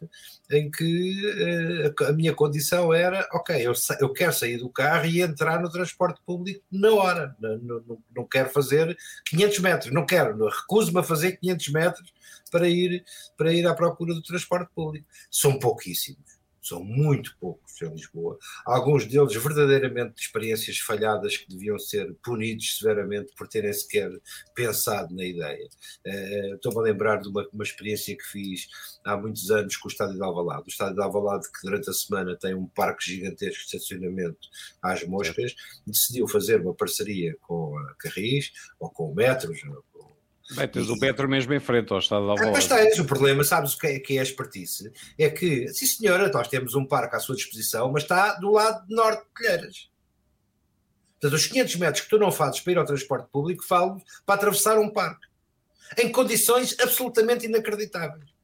em que uh, a minha condição era, ok, eu, eu quero sair do carro e entrar no transporte público na hora, não, não, não quero fazer 500 metros, não quero, recuso-me a fazer 500 metros para ir, para ir à procura do transporte público. São pouquíssimos são muito poucos em Lisboa, alguns deles verdadeiramente de experiências falhadas que deviam ser punidos severamente por terem sequer pensado na ideia. Uh, Estou-me a lembrar de uma, uma, experiência que fiz há muitos anos com o Estádio de Alvalade. O Estádio de Alvalade, que durante a semana tem um parque gigantesco de estacionamento às moscas, decidiu fazer uma parceria com a Carris, ou com o Metros, Bem, tens e... o Petro mesmo em frente ao estado da Alvalade. Ah, mas tens, o problema, sabes o que é, que é a expertise? É que, sim senhora, nós temos um parque à sua disposição, mas está do lado norte de Colheiras. Portanto, os 500 metros que tu não fazes para ir ao transporte público, falo para atravessar um parque. Em condições absolutamente inacreditáveis.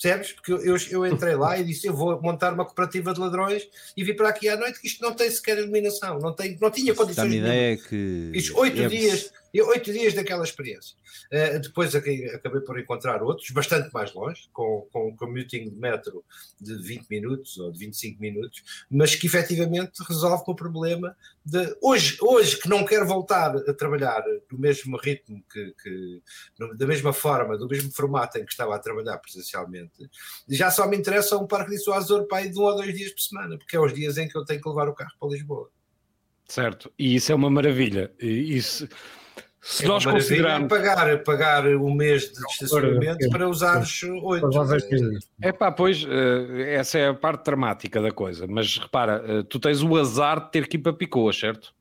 Percebes? Porque eu, eu, eu, entrei lá e disse: Eu vou montar uma cooperativa de ladrões e vi para aqui à noite que isto não tem sequer iluminação, não, tem, não tinha condições. A ideia é que. Isto, oito é... dias oito dias daquela experiência. Uh, depois acabei por encontrar outros, bastante mais longe, com, com um commuting de metro de 20 minutos ou de 25 minutos, mas que efetivamente resolve o problema de hoje, hoje que não quero voltar a trabalhar no mesmo ritmo que, que da mesma forma, do mesmo formato em que estava a trabalhar presencialmente, já só me interessa um parque de Soazor para ir de um ou dois dias por semana, porque é os dias em que eu tenho que levar o carro para Lisboa. Certo, e isso é uma maravilha. Isso se é nós considerarmos. Pagar, pagar um mês de estacionamento para usar os oito. É pá, pois, eh, essa é a parte dramática da coisa. Mas repara, eh, tu tens o azar de ter que ir para Picoa, certo?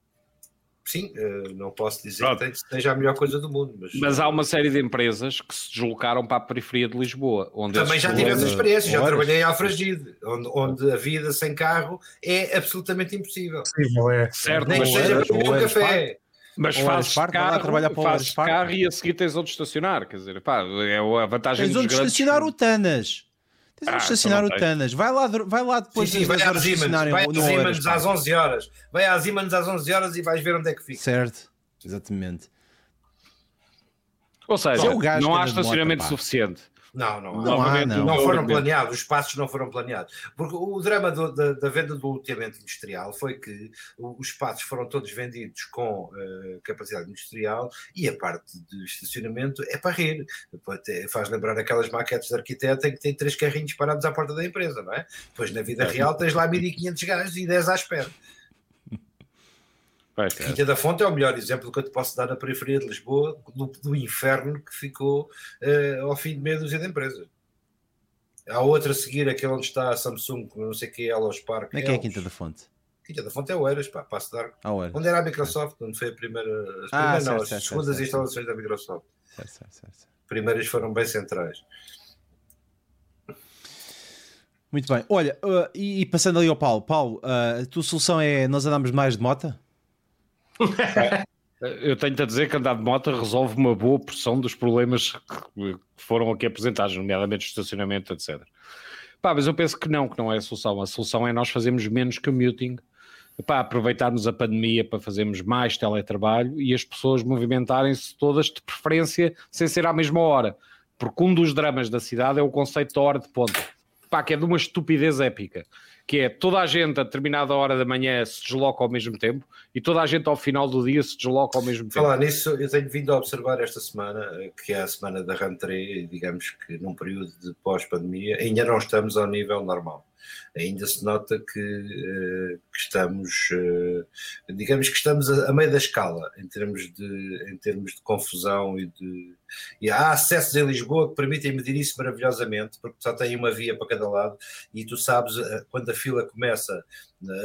Sim, eh, não posso dizer Pronto. que seja a melhor coisa do mundo. Mas... mas há uma série de empresas que se deslocaram para a periferia de Lisboa. Onde Também já tive essa experiência, já trabalhei em Alfragide, onde, onde a vida sem carro é absolutamente impossível. Sim, é. Certo, Nem seja para um café. Mas fazes carro, carro, trabalhar para fazes carro e a seguir tens onde estacionar. Quer dizer, pá, é a vantagem tens onde grandes... estacionar o Tanas. Tens onde ah, estacionar então o Tanas. Vai lá, vai lá depois sim, sim, vai às Siemens, vai às às 11 horas. Vai às Siemens às 11 horas e vais ver onde é que fica. Certo, exatamente. Ou seja, não há estacionamento moto, suficiente. Não, não, Não há, não. não foram planeados, os passos não foram planeados. Porque o drama do- da, da venda do loteamento industrial foi que os espaços foram todos vendidos com eh, capacidade industrial e a parte de estacionamento é para rir. Faz lembrar aquelas maquetes de arquiteto em que tem três carrinhos parados à porta da empresa, não é? Depois na vida real tens lá 1500 gajos e 10 à espera. Pois, Quinta da Fonte é o melhor exemplo que eu te posso dar na periferia de Lisboa, do, do inferno que ficou eh, ao fim de meia dúzia de empresas. Há outra a seguir, aquele onde está a Samsung, não sei o que é, Elos Park. Onde é que é a. Quinta da Fonte? Quinta da Fonte é o Eiras, pá, passo de arco. Ah. Onde era a Microsoft, onde foi a primeira, as Ah, primeiras, certo, não, as certo, segundas certo, certo. instalações da Microsoft. Certo, certo, certo, certo. Primeiras foram bem centrais. Muito bem. Olha, uh, e, e passando ali ao Paulo. Paulo, uh, a tua solução é nós andamos mais de moto? Eu tenho-te a dizer que andar de moto resolve uma boa porção dos problemas que foram aqui apresentados, nomeadamente estacionamento, etc. Pá, mas eu penso que não, que não é a solução. A solução é nós fazermos menos commuting, pá, aproveitarmos a pandemia para fazermos mais teletrabalho e as pessoas movimentarem-se todas de preferência sem ser à mesma hora. Porque um dos dramas da cidade é o conceito da hora de ponta. Pá, que é de uma estupidez épica. Que é toda a gente a determinada hora da manhã se desloca ao mesmo tempo e toda a gente ao final do dia se desloca ao mesmo tempo. Falar nisso, eu tenho vindo a observar esta semana, que é a semana da rentrée, digamos que num período de pós-pandemia, ainda não estamos ao nível normal. Ainda se nota que, eh, que estamos, eh, digamos que estamos a, meio da escala em termos de, em termos de confusão e de. E há acessos em Lisboa que permitem medir isso maravilhosamente, porque só tem uma via para cada lado e tu sabes eh, quando a fila começa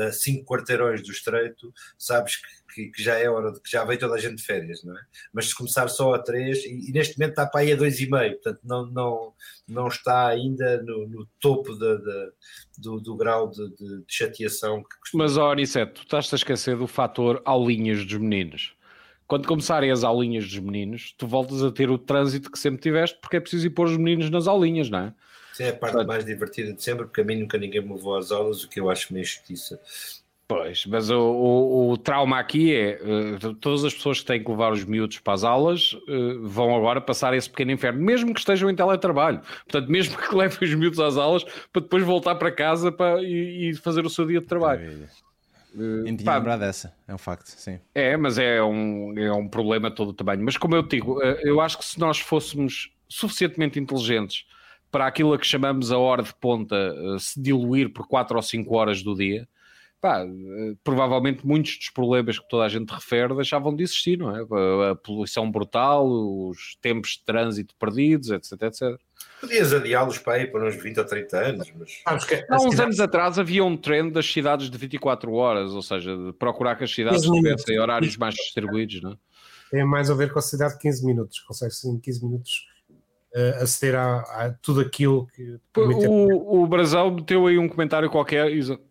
a cinco quarteirões do estreito, sabes que, que- que já é hora de que já veio toda a gente de férias, não é? Mas se começar só a três, e, e neste momento está para aí a dois e meio, portanto não, não, não está ainda no, no topo da- da- do, do grau de, de- de chateação que costuma. Mas, ó, Aniceto, tu estás-te a esquecer do fator aulinhas dos meninos. Quando começarem as aulinhas dos meninos, tu voltas a ter o trânsito que sempre tiveste, porque é preciso ir pôr os meninos nas aulinhas, não é? É a parte mais divertida de sempre, porque a mim nunca ninguém me levou às aulas, o que eu acho meio justiça. Pois, mas o, o- o trauma aqui é eh, todas as pessoas que têm que levar os miúdos para as aulas eh, vão agora passar esse pequeno inferno, mesmo que estejam em teletrabalho. Portanto, mesmo que levem os miúdos às aulas para depois voltar para casa para, e, e fazer o seu dia de trabalho. Nem Eh, tinha pá, lembrado dessa, é um facto, sim. É, mas é um, é um problema de todo o tamanho. Mas como eu digo, eu acho que se nós fôssemos suficientemente inteligentes para aquilo a que chamamos a hora de ponta se diluir por 4 ou 5 horas do dia, pá, provavelmente muitos dos problemas que toda a gente refere deixavam de existir, não é? A, poluição brutal, os tempos de trânsito perdidos, etc, etc. Podias adiá-los para aí para uns 20 ou 30 anos, mas Há uns cidade- anos atrás havia um trend das cidades de 24 horas, ou seja, de procurar que as cidades 15 minutos. tivessem horários mais distribuídos, não é? tem mais a ver com a cidade de 15 minutos. Consegue-se em 15 minutos eh, aceder a, a tudo aquilo que te permite. O, o Brasão meteu aí um comentário qualquer. e-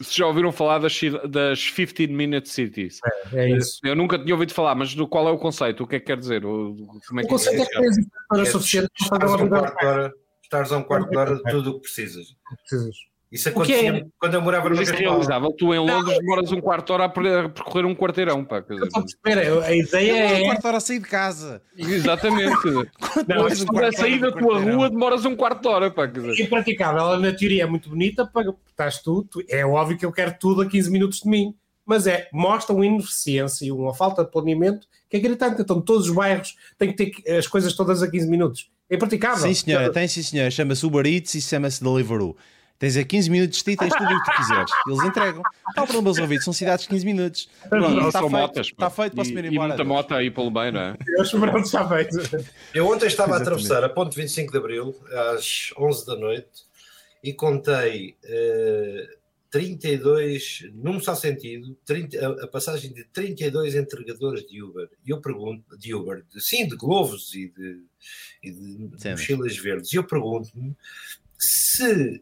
Se já ouviram falar das, das 15 Minute Cities? É isso. Eu nunca tinha ouvido falar, mas do qual é o conceito? O que é que quer dizer? O, como é O que conceito é que tens para é suficiente para fazer a uma um vida quarto de hora, estares a um quarto de hora de tudo o que precisas. que precisas. Isso que é- acontecia quando eu morava no isso é realizável. Tu em Londres demoras um quarto de hora a per- a percorrer um quarteirão. Pá, quer dizer, perceber, a ideia Um é. quarto de hora a sair de casa. exatamente. Não, um a sair da tua rua, demoras um quarto de hora. Pá, quer dizer. impraticável. Ela na teoria é muito bonita, para, estás tu, tu- é óbvio que eu quero tudo a 15 minutos de mim, mas é, mostra uma ineficiência e uma falta de planeamento que é gritante. Então, todos os bairros têm que ter as coisas todas a 15 minutos. É impraticável. Sim, senhora, tem sim, senhora. Chama-se Uber Eats e chama-se Deliveroo. Tens a 15 minutos de ti, tens tudo o que tu quiseres. Eles entregam. Está o problema resolvido. São cidades de 15 minutos. Pronto, Não está são feito. motas. Está feito, posso e, ir e embora. muita moto aí pelo meio, não é? Eu pronto, já feito. Eu ontem estava a Exatamente. atravessar a ponte 25 de Abril às 11 da noite e contei eh, 32, num só sentido, 30 a, a passagem de 32 entregadores de Uber. E eu pergunto, de Uber, de- sim, de Globos e de, e de mochilas verdes. E eu pergunto-me se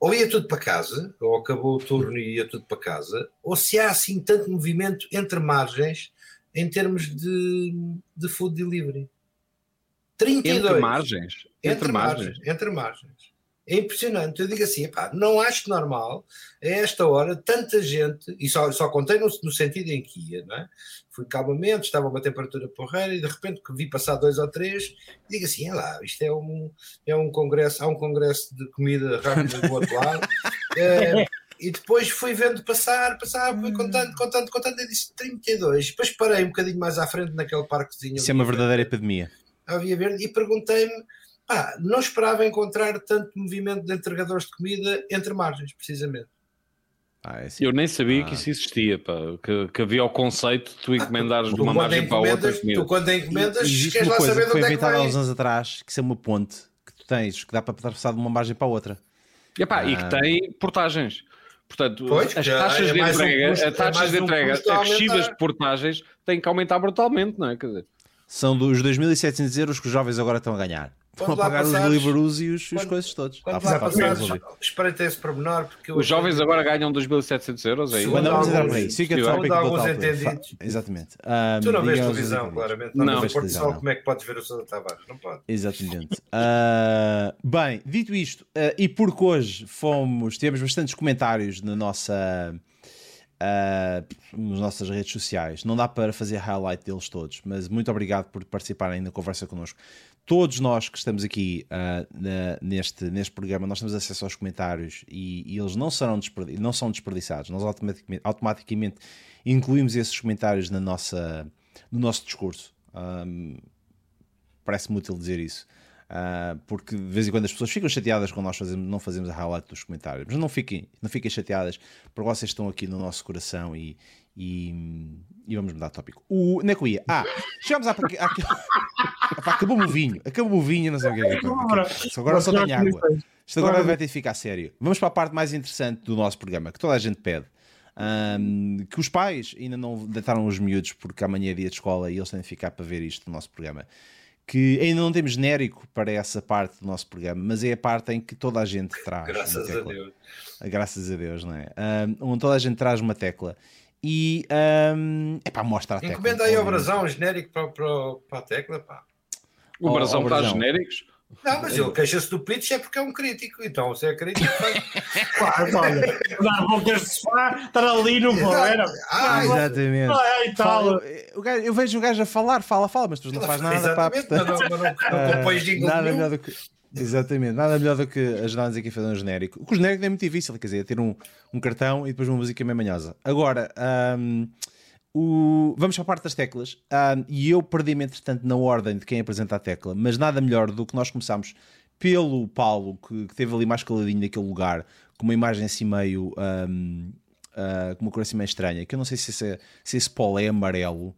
ou ia tudo para casa, ou acabou o turno e ia tudo para casa, ou se há assim tanto movimento entre margens em termos de, de food delivery. 32. Entre margens. Entre margens. Entre margens. É impressionante. Eu digo assim, epá, não acho normal a esta hora tanta gente, e só, só contei no, no sentido em que ia, não é? Fui calmamente, estava uma temperatura porreira e de repente que vi passar dois ou três, digo assim, é lá, isto é um, é um congresso, há um congresso de comida rápida do outro lado. É, e depois fui vendo passar, passar, fui contando, contando, contando, e disse 32. Depois parei um bocadinho mais à frente naquele parquezinho. Isso é uma verdadeira epidemia. Havia verde e perguntei-me ah, não esperava encontrar tanto movimento de entregadores de comida entre margens, precisamente. Ah, é assim. Eu nem sabia ah. que isso existia, pá. Que, que, havia o conceito de tu encomendares ah, de uma margem para outra comida. Tu quando encomendas, Existe queres lá saber que foi inventada há uns anos atrás, que isso é uma ponte que tu tens, que dá para passar de uma margem para a outra. E, epá, ah. e que ah. tem portagens. Portanto, pois, as taxas é de entrega, um custo, as taxas é de entrega acrescidas de portagens têm que aumentar brutalmente, não é? Quer dizer, São dos 2.700 euros que os jovens agora estão a ganhar. Estão a pagar os Deliverus e os, quando, os coisas todos. Quando lá passares, espreita esse pormenor. Porque os jovens agora ganham 2.700 euros. É Quando vamos entrar por aí. Fica topic alguns entendidos. Exatamente. Um, tu não vês televisão, claramente. Não, não, não televisão, como é que podes ver o Sousa Tavares? Não pode. Exatamente. Uh, bem, dito isto, uh, e porque hoje fomos, temos bastantes comentários na nossa... Uh, nas nossas redes sociais. Não dá para fazer highlight deles todos, mas muito obrigado por participarem na conversa connosco todos nós que estamos aqui uh, na, neste, neste programa, nós temos acesso aos comentários e, e eles não, serão não são desperdiçados. Nós automaticamente, automaticamente incluímos esses comentários na nossa, no nosso discurso. Um, Parece-me útil dizer isso. Uh, porque de vez em quando as pessoas ficam chateadas quando nós fazemos, não fazemos a highlight dos comentários. Mas não fiquem, não fiquem chateadas, porque vocês estão aqui no nosso coração e, e, e vamos mudar de tópico. O, onde? Ah, chegamos à. acabou-me o vinho, acabou o vinho, não sei o que é. Que agora só tenho água. Isto agora vai ter de ficar sério. Vamos para a parte mais interessante do nosso programa, que toda a gente pede. Um, que os pais ainda não deitaram os miúdos porque amanhã é dia de escola e eles têm de ficar para ver isto no nosso programa. Que ainda não temos genérico para essa parte do nosso programa, mas é a parte em que toda a gente traz. Graças a Deus. Graças a Deus, não é? Um, onde toda a gente traz uma tecla e um, é para mostra a tecla. Encomenda aí ao Brasão um genérico para, para, para a tecla, pá. O Brasão está genéricos? Não, mas ele queixa-se do Pitch é porque é um crítico. Então, se é crítico, faz. claro, olha, dar bocas de sofá, estar ali no era. Ah, exatamente. Ah, e tal. eu vejo o gajo a falar, fala, fala, mas tu não faz nada. Pá, portanto, não, não, não, não, nada melhor do que. Exatamente, nada melhor do que ajudar-nos aqui a fazer um genérico. O genérico é muito difícil, quer dizer, é ter um, um cartão e depois uma música meio manhosa. Agora, um, o... vamos para a parte das teclas. Um, e eu perdi-me, entretanto, na ordem de quem apresenta a tecla, mas nada melhor do que nós começámos pelo Paulo, que, que teve ali mais caladinho naquele lugar, com uma imagem assim meio. Um, uh, com uma cor assim meio estranha, que eu não sei se esse, se esse polo é amarelo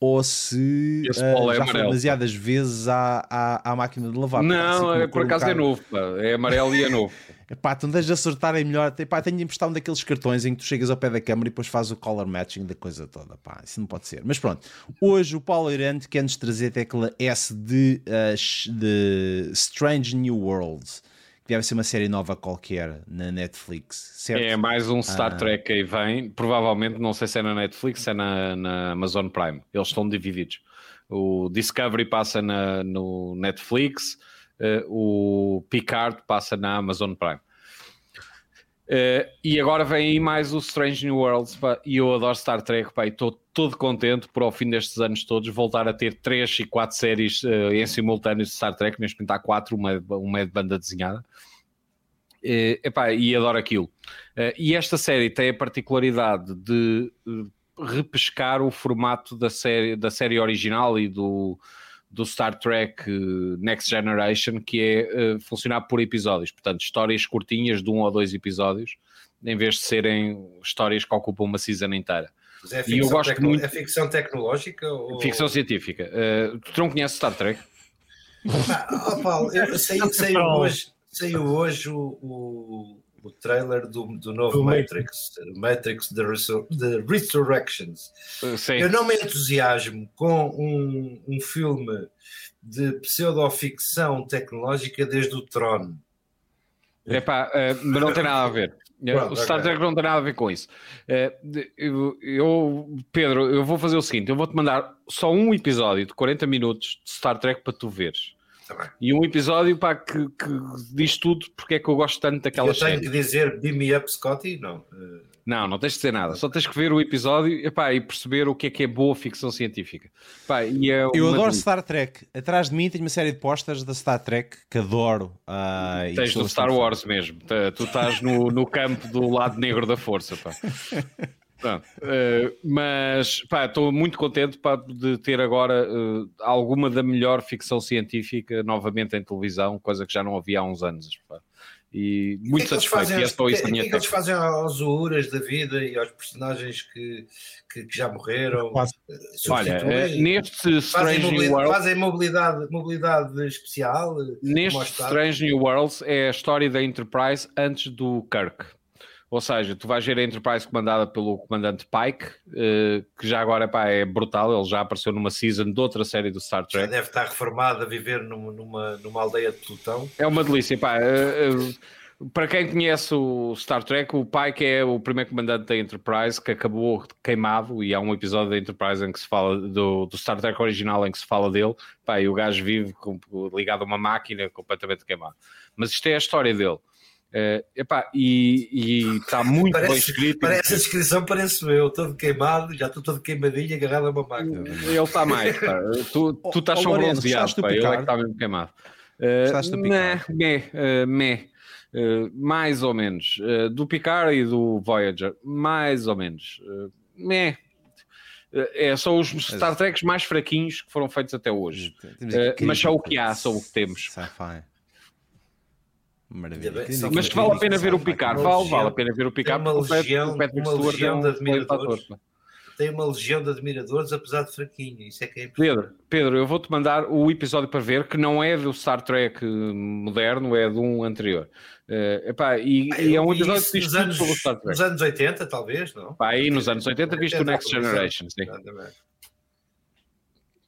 ou se uh, é já foi demasiadas vezes à, à, à, máquina de lavar. Não, assim, é, por acaso é novo, pá. é amarelo e é novo. Epá, tu deixas de acertar é melhor. Epá, tenho de emprestar um daqueles cartões em que tu chegas ao pé da câmara e depois fazes o color matching da coisa toda. Pá, isso não pode ser. Mas pronto, hoje o Paulo Irante quer-nos trazer a tecla S de, uh, de Strange New Worlds deve ser uma série nova qualquer na Netflix, certo? É mais um Star ah. Trek que aí vem, provavelmente, não sei se é na Netflix, se é na, na Amazon Prime, eles estão divididos. O Discovery passa na, no Netflix, uh, o Picard passa na Amazon Prime. Uh, e agora vem aí mais o Strange New Worlds pá, e eu adoro Star Trek pá, e estou todo contente por ao fim destes anos todos voltar a ter três e quatro séries uh, em simultâneo de Star Trek, momento há quatro, uma, uma é de banda desenhada. Uh, epá, e adoro aquilo. E esta série tem a particularidade de repescar o formato da série, da série original e do, do Star Trek eh, Next Generation, que é uh, funcionar por episódios, portanto, histórias curtinhas de um ou dois episódios, em vez de serem histórias que ocupam uma season inteira. Mas é ficção, e eu gosto tecno... muito... é ficção tecnológica? Ou... Ficção científica. Uh, tu não conheces Star Trek? Ah, oh Paulo, eu saiu, saiu hoje, saiu hoje o, o o trailer do, do novo Matrix, Matrix The, Resur The Resurrections. Sim. Eu não me entusiasmo com um, um filme de pseudoficção tecnológica desde o Tron. Epá, uh, mas não tem nada a ver. Eh, Pronto, o Star Trek okay. não tem nada a ver com isso. Uh, eu, eu, Pedro, eu vou fazer o seguinte: eu vou-te mandar só um episódio de 40 minutos de Star Trek para tu veres. Tá e um episódio pá, que, que, diz tudo porque é que eu gosto tanto daquela série. Eu tenho que dizer Beam Me Up Scotty? Não. Uh... Não, não tens de dizer nada. Só tens que ver o episódio epá, e perceber o que é que é boa ficção científica. Epá, é eu adoro Star Trek. Atrás de mim tenho uma série de posters da Star Trek que adoro. Uh, tens do Star Wars mesmo. Tu estás no, no campo do lado negro da força. Pá. uh, mas estou muito contente pá, de ter agora uh, alguma da melhor ficção científica novamente em televisão, coisa que já não havia há uns anos. Pá e muito que satisfeito. E é só isso que, que, que eles fazem aos Uras da vida e aos personagens que, que, que já morreram? Eh, Olha, é, neste Strange fazem New Worlds. Fazem mobilidade, mobilidade especial. Neste Strange New Worlds é a história da Enterprise antes do Kirk. Ou seja, tu vais ver a Enterprise comandada pelo comandante Pike, uh, que já agora pá, é brutal, ele já apareceu numa season de outra série do Star Trek. Já deve estar reformado a viver numa, numa, aldeia de Plutão. É uma delícia, pá. Uh, uh, para quem conhece o Star Trek, o Pike é o primeiro comandante da Enterprise que acabou queimado e há um episódio da Enterprise em que se fala do, do Star Trek original em que se fala dele, pá, e o gajo vive com, ligado a uma máquina completamente queimado. Mas isto é a história dele. Uh, epá, e está muito parece, bem escrito. Parece a descrição, parece eu, todo queimado, já estou todo queimadinho, agarrado a uma máquina. Ele está mais, pá. tu, tu estás só bronzeado, pá. ele é que está mesmo queimado. Uh, meh, meh, uh, meh. Uh, mais ou menos. Uh, do Picard e do Voyager, mais ou menos. Uh, meh. É, são os Star Treks mais fraquinhos que foram feitos até hoje. mas são o que há, são o que temos. Maravilha. Mas vale a pena ver o Picard, vale, vale a pena ver o Picard. Tem uma legião, uma legião de admiradores. Tem uma legião de admiradores, apesar de fraquinho. Isso é que é Pedro, Pedro, eu vou-te mandar o episódio para ver, que não é do Star Trek moderno, é de um anterior. Uh, epá, e, ah, e, é um episódio que diz anos, sobre o Star Trek. Nos anos 80, talvez, não? Pá, aí nos anos 80 viste o Next Generation, sim.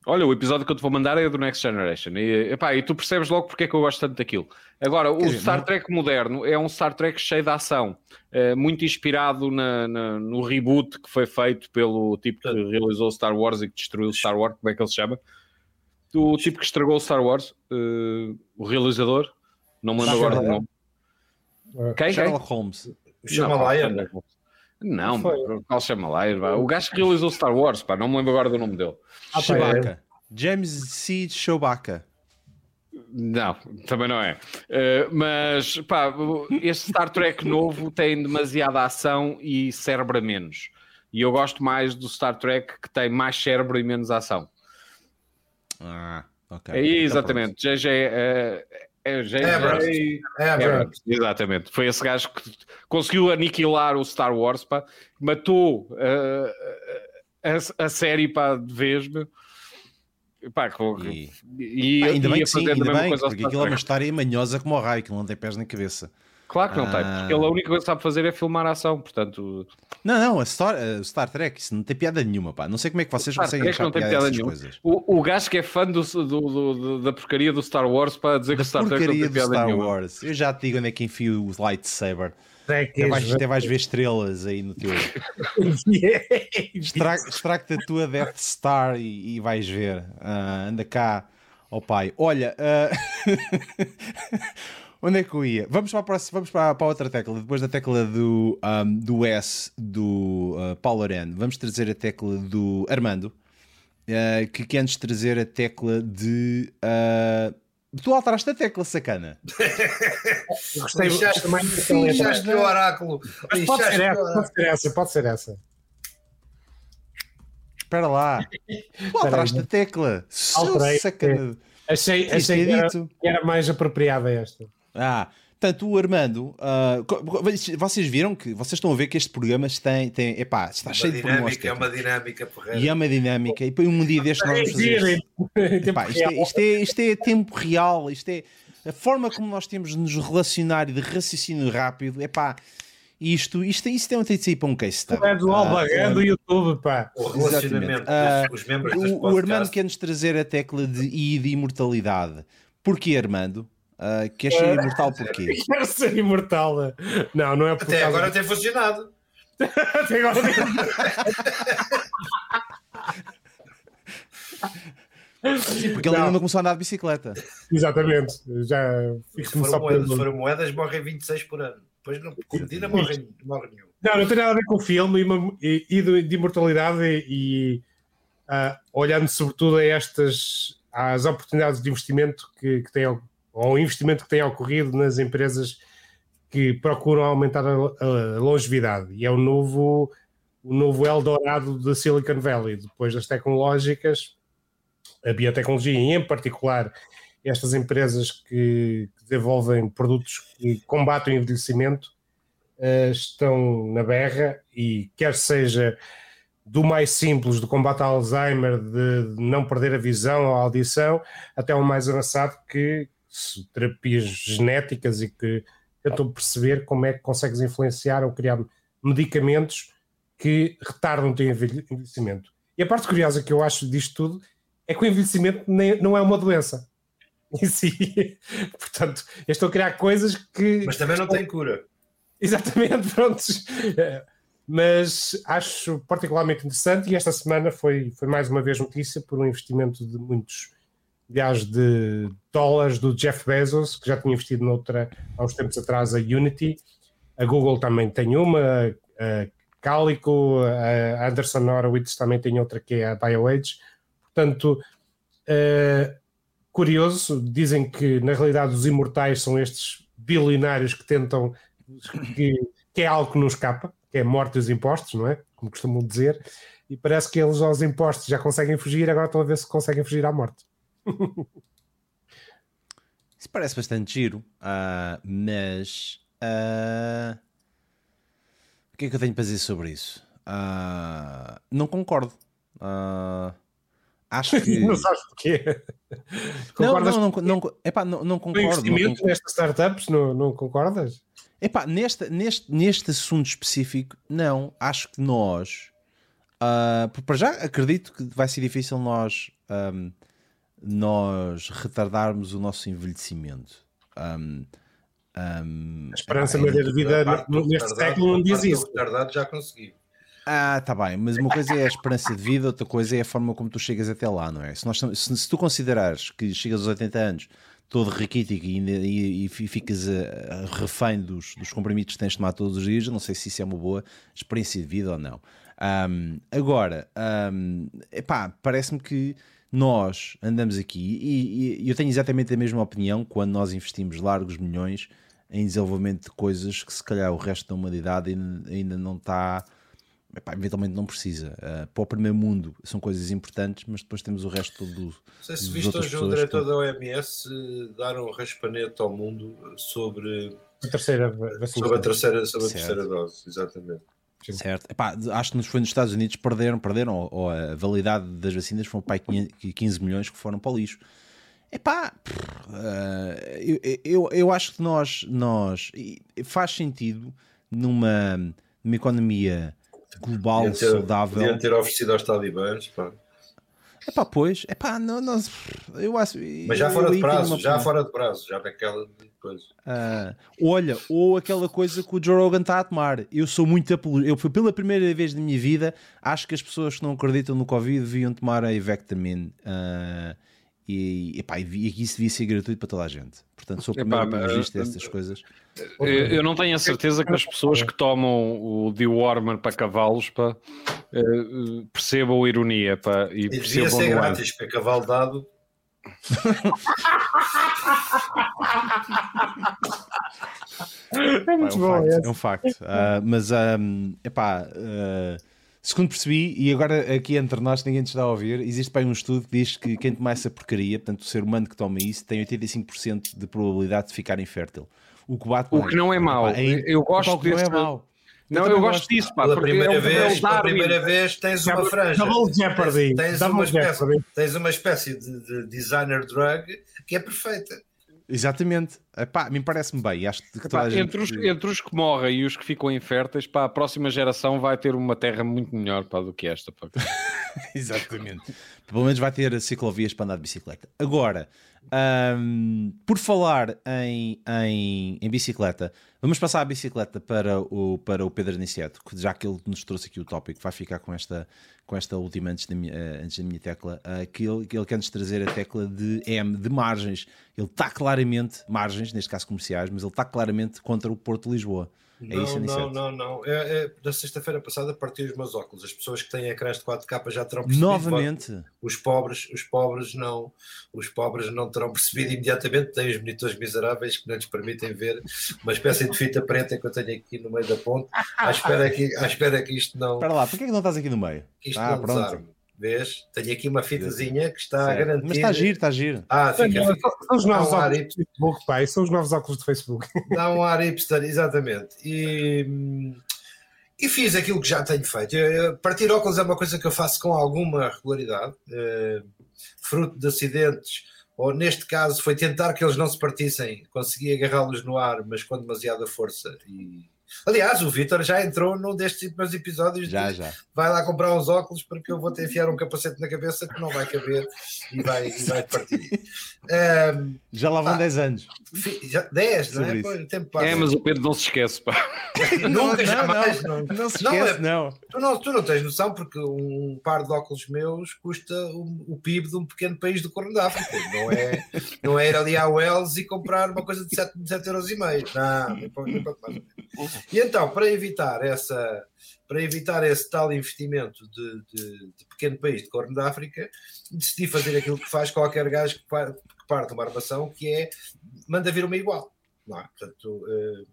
Olha, o episódio que eu te vou mandar é do Next Generation. E, epá, e tu percebes logo porque é que eu gosto tanto daquilo. Agora, o Star Trek moderno é um Star Trek cheio de ação, é, muito inspirado na, na, no reboot que foi feito pelo tipo que realizou Star Wars e que destruiu Star Wars, como é que ele se chama? O tipo que estragou Star Wars, uh, o realizador, não me lembro agora do nome. Quem? Sherlock Holmes. Shyamalan. Não, qual Shyamalan? O gajo que realizou Star Wars, pá, não me lembro agora do nome dele. Ah, Chewbacca. É. James C. Chewbacca. Não, também não é. Uh, mas, pá, este Star Trek novo tem demasiada ação e cérebro a menos. E eu gosto mais do Star Trek que tem mais cérebro e menos ação. Ah, ok. É, exatamente. JJ. Uh, é JJ. Abrams. Exatamente. Foi esse gajo que conseguiu aniquilar o Star Wars, pá, matou uh, a, a série pá, de vez. Meu Pá, e, e, ainda bem que sim, ainda bem, porque aquilo é uma história manhosa como o raio, que não tem pés nem cabeça. Claro que não ah. tem, porque ele a única coisa que sabe fazer é filmar a ação, portanto... Não, não, a Star, a Star Trek, isso não tem piada nenhuma, pá. Não sei como é que vocês Star conseguem achar não tem piada, nenhuma. coisas. O, o gajo que é fã do, do, do, da porcaria do Star Wars para dizer da que o Star Trek não tem piada Star nenhuma. Wars. Eu já te digo onde é que enfio o lightsaber. Até vais, até vais ver estrelas aí no teu. Extracta a tua Death Star e, e vais ver. Uh, anda cá, ó oh pai. Olha, uh... onde é que eu ia? Vamos para a, próxima, vamos para, para a outra tecla. Depois da tecla do, um, do S do uh, Paulo Arena, vamos trazer a tecla do Armando. Uh, que, que antes de trazer a tecla de uh, Tu alteraste a tecla, sacana. Gostei Lixaste, também lixaste o oráculo. Mas pode ser, essa, pode ser essa, pode ser essa. Espera lá. Tu alteraste a tecla. Alterei. Sacana. Achei, achei que, era, que era mais apropriada esta. Ah, Portanto, o Armando, uh, vocês viram que vocês estão a ver que este programa tem, tem epá, está uma cheio de dinâmica, É uma dinâmica porreira. E é uma dinâmica. E um dia deste nós vamos fazer. Epá, isto, é, isto, é, isto é tempo real, isto é a forma como nós temos de nos relacionar e de raciocínio rápido. Epá, isto, isto, isto tem um tem de sair para um case study. É do Alba, é do YouTube, pá. O relacionamento uh, os membros o, o Armando quer-nos trazer a tecla de I de imortalidade. Porquê, Armando? Uh, queres ser imortal porquê? Quero ser imortal. Não, não é por Até agora tem funcionado. Até agora Sim, porque ele Não. ainda não começou a andar de bicicleta. Exatamente. Já Se fico-me for, só moedas, se pelo- for moedas, morrem 26 por ano. Depois não, Medina morre, morre nenhum. Não, não tem nada a ver com o filme e, uma- e- e de, de imortalidade e, e, ah, olhando sobretudo a estas às oportunidades de investimento que, que têm ou ao investimento que tem ocorrido nas empresas que procuram aumentar a, a longevidade. E é o novo o novo Eldorado da Silicon Valley. Depois das tecnológicas a biotecnologia e em particular estas empresas que, que desenvolvem produtos que combatem o envelhecimento eh, estão na berra. E quer seja do mais simples, do combate ao Alzheimer, de não perder a visão ou a audição, até o mais avançado que terapias genéticas e que tentam perceber como é que consegues influenciar ou criar medicamentos que retardam o teu envelhe- envelhecimento. E a parte curiosa que eu acho disto tudo é que o envelhecimento nem- não é uma doença. Em si. Portanto, eu estou a criar coisas que Mas também não tem cura. Exatamente, prontos. Eh, Mas acho particularmente interessante e esta semana foi, foi mais uma vez notícia por um investimento de muitos milhares de dólares do Jeff Bezos, que já tinha investido noutra há uns tempos atrás, a Unity. A Google também tem uma, a Calico, a Anderson Horowitz também tem outra que é a BioAge. Portanto, eh, curioso, dizem que na realidade os imortais são estes bilionários que tentam que, que é algo que não escapa, que é morte dos impostos, não é? Como costumam dizer, e parece que eles aos impostos já conseguem fugir, agora estão a ver se conseguem fugir à morte. Isso parece bastante giro, ah, mas ah, o que é que eu tenho para dizer sobre isso? Ah, não concordo. Acho que. não sabes porquê. não, Concordas não, não, não, epá, não, não concordo. não investimento concordo. nestas startups? Não, não concordas? Epá, neste, neste, neste assunto específico, não. Acho que nós, por- para já, acredito que vai ser difícil nós, ahm, nós retardarmos o nosso envelhecimento. Ahm, ahm, A esperança epá, média de vida neste século não diz isso. retardado já consegui. Ah, tá bem, mas uma coisa é a esperança de vida, outra coisa é a forma como tu chegas até lá, não é? Se, nós, se, se tu considerares que chegas aos 80 anos todo raquítico e, e, e fi- ficas a, a refém dos, dos comprimidos que tens de tomar todos os dias, eu não sei se isso é uma boa experiência de vida ou não. Ahm, agora, ahm, epá, parece-me que nós andamos aqui e, e- eu tenho exatamente a mesma opinião quando nós investimos largos milhões em desenvolvimento de coisas que se calhar o resto da humanidade ainda, ainda não está epá, eventualmente não precisa. Uh, para o primeiro mundo são coisas importantes, mas depois temos o resto do. Não sei se viste hoje o diretor que- da OMS eh, dar um raspanete ao mundo sobre, A terceira sobre a terceira, sobre a terceira dose, exatamente. Sim. Certo. Epá, acho que nos foi nos Estados Unidos perderam, perderam, ou, ou a validade das vacinas foram para aí 15 milhões que foram para o lixo. Epá, pff, uh, eu, eu, eu acho que nós, nós faz sentido numa, numa economia global, ter, saudável. podiam ter oferecido aos talibãs, pá. Epá, pois, epá, não, não, eu acho. mas já fora de prazo, já opinião. fora de prazo, já naquela coisa. Ah, olha, ou aquela coisa que o Joe Rogan está a tomar. Eu sou muito apolo... Eu fui pela primeira vez na minha vida, acho que as pessoas que não acreditam no Covid deviam tomar a Ivectamin. ah, e, epá, e e isso devia ser gratuito para toda a gente. Portanto, sou o Epá, primeiro mas- apologista dessas coisas. Eu, eu não tenho a certeza que as pessoas que tomam o dewormer para cavalos pá, eh, eh, percebam a ironia pá, e E devia percebam ser a nuance. grátis, para cavalo dado. É muito é um bom. facto, esse. é um facto. Ah, mas, um, epá, ah, segundo percebi, e agora aqui entre nós ninguém te está a ouvir, existe bem um estudo que diz que quem toma essa porcaria, portanto o ser humano que toma isso, tem 85% de probabilidade de ficar infértil. O que bate O que não é mau. Epá, Eu gosto que não é desse- mau. Não, também eu gosto gosto. disso, pá, Pela primeira, é um vez, pela primeira vez tens uma franja. Double Jeopardy. Tens Double uma, espécie, tens uma espécie de, de designer drug que é perfeita. Exatamente. Epá, me parece-me bem. Acho que Epá, gente... entre, os, entre, os, que morrem e os que ficam inférteis, pá, a próxima geração vai ter uma terra muito melhor pá, do que esta. Exatamente. Pelo menos vai ter ciclovias para andar de bicicleta. Agora, um, por falar em, em, em, bicicleta, vamos passar a bicicleta para o, para o Pedro Aniceto, já que ele nos trouxe aqui o tópico, vai ficar com esta, com esta última antes da minha, uh, antes da minha tecla, uh, que, ele, que ele quer nos trazer a tecla de M, de margens. Ele está claramente, margens, neste caso comerciais, mas ele está claramente contra o Porto de Lisboa. É não, isso, não, não, não. É, é, da sexta-feira passada parti os meus óculos. As pessoas que têm ecrãs de 4K já terão percebido. Novamente. Os pobres, os pobres não, os pobres não terão percebido imediatamente. Têm os monitores miseráveis que não lhes permitem ver uma espécie de fita preta que eu tenho aqui no meio da ponte. À espera que, à espera que isto não. Espera lá, porquê que não estás aqui no meio? Que isto ah, não pronto. Desarme. Vês? Tenho aqui uma fitazinha que está certo. a garantir. Mas está a giro, está a giro. Ah, fica, fica. São os novos um óculos do Facebook, pai. São os novos óculos do Facebook. Dá um ar hipster, exatamente. E, e fiz aquilo que já tenho feito. Partir óculos é uma coisa que eu faço com alguma regularidade, eh, fruto de acidentes, ou neste caso foi tentar que eles não se partissem, consegui agarrá-los no ar, mas com demasiada força e Aliás, o Vitor já entrou num destes meus episódios. Já, já. Vai lá comprar uns óculos porque eu vou te enfiar um capacete na cabeça que não vai caber e vai, e vai partir. Um, já lá vão 10 anos. 10, não é? Pô, o tempo passa. É, mas o Pedro não se esquece, pá. Nunca, não, jamais. Não, não, não se esquece, é, não. Tu, não. Tu não tens noção porque um par de óculos meus custa um, o PIB de um pequeno país do Corno da África. Não é, não é ir ali à Wells e comprar uma coisa de 7,5 7 euros. E meio. Não, nem pouco mais. E então, para evitar essa para evitar esse tal investimento de, de, de, pequeno país de Corno da África, decidi fazer aquilo que faz qualquer gajo que, parte uma armação, que é manda vir uma igual. Não é? Portanto, uh,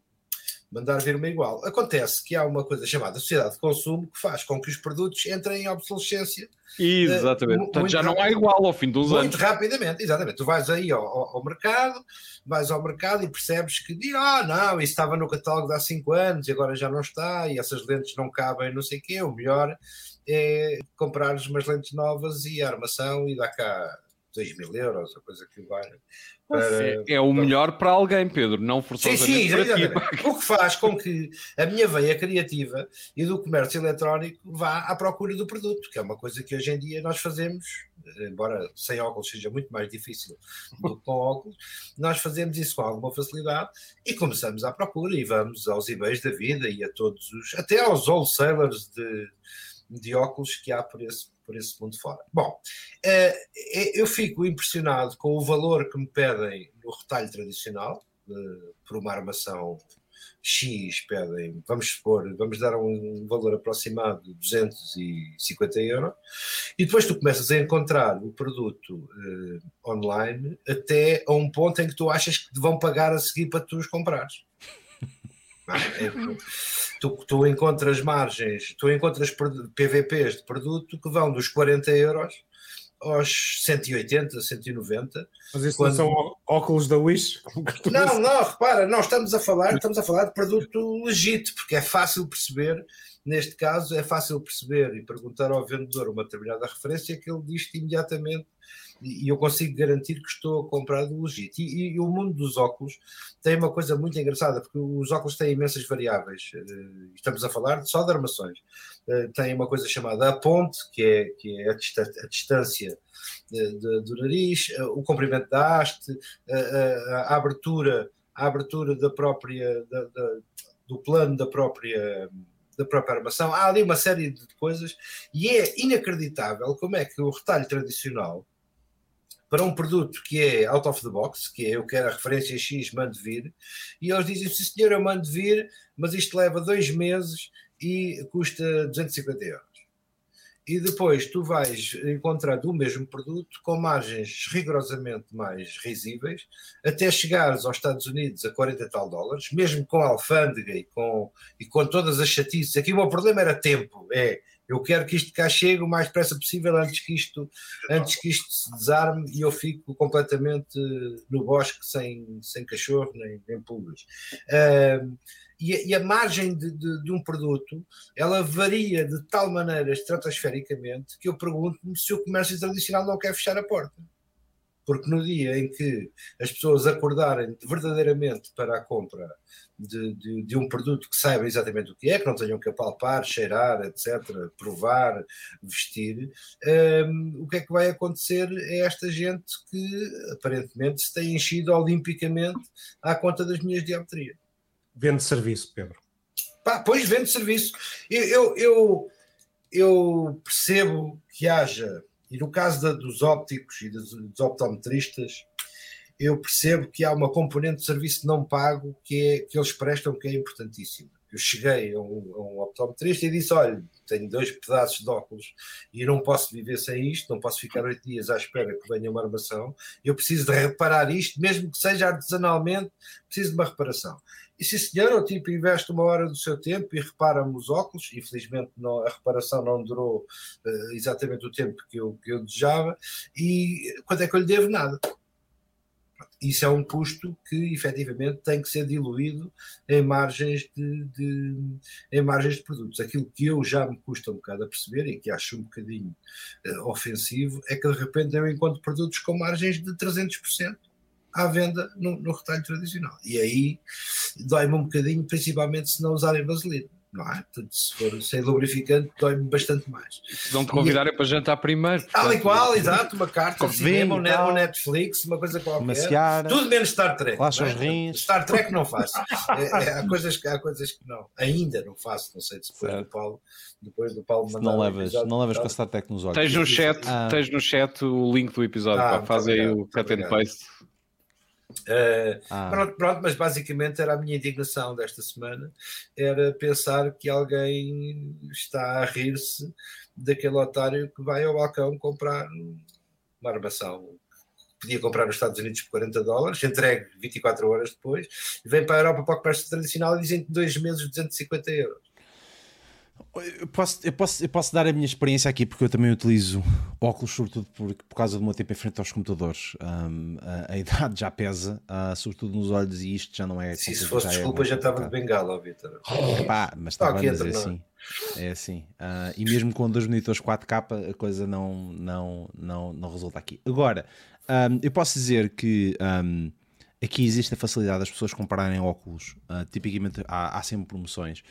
mandar vir uma igual. Acontece que há uma coisa chamada sociedade de consumo que faz com que os produtos entrem em obsolescência. Exatamente. Uh, Portanto, já não há igual ao fim dos muito anos. Muito rapidamente, exatamente. Tu vais aí ao, ao, ao, mercado, vais ao mercado e percebes que, ah, não, isso estava no catálogo de há 5 anos e agora já não está, e essas lentes não cabem, não sei o quê. O melhor é comprares umas lentes novas e a armação e dá cá 2 mil euros, a coisa que vai. Para, é o melhor para alguém, Pedro, não forçosamente sim, sim, para ti. O que faz com que a minha veia criativa e do comércio eletrónico vá à procura do produto, que é uma coisa que hoje em dia nós fazemos, embora sem óculos seja muito mais difícil do que com óculos, nós fazemos isso com alguma facilidade e começamos à procura e vamos aos eBays da vida e a todos os, até aos wholesalers de, de óculos que há por esse por esse mundo fora. Bom, eh, eh, eu fico impressionado com o valor que me pedem no retalho tradicional, eh, por uma armação X, pedem, vamos supor, vamos dar um valor aproximado de 250 euros, e depois tu começas a encontrar o produto online até a um ponto em que tu achas que vão pagar a seguir para tu os comprares. É, tu, tu encontras margens, tu encontras PVPs de produto que vão dos 40 euros aos 180, 190. Mas isso quando... não são óculos da Wish? Não, não, repara, nós estamos a falar, estamos a falar de produto legítimo, porque é fácil perceber, neste caso, é fácil perceber e perguntar ao vendedor uma determinada referência que ele diz imediatamente e eu consigo garantir que estou a comprar do legítimo. E, e, o mundo dos óculos tem uma coisa muito engraçada, porque os óculos têm imensas variáveis. Eh, estamos a falar só de armações. Eh, tem uma coisa chamada a ponte, que é, que é a, distância de, do nariz, eh, o comprimento da haste, a, a, abertura, a abertura da própria, da, da, do plano da própria da própria armação. Há ali uma série de coisas e é inacreditável como é que o retalho tradicional para um produto que é out of the box, que é eu quero a referência X, mando vir, e eles dizem, sim senhor, eu mando vir, mas isto leva dois meses e custa 250 euros. E depois tu vais encontrar o mesmo produto com margens rigorosamente mais risíveis, até chegares aos Estados Unidos a 40 e tal dólares, mesmo com alfândega e com, e com todas as chatices. Aqui o meu problema era tempo, é eu quero que isto cá chegue o mais depressa possível antes que isto, antes que isto se desarme e eu fico completamente no bosque sem, sem cachorro nem, nem pulgas. Uh, e, e, a margem de, de, de, um produto ela varia de tal maneira estratosfericamente que eu pergunto-me se o comércio tradicional não quer fechar a porta. Porque no dia em que as pessoas acordarem verdadeiramente para a compra de, de, de, um produto que saibam exatamente o que é, que não tenham que apalpar, cheirar, etc., provar, vestir, um, o que é que vai acontecer é esta gente que aparentemente se tem enchido olimpicamente à conta das minhas dioptrias. Vende serviço, Pedro. Pá, pois vende serviço. Eu, eu, eu, eu, percebo que haja, e no caso da, dos ópticos e dos, dos optometristas, eu percebo que há uma componente de serviço não pago que, é, que eles prestam que é importantíssima. Eu cheguei a um, a um optometrista e disse: Olha, tenho dois pedaços de óculos e não posso viver sem isto, não posso ficar oito dias à espera que venha uma armação. Eu preciso de reparar isto, mesmo que seja artesanalmente, preciso de uma reparação. E sim, senhor, o tipo investe uma hora do seu tempo e repara-me os óculos. Infelizmente, não, a reparação não durou uh, exatamente o tempo que eu, que eu desejava. E quanto é que eu lhe devo? Nada isso é um custo que efetivamente tem que ser diluído em margens de, de, em margens de produtos. Aquilo que eu já me custa um bocado a perceber e que acho um bocadinho uh, ofensivo é que de repente eu encontro produtos com margens de 300% à venda no, no retalho tradicional. E aí dói-me um bocadinho, principalmente se não usarem vaselina não é? Portanto, se for sem lubrificante, dói-me bastante mais. Se não te convidarem para jantar primeiro. Tal e qual, exato, uma carta de cinema, um, um Netflix, uma coisa qualquer. Tudo menos Star Trek. Relaxa é? os rins. Star Trek não faço. É, é, há, coisas, há coisas que não. Ainda não faço, não sei se depois certo. do Paulo. Depois do Paulo mandar não levas, não levas com a Star Trek nos olhos. Tens no, chat, ah. tens no chat o link do episódio, ah, faz aí o cut and paste. Uh, ah. pronto, pronto, mas basicamente era a minha indignação desta semana, era pensar que alguém está a rir-se daquele otário que vai ao balcão comprar uma armação podia comprar nos Estados Unidos por 40 dólares, entregue 24 horas depois, vem para a Europa para o comércio tradicional e dizem que dois meses 250 euros. Eu posso, eu, posso, eu posso dar a minha experiência aqui porque eu também utilizo óculos, sobretudo por, por causa do meu tempo em frente aos computadores. Um, a, a, idade já pesa, uh, sobretudo nos olhos, e isto já não é. Se isso fosse já é desculpa, é já estava de bengala, Vitor. Pá, mas está mas é assim. É assim. Uh, e mesmo com dois monitores 4K, a coisa não, não, não, não resulta aqui. Agora, um, eu posso dizer que. Um, aqui existe a facilidade das pessoas comprarem óculos. Uh, tipicamente há, há sempre promoções.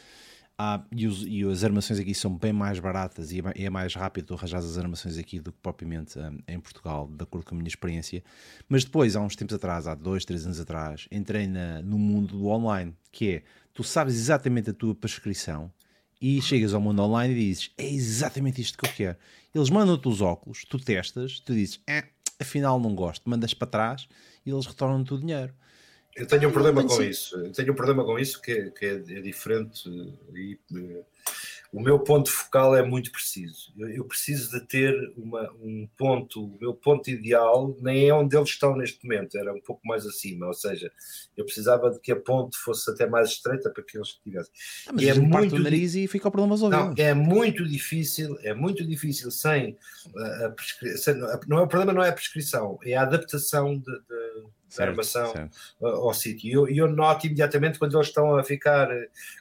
Ah, e, os, e, as armações aqui são bem mais baratas e é, é mais rápido arranjar as armações aqui do que propriamente um, em Portugal, de acordo com a minha experiência. Mas depois, há uns tempos atrás, há dois, três anos atrás, entrei na, no mundo do online, que é, tu sabes exatamente a tua prescrição e chegas ao mundo online e dizes, é exatamente isto que eu quero. Eles mandam-te os óculos, tu testas, tu dizes, é, afinal não gosto, mandas para trás e eles retornam-te o dinheiro. Eu tenho um problema com isso. Eu tenho um problema com isso que, é, que é, é, diferente e eh, o meu ponto focal é muito preciso. Eu, eu, preciso de ter uma, um ponto, o meu ponto ideal nem é onde eles estão neste momento, era um pouco mais acima, ou seja, eu precisava de que a ponte fosse até mais estreita para que eles tivessem. Ah, mas e é muito o nariz e fica o problema resolvido. Não, é muito difícil, é muito difícil sem a, a prescrição. Não é o problema não é a prescrição, é a adaptação de, de certo, armação certo. ao sítio. E eu, eu noto imediatamente quando eles estão a ficar,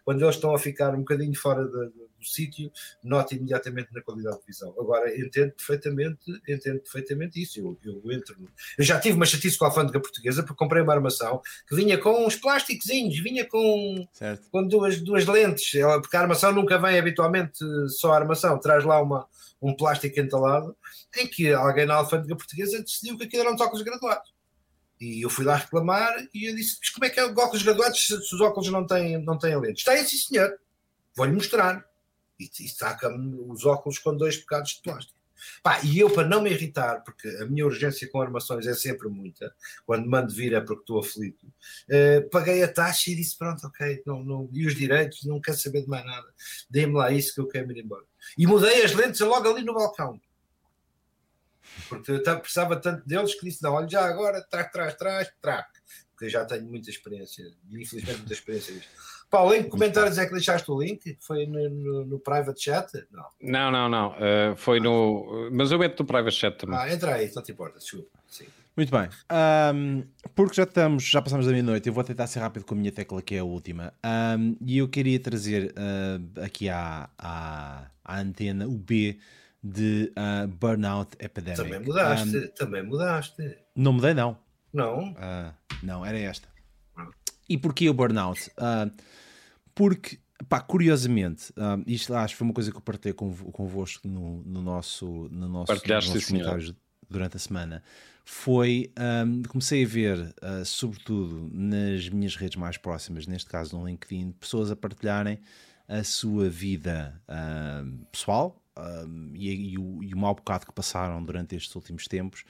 quando eles estão a ficar um bocadinho fora do sítio, noto imediatamente na qualidade de visão. Agora, entendo perfeitamente, entendo perfeitamente isso. Eu, eu entro. Eu já tive uma chatice com a alfândega portuguesa porque comprei uma armação que vinha com uns plásticozinhos, vinha com, com duas, duas lentes, porque a armação nunca vem habitualmente só a armação, traz lá uma, um plástico entalado, em que alguém na alfândega portuguesa decidiu que aquilo eram óculos graduados. E eu fui lá reclamar e eu disse: Mas como é que é o óculos graduados se, se os óculos não têm, não têm lentes? Está sim, senhor. Vou-lhe mostrar. E, e saca-me os óculos com dois bocados de plástico. Pá, e eu, para não me irritar, porque a minha urgência com armações é sempre muita, quando mando vir é porque estou aflito, uh, paguei a taxa e disse: Pronto, ok, não, não, e os direitos, não quero saber de mais nada, dê-me lá isso que eu quero ir embora. E mudei as lentes logo ali no balcão porque eu precisava tanto deles que disse: não, olha, já agora, traque, traz, traz, traque, porque eu já tenho muita experiência, infelizmente, muita experiência nisto. Paulo, em comentários é que deixaste o link? Foi no, no, no private chat? Não, não, não. não. Uh, foi no. Mas eu meto no private chat também. Ah, entra aí, não te importa, desculpa. Sim. Muito bem. Um, porque já estamos, já passamos da meia-noite, eu vou tentar ser rápido com a minha tecla, que é a última. Um, e eu queria trazer uh, aqui à, à, à antena o B de uh, Burnout Epidemic. Também mudaste, um, também mudaste. Não mudei, não. Não? Uh, não, era esta. Ah. E porquê o Burnout? Uh, porque, pá, curiosamente, isto acho que foi uma coisa que eu partilhei com, convosco no, no nosso, no nosso, Partilhaste, nos comentários durante a semana. Foi, um, comecei a ver, uh, sobretudo nas minhas redes mais próximas, neste caso no LinkedIn, pessoas a partilharem a sua vida uh, pessoal uh, e, e, o, e, o, mau bocado que passaram durante estes últimos tempos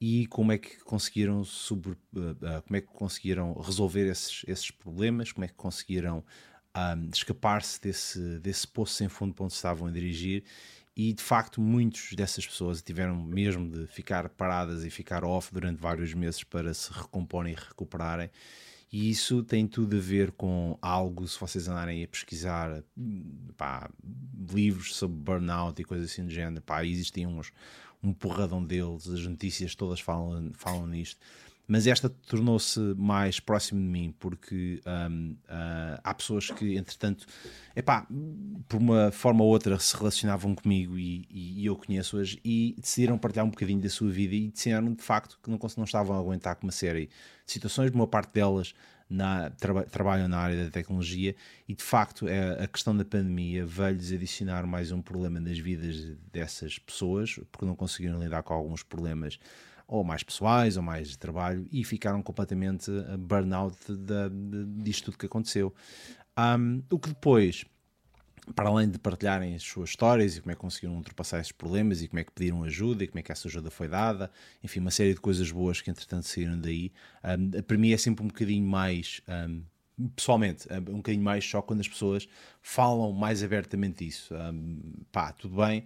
e como é que conseguiram sobre, uh, como é que conseguiram resolver esses, esses problemas, como é que conseguiram um, escapar-se desse, desse poço sem fundo para onde estavam a dirigir. E de facto muitos dessas pessoas tiveram mesmo de ficar paradas e ficar off durante vários meses para se recomporem e recuperarem e isso tem tudo a ver com algo, se vocês andarem a pesquisar pá, livros sobre burnout e coisas assim do género, pá, existem uns, um porradão deles, as notícias todas falam, falam nisto. Mas esta tornou-se mais próximo de mim porque um, uh, ah, há pessoas que, entretanto, epá, por uma forma ou outra se relacionavam comigo e, e, e eu conheço-as e decidiram partilhar um bocadinho da sua vida e disseram de facto que não, não estavam a aguentar com uma série de situações, uma parte delas na, traba, trabalham na área da tecnologia e de facto é, a questão da pandemia veio-lhes adicionar mais um problema nas vidas dessas pessoas porque não conseguiram lidar com alguns problemas ou mais pessoais ou mais de trabalho e ficaram completamente burnout de, de, disto tudo que aconteceu. Um, o que depois para além de partilharem as suas histórias e como é que conseguiram ultrapassar esses problemas e como é que pediram ajuda e como é que essa ajuda foi dada, enfim, uma série de coisas boas que entretanto saíram daí. Um, para mim é sempre um bocadinho mais um, pessoalmente, é um bocadinho mais só quando as pessoas falam mais abertamente disso. Um, pá, tudo bem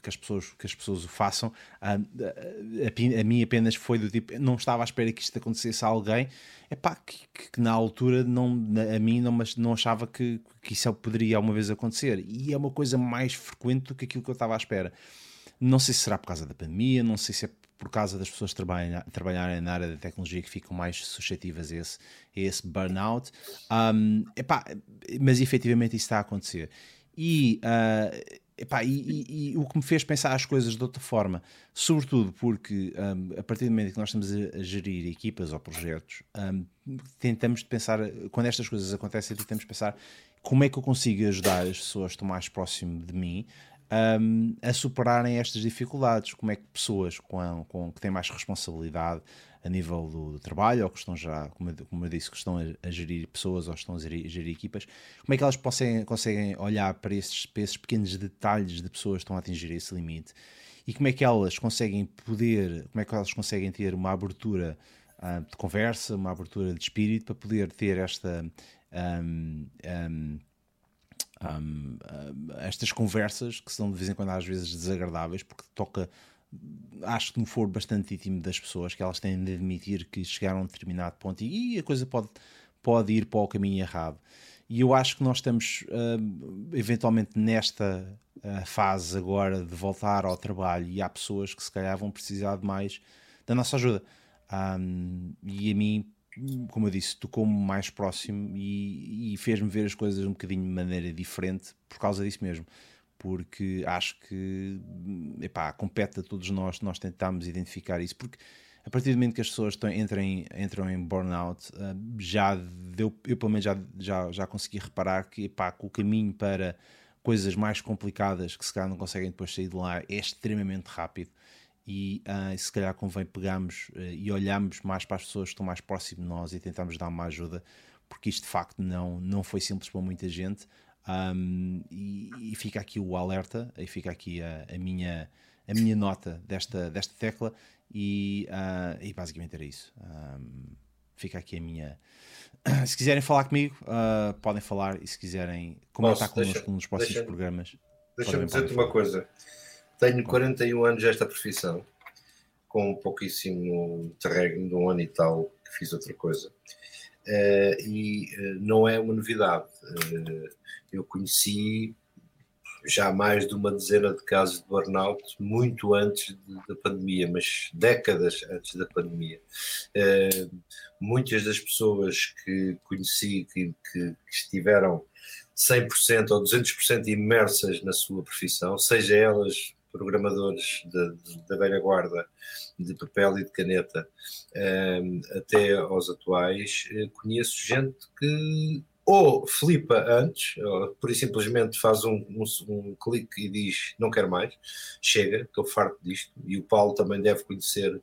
que, as pessoas, que as pessoas o façam. A, a, mim apenas foi do tipo, não estava à espera que isto acontecesse a alguém, é pá, que, que, na altura não, a mim não, mas não achava que, que isso poderia alguma vez acontecer. E é uma coisa mais frequente do que aquilo que eu estava à espera. Não sei se será por causa da pandemia, não sei se é por causa das pessoas trabalharem, trabalharem na área da tecnologia que ficam mais suscetíveis a esse, a esse burnout. Um, epá, mas efetivamente isso está a acontecer. E, uh, epá, e, e, e, o que me fez pensar as coisas de outra forma, sobretudo porque um, a partir do momento que nós estamos a, gerir equipas ou projetos, um, tentamos pensar, quando estas coisas acontecem, tentamos pensar como é que eu consigo ajudar as pessoas que estão mais próximo de mim um, a superarem estas dificuldades. Como é que pessoas com, com, que têm mais responsabilidade a nível do, do trabalho, ou que estão já, como eu, como eu disse, que estão a, a, gerir pessoas ou estão a gerir, a gerir, equipas, como é que elas possam, conseguem olhar para esses, para esses pequenos detalhes de pessoas que estão a atingir esse limite e como é que elas conseguem poder, como é que elas conseguem ter uma abertura uh, de conversa, uma abertura de espírito para poder ter esta um, um, um, estas conversas que são de vez em quando às vezes desagradáveis porque toca acho que no for bastante íntimo das pessoas que elas têm de admitir que chegaram a um determinado ponto e, a coisa pode, pode ir para o caminho errado. E eu acho que nós estamos uh, eventualmente nesta uh, fase agora de voltar ao trabalho e há pessoas que se calhar vão precisar de mais da nossa ajuda. Um, e a mim como eu disse, tocou-me mais próximo e, e fez-me ver as coisas um bocadinho de maneira diferente por causa disso mesmo. Porque acho que epá, compete a todos nós, nós tentamos identificar isso, porque a partir do momento que as pessoas estão, entram, em, entram em burnout, uh, já deu, eu pelo menos já, já, já consegui reparar que, epá, o caminho para coisas mais complicadas que se calhar não conseguem depois sair de lá é extremamente rápido e uh, se calhar convém pegarmos uh, e olharmos mais para as pessoas que estão mais próximas de nós e tentarmos dar uma ajuda, porque isto de facto não, não foi simples para muita gente. Um, e, e, fica aqui o alerta, e fica aqui a, a, minha, a minha nota desta, desta tecla, e, uh, e basicamente era isso. Um, fica aqui a minha. Se quiserem falar comigo, uh, podem falar, e se quiserem comentar Posso, connosco deixa, nos próximos deixa, programas. Deixa-me dizer-te uma coisa. Tenho 41 anos desta profissão, com um pouquíssimo terreno de um ano e tal que fiz outra coisa. Uh, e uh, não é uma novidade. Uh, eu conheci já mais de uma dezena de casos de burnout muito antes da pandemia, mas décadas antes da pandemia. muitas das pessoas que conheci que, que, que estiveram 100% ou 200% imersas na sua profissão, seja elas programadores da velha guarda de papel e de caneta um, até aos atuais, eh, conheço gente que ou flipa antes, ou por simplesmente faz um, um, um, clique e diz não quero mais, chega, estou farto disto, e o Paulo também deve conhecer,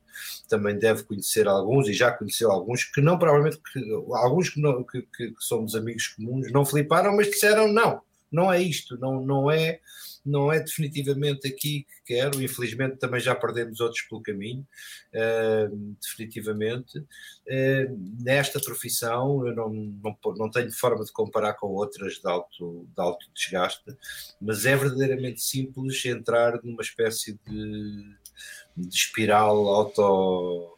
também deve conhecer alguns, e já conheceu alguns, que não provavelmente, que, alguns que, não, que, que, que somos amigos comuns, não fliparam, mas disseram não, não é isto, não, não é não é definitivamente aqui que quero, infelizmente também já perdemos outros pelo caminho, uh, definitivamente. Uh, nesta profissão eu não, não, não tenho forma de comparar com outras de alto, de alto desgaste, mas é verdadeiramente simples entrar numa espécie de, de espiral auto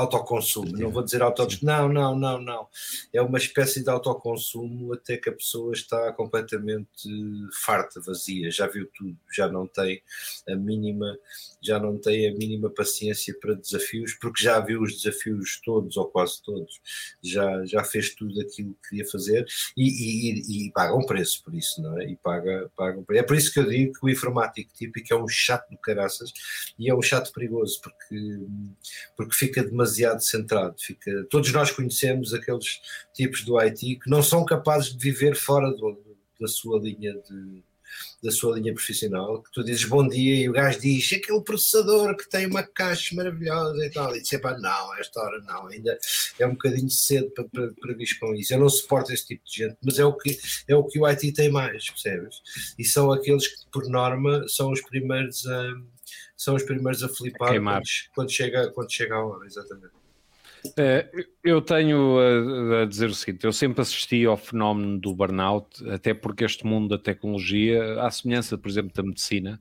autoconsumo, não vou dizer autoconsumo, não, não, não, não. É uma espécie de autoconsumo até que a pessoa está completamente farta, vazia, já viu tudo, já não tem a mínima, já não tem a mínima paciência para desafios, porque já viu os desafios todos, ou quase todos, já, já fez tudo aquilo que queria fazer e, e, e paga um preço por isso, não é? E paga, paga um preço. É por isso que eu digo que o informático típico é um chato do caraças e é um chato perigoso, porque, porque fica demasiado demasiado centrado. Fica, todos nós conhecemos aqueles tipos do IT que não são capazes de viver fora do, da sua linha de da sua linha profissional, que tu dizes bom dia e o gajo diz aquele processador que tem uma caixa maravilhosa e tal, e diz pá, não, esta hora não, ainda é um bocadinho cedo para, para, para vir com isso. Eu não suporto esse tipo de gente, mas é o que é o que o IT tem mais, percebes? E são aqueles que, por norma, são os primeiros a são os primeiros a flipar a quando, quando, chega, quando chega a hora, exatamente. Uh, eu tenho a, dizer o seguinte: eu sempre assisti ao fenómeno do burnout, até porque este mundo da tecnologia, à semelhança, por exemplo, da medicina,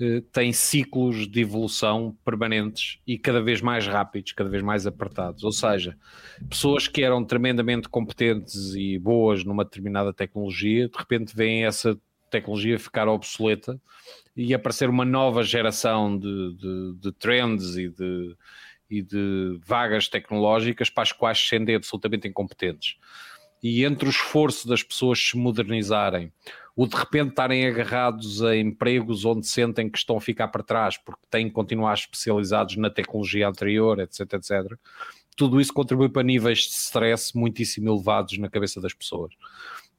uh, tem ciclos de evolução permanentes e cada vez mais rápidos, cada vez mais apertados. Ou seja, pessoas que eram tremendamente competentes e boas numa determinada tecnologia, de repente veem essa tecnologia ficar obsoleta e aparecer uma nova geração de, de, de trends e de, e de vagas tecnológicas para as quais se sentem absolutamente incompetentes. E entre o esforço das pessoas se modernizarem, o de repente estarem agarrados a empregos onde sentem que estão a ficar para trás porque têm que continuar especializados na tecnologia anterior, etc, etc, tudo isso contribui para níveis de stress muitíssimo elevados na cabeça das pessoas.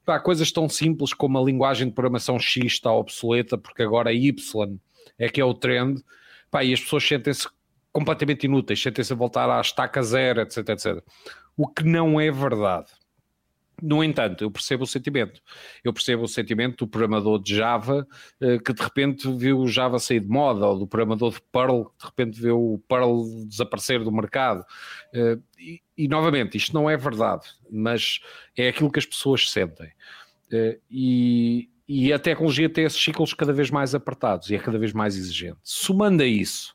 Pá, coisas tão simples como a linguagem de programação X está obsoleta porque agora a Y é que é o trend, pá, e as pessoas sentem-se completamente inúteis, sentem-se a voltar à estaca zero, etc, etc. O que não é verdade. No entanto, eu percebo o sentimento. Eu percebo o sentimento do programador de Java eh, que de repente viu o Java sair de moda, ou do programador de Perl que de repente viu o Perl desaparecer do mercado. Eh, e, e novamente, isto não é verdade, mas é aquilo que as pessoas sentem. Eh, e, e a tecnologia tem esses ciclos cada vez mais apertados e é cada vez mais exigente. Somando a isso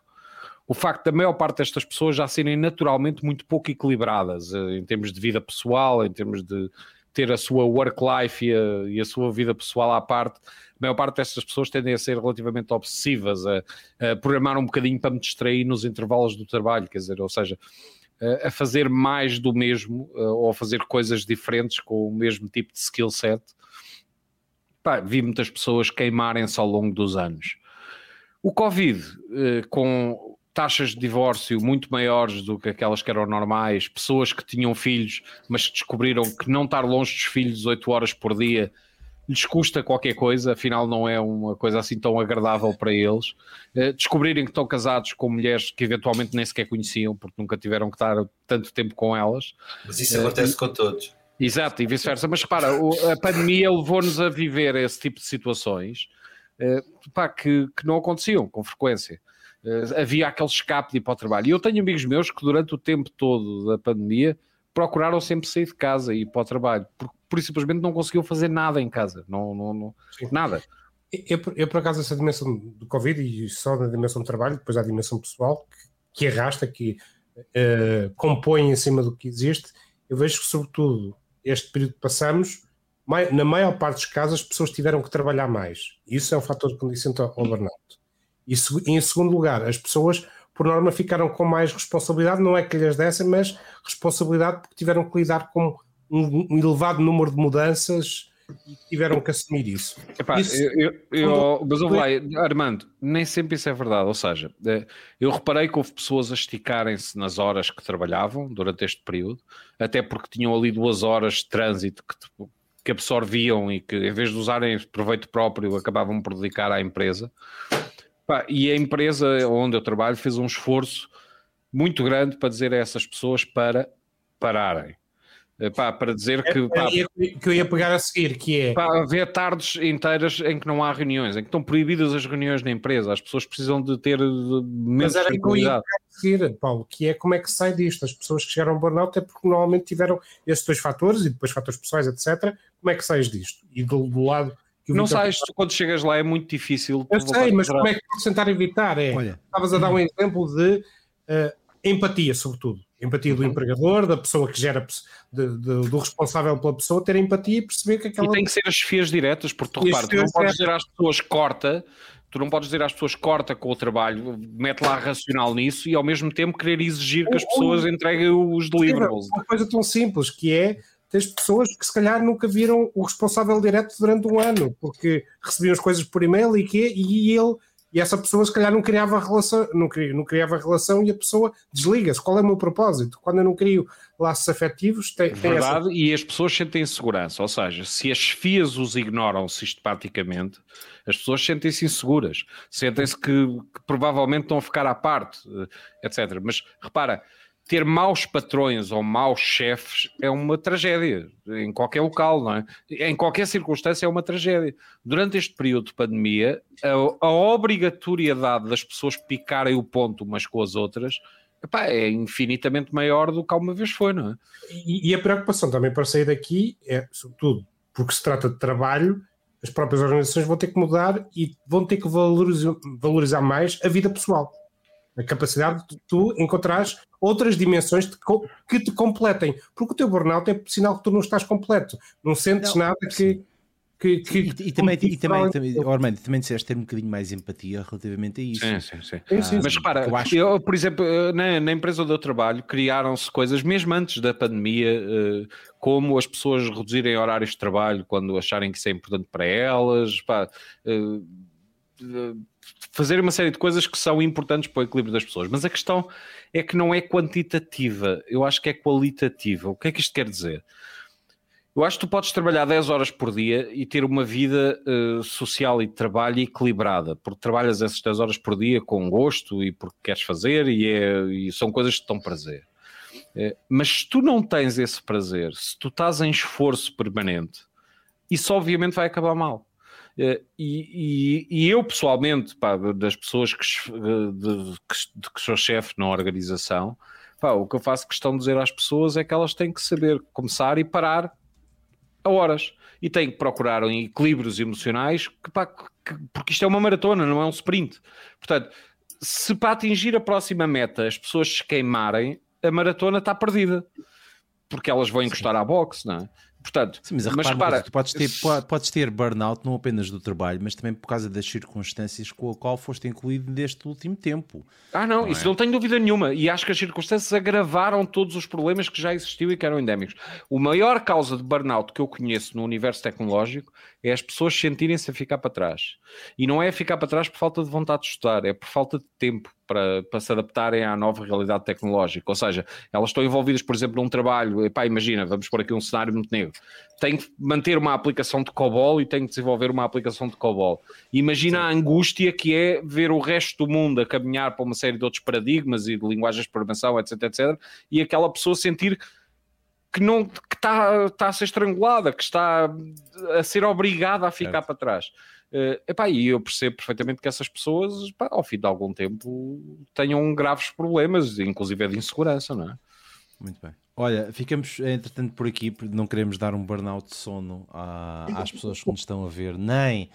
o facto da maior parte destas pessoas já serem naturalmente muito pouco equilibradas eh, em termos de vida pessoal, em termos de ter a sua work-life e, e, a sua vida pessoal à parte, a maior parte destas pessoas tendem a ser relativamente obsessivas, a, a programar um bocadinho para me distrair nos intervalos do trabalho, quer dizer, ou seja, a fazer mais do mesmo eh, ou a fazer coisas diferentes com o mesmo tipo de skill set. Pá, vi muitas pessoas queimarem-se ao longo dos anos. O Covid, eh, com taxas de divórcio muito maiores do que aquelas que eram normais, pessoas que tinham filhos, mas que descobriram que não estar longe dos filhos 8 horas por dia lhes custa qualquer coisa, afinal não é uma coisa assim tão agradável para eles. Uh, descobrirem que estão casados com mulheres que eventualmente nem sequer conheciam, porque nunca tiveram que estar tanto tempo com elas. Mas isso acontece com todos. Exato, e vice-versa. Mas repara, a pandemia levou-nos a viver esse tipo de situações uh, pá, que, que não aconteciam com frequência. Uh, havia aquele escape de ir para o trabalho. E eu tenho amigos meus que durante o tempo todo da pandemia procuraram sempre sair de casa e ir para o trabalho, porque por simplesmente não conseguiam fazer nada em casa, não, não, não nada. Eu, eu, por acaso, essa dimensão do Covid e só na dimensão do trabalho, depois há a dimensão pessoal que, que arrasta, que uh, compõe em cima do que existe, eu vejo que, sobretudo, este período que passamos, na maior parte dos casos, as pessoas tiveram que trabalhar mais. Isso é um fator condicente ao burnout. E em segundo lugar, as pessoas, por norma, ficaram com mais responsabilidade, não é que lhes dessem, mas responsabilidade porque tiveram que lidar com um, elevado número de mudanças e tiveram que assumir isso. Epá, isso eu, eu, eu, mas lá, Armando, nem sempre isso é verdade. Ou seja, eh, eu reparei que houve pessoas a esticarem-se nas horas que trabalhavam durante este período, até porque tinham ali duas horas de trânsito que, que absorviam e que, em vez de usarem proveito próprio, acabavam por dedicar à empresa. E a empresa onde eu trabalho fez um esforço muito grande para dizer a essas pessoas para pararem. Pá, para dizer que. É, pá, é, que eu ia pegar a seguir, que é. Pá, haver tardes inteiras em que não há reuniões, em que estão proibidas as reuniões na empresa, as pessoas precisam de ter menos Mas era que eu ia pegar a seguir, Paulo, que é como é que sai disto. As pessoas que chegaram ao burnout é porque normalmente tiveram esses dois fatores e depois fatores pessoais, etc. Como é que sais disto? E do, do lado. Não sais, quando chegas lá é muito difícil. Eu sei, mas como é que podes tentar evitar? É, Olha. Estavas a dar um exemplo de uh, empatia, sobretudo Empatia do uhum. empregador, da pessoa que gera, de, de, do responsável pela pessoa, ter empatia e perceber que aquela. E tem que ser as fias diretas, porque tu repara, tu não podes dizer às pessoas corta, tu não podes dizer às pessoas corta com o trabalho, mete lá racional nisso e ao mesmo tempo querer exigir que as pessoas entreguem os deliverables. Uma coisa tão simples que é tens pessoas que se calhar nunca viram o responsável direto durante um ano, porque recebiam as coisas por e-mail e que e ele e essa pessoa se calhar não criava relação, não, não criava relação e a pessoa desliga-se. Qual é o meu propósito? Quando eu não crio laços afetivos, tem, tem Verdade, essa... e as pessoas sentem segurança, ou seja, se as FIAs os ignoram sistematicamente, as pessoas sentem-se inseguras, sentem-se que, que provavelmente estão a ficar à parte, eh, etc. Mas repara, ter maus patrões ou maus chefes é uma tragédia em qualquer local, não é? Em qualquer circunstância é uma tragédia. Durante este período de pandemia, a, a obrigatoriedade das pessoas picarem o ponto umas com as outras epá, é infinitamente maior do que alguma vez foi, não é? E, e a preocupação também para sair daqui é, sobretudo, porque se trata de trabalho, as próprias organizações vão ter que mudar e vão ter que valorizar, valorizar mais a vida pessoal a capacidade de tu encontrares outras dimensões que te completem. Porque o teu burnout é sinal que tu não estás completo. Não sentes não, nada que. Que, que, e, e, também, e também, também, Ormando, também disseste ter um bocadinho mais empatia relativamente a isso. Sim, sim, sim. Ah, Mas repara, eu, acho... eu, por exemplo, na, na, empresa onde eu trabalho, criaram-se coisas, mesmo antes da pandemia, eh, como as pessoas reduzirem horários de trabalho quando acharem que isso é importante para elas, pá, eh, fazer uma série de coisas que são importantes para o equilíbrio das pessoas. Mas a questão é que não é quantitativa, eu acho que é qualitativa. O que é que isto quer dizer? Eu acho que tu podes trabalhar 10 horas por dia e ter uma vida uh, social e de trabalho equilibrada, porque trabalhas essas 10 horas por dia com gosto e porque queres fazer e, é, e são coisas que te dão prazer. Uh, mas se tu não tens esse prazer, se tu estás em esforço permanente, isso obviamente vai acabar mal. Eh, e, e, e, eu pessoalmente, pá, das pessoas que, de, de que sou chefe na organização, pá, o que eu faço questão de dizer às pessoas é que elas têm que saber começar e parar a horas e têm que procurar equilíbrios emocionais que, pá, que, porque isto é uma maratona, não é um sprint. Portanto, se para atingir a próxima meta as pessoas se queimarem, a maratona está perdida porque elas vão encostar Sim. à boxe, não é? Portanto, Sim, mas, mas repara, tu podes ter, podes ter burnout não apenas do trabalho, mas também por causa das circunstâncias com a qual foste incluído neste último tempo. Ah, não, não isso é? não tenho dúvida nenhuma. E acho que as circunstâncias agravaram todos os problemas que já existiam e que eram endémicos. O maior causa de burnout que eu conheço no universo tecnológico é as pessoas sentirem-se a ficar para trás. E não é ficar para trás por falta de vontade de estudar, é por falta de tempo para, para se adaptarem à nova realidade tecnológica. Ou seja, elas estão envolvidas, por exemplo, num trabalho, epá, imagina, vamos pôr aqui um cenário muito negro, tem que manter uma aplicação de COBOL e tem que desenvolver uma aplicação de COBOL. Imagina Sim. a angústia que é ver o resto do mundo a caminhar para uma série de outros paradigmas e de linguagens de programação, etc, etc, e aquela pessoa sentir que não que está, está a ser estrangulada, que está a ser obrigada a ficar é. para trás. Uh, epá, e eu percebo perfeitamente que essas pessoas, epá, ao fim de algum tempo, tenham graves problemas, inclusive de insegurança, não é? Muito bem. Olha, ficamos entretanto por aqui, não queremos dar um burnout de sono às pessoas que nos estão a ver, nem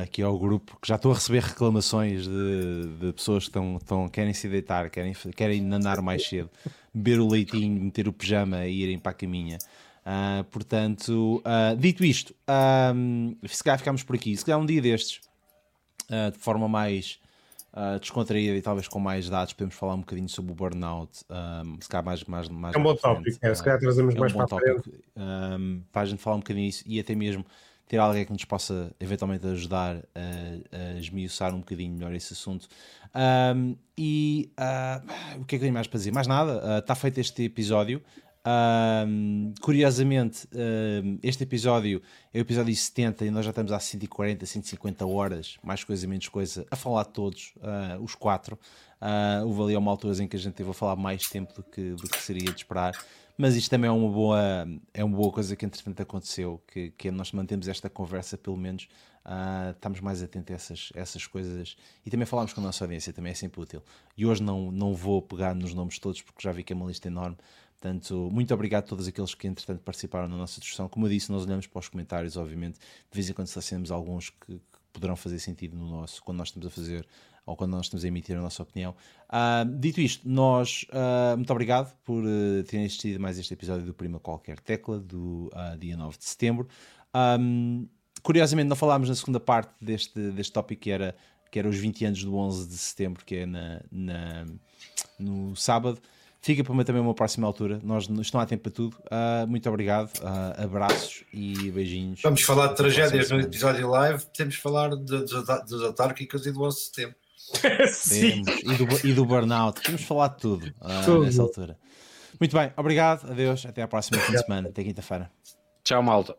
aqui ao grupo, que já estou a receber reclamações de, de pessoas que estão, estão, querem se deitar, querem, querem andar mais cedo, beber o leitinho, meter o pijama e irem para a caminha. Uh, portanto, uh, dito isto, um, se calhar ficamos por aqui. Se calhar um dia destes, uh, de forma mais uh, descontraída e talvez com mais dados, podemos falar um bocadinho sobre o burnout. Um, se calhar mais, mais, mais é um bom tópico, é, se calhar trazemos é mais um para tópico, um, para a gente falar um bocadinho disso e até mesmo ter alguém que nos possa eventualmente ajudar a, a esmiuçar um bocadinho melhor esse assunto. Um, e uh, o que é que eu tenho mais para dizer? Mais nada, uh, está feito este episódio. Um, curiosamente, um, este episódio é o episódio 70 e nós já estamos há 140, 150 horas, mais coisa, menos coisa, a falar todos, uh, os quatro. Uh, houve ali uma altura em que a gente teve a falar mais tempo do que, do que seria de esperar, mas isto também é uma boa, é uma boa coisa que entretanto aconteceu, que, que nós mantemos esta conversa, pelo menos uh, estamos mais atentos a essas, essas coisas e também falamos com a nossa audiência, também é sempre útil. E hoje não, não vou pegar nos nomes todos porque já vi que é uma lista enorme. Portanto, muito obrigado a todos aqueles que, entretanto, participaram na nossa discussão. Como eu disse, nós olhamos para os comentários, obviamente, de vez em quando selecionamos alguns que, que poderão fazer sentido no nosso, quando nós estamos a fazer ou quando nós estamos a emitir a nossa opinião. Uh, dito isto, nós, uh, muito obrigado por uh, terem assistido mais este episódio do Prima Qualquer Tecla, do dia 9 de setembro. Um, curiosamente, não falámos na segunda parte deste, deste tópico, que era, que era os 20 anos do 11 de setembro, que é na, na no sábado. Fica para também uma próxima altura. Nós estão a tempo para tudo. Uh, muito obrigado. Uh, abraços e beijinhos. Vamos falar de tragédias no episódio live. Temos de falar de, de, dos autárquicos e do 11 de setembro. Sim. E, do, e do burnout. Temos falar de tudo, uh, tudo nessa altura. Muito bem. Obrigado. Adeus. Até à próxima fim de semana. Até quinta-feira. Tchau, malta.